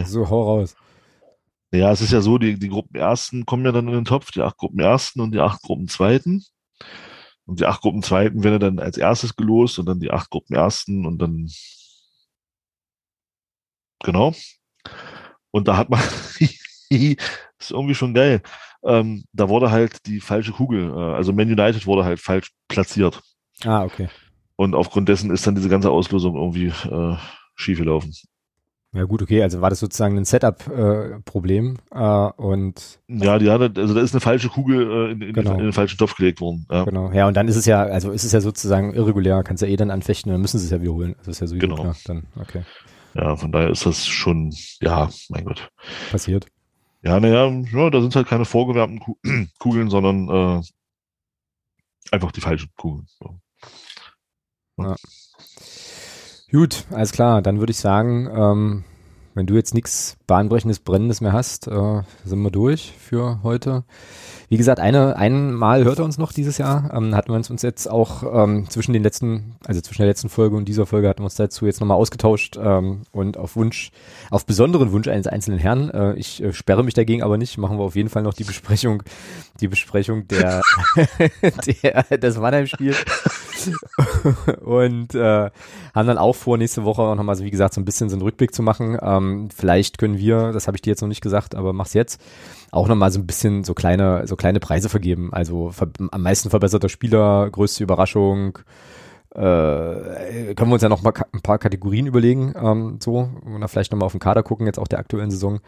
So, hau raus. Ja, es ist ja so, die, die Gruppenersten kommen ja dann in den Topf, die acht Gruppenersten und die acht Gruppenzweiten. Und die acht Gruppenzweiten werden dann als erstes gelost und dann die acht Gruppenersten und dann genau. Und da hat man, ist irgendwie schon geil. Ähm, da wurde halt die falsche Kugel, äh, also Man United wurde halt falsch platziert. Ah, okay. Und aufgrund dessen ist dann diese ganze Auslosung irgendwie äh, schief gelaufen. Ja gut, okay, also war das sozusagen ein Setup-Problem äh, äh, und ja, ja, also da ist eine falsche Kugel äh, in, in, genau. in, den falschen Topf gelegt worden. Ja. Genau, ja und dann ist es ja, also ist es ja sozusagen irregulär, kannst ja eh dann anfechten, dann müssen sie es ja wiederholen. Also ist ja so genau. klar. Dann okay. Ja, von daher ist das schon, ja, mein Gott. Passiert. Ja, naja, ja, da sind halt keine vorgewärmten Kugeln, sondern äh, einfach die falschen Kugeln. So. Ja. Gut, alles klar. Dann würde ich sagen, ähm, wenn du jetzt nichts bahnbrechendes, brennendes mehr hast, äh, sind wir durch für heute. Wie gesagt, eine, einmal hört er uns noch dieses Jahr. Ähm, hatten wir uns, uns jetzt auch ähm, zwischen den letzten, also zwischen der letzten Folge und dieser Folge hatten wir uns dazu jetzt nochmal ausgetauscht ähm, und auf Wunsch, auf besonderen Wunsch eines einzelnen Herrn. Äh, ich äh, sperre mich dagegen aber nicht. Machen wir auf jeden Fall noch die Besprechung, die Besprechung der, der des Mannheim-Spiels. und äh, haben dann auch vor, nächste Woche nochmal, so wie gesagt, so ein bisschen so einen Rückblick zu machen. Ähm, vielleicht können wir, das habe ich dir jetzt noch nicht gesagt, aber mach's jetzt, auch nochmal so ein bisschen so kleine, so kleine Preise vergeben. Also ver am meisten verbesserter Spieler, größte Überraschung. Äh, können wir uns ja noch mal ein paar Kategorien überlegen, ähm, so, und dann vielleicht nochmal auf den Kader gucken, jetzt auch der aktuellen Saison.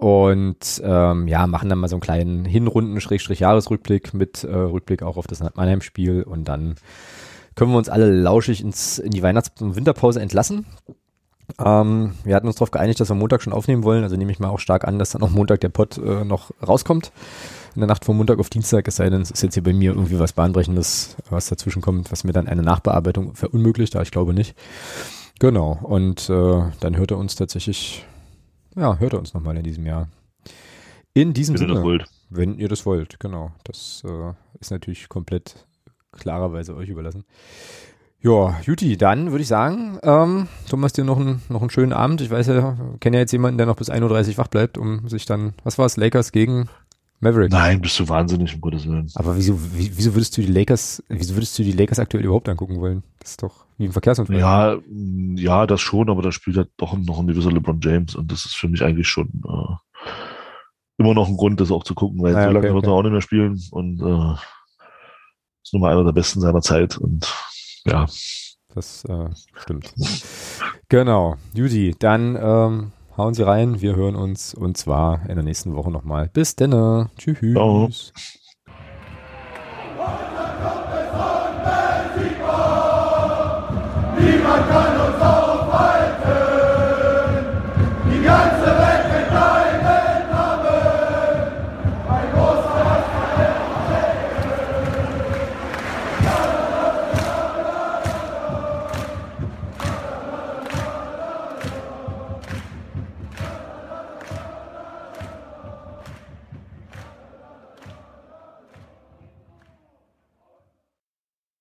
Und ähm, ja, machen dann mal so einen kleinen Hinrunden-Jahresrückblick mit äh, Rückblick auch auf das Mannheim-Spiel und dann können wir uns alle lauschig ins, in die Weihnachts- und Winterpause entlassen. Ähm, wir hatten uns darauf geeinigt, dass wir Montag schon aufnehmen wollen. Also nehme ich mal auch stark an, dass dann auch Montag der Pod äh, noch rauskommt. In der Nacht von Montag auf Dienstag, es sei denn, es ist jetzt hier bei mir irgendwie was Bahnbrechendes, was dazwischen kommt, was mir dann eine Nachbearbeitung verunmöglicht, aber ich glaube nicht. Genau, und äh, dann hört er uns tatsächlich, ja, hört er uns nochmal in diesem Jahr. In diesem wenn Sinne. Ihr das wollt. Wenn ihr das wollt, genau. Das äh, ist natürlich komplett klarerweise euch überlassen. Ja, Juti, dann würde ich sagen, ähm, Thomas, dir noch, ein, noch einen schönen Abend. Ich weiß ja, kenne ja jetzt jemanden, der noch bis 1.30 Uhr wach bleibt, um sich dann, was war es, Lakers gegen Mavericks? Nein, bist du wahnsinnig, um Gottes Willen. Aber wieso, wieso würdest du die Lakers, wieso würdest du die Lakers aktuell überhaupt angucken wollen? Das ist doch wie ein Verkehrsunfall. Ja, ja, das schon, aber da spielt halt doch noch ein gewisser LeBron James und das ist für mich eigentlich schon, äh, immer noch ein Grund, das auch zu gucken, weil ah, so lange okay, wird er auch nicht mehr spielen und äh, ist nun mal einer der besten seiner Zeit und ja. Das äh, stimmt. genau. Judy, dann ähm, hauen Sie rein. Wir hören uns und zwar in der nächsten Woche nochmal. Bis dann. Tschüss. Ciao. Niemand kann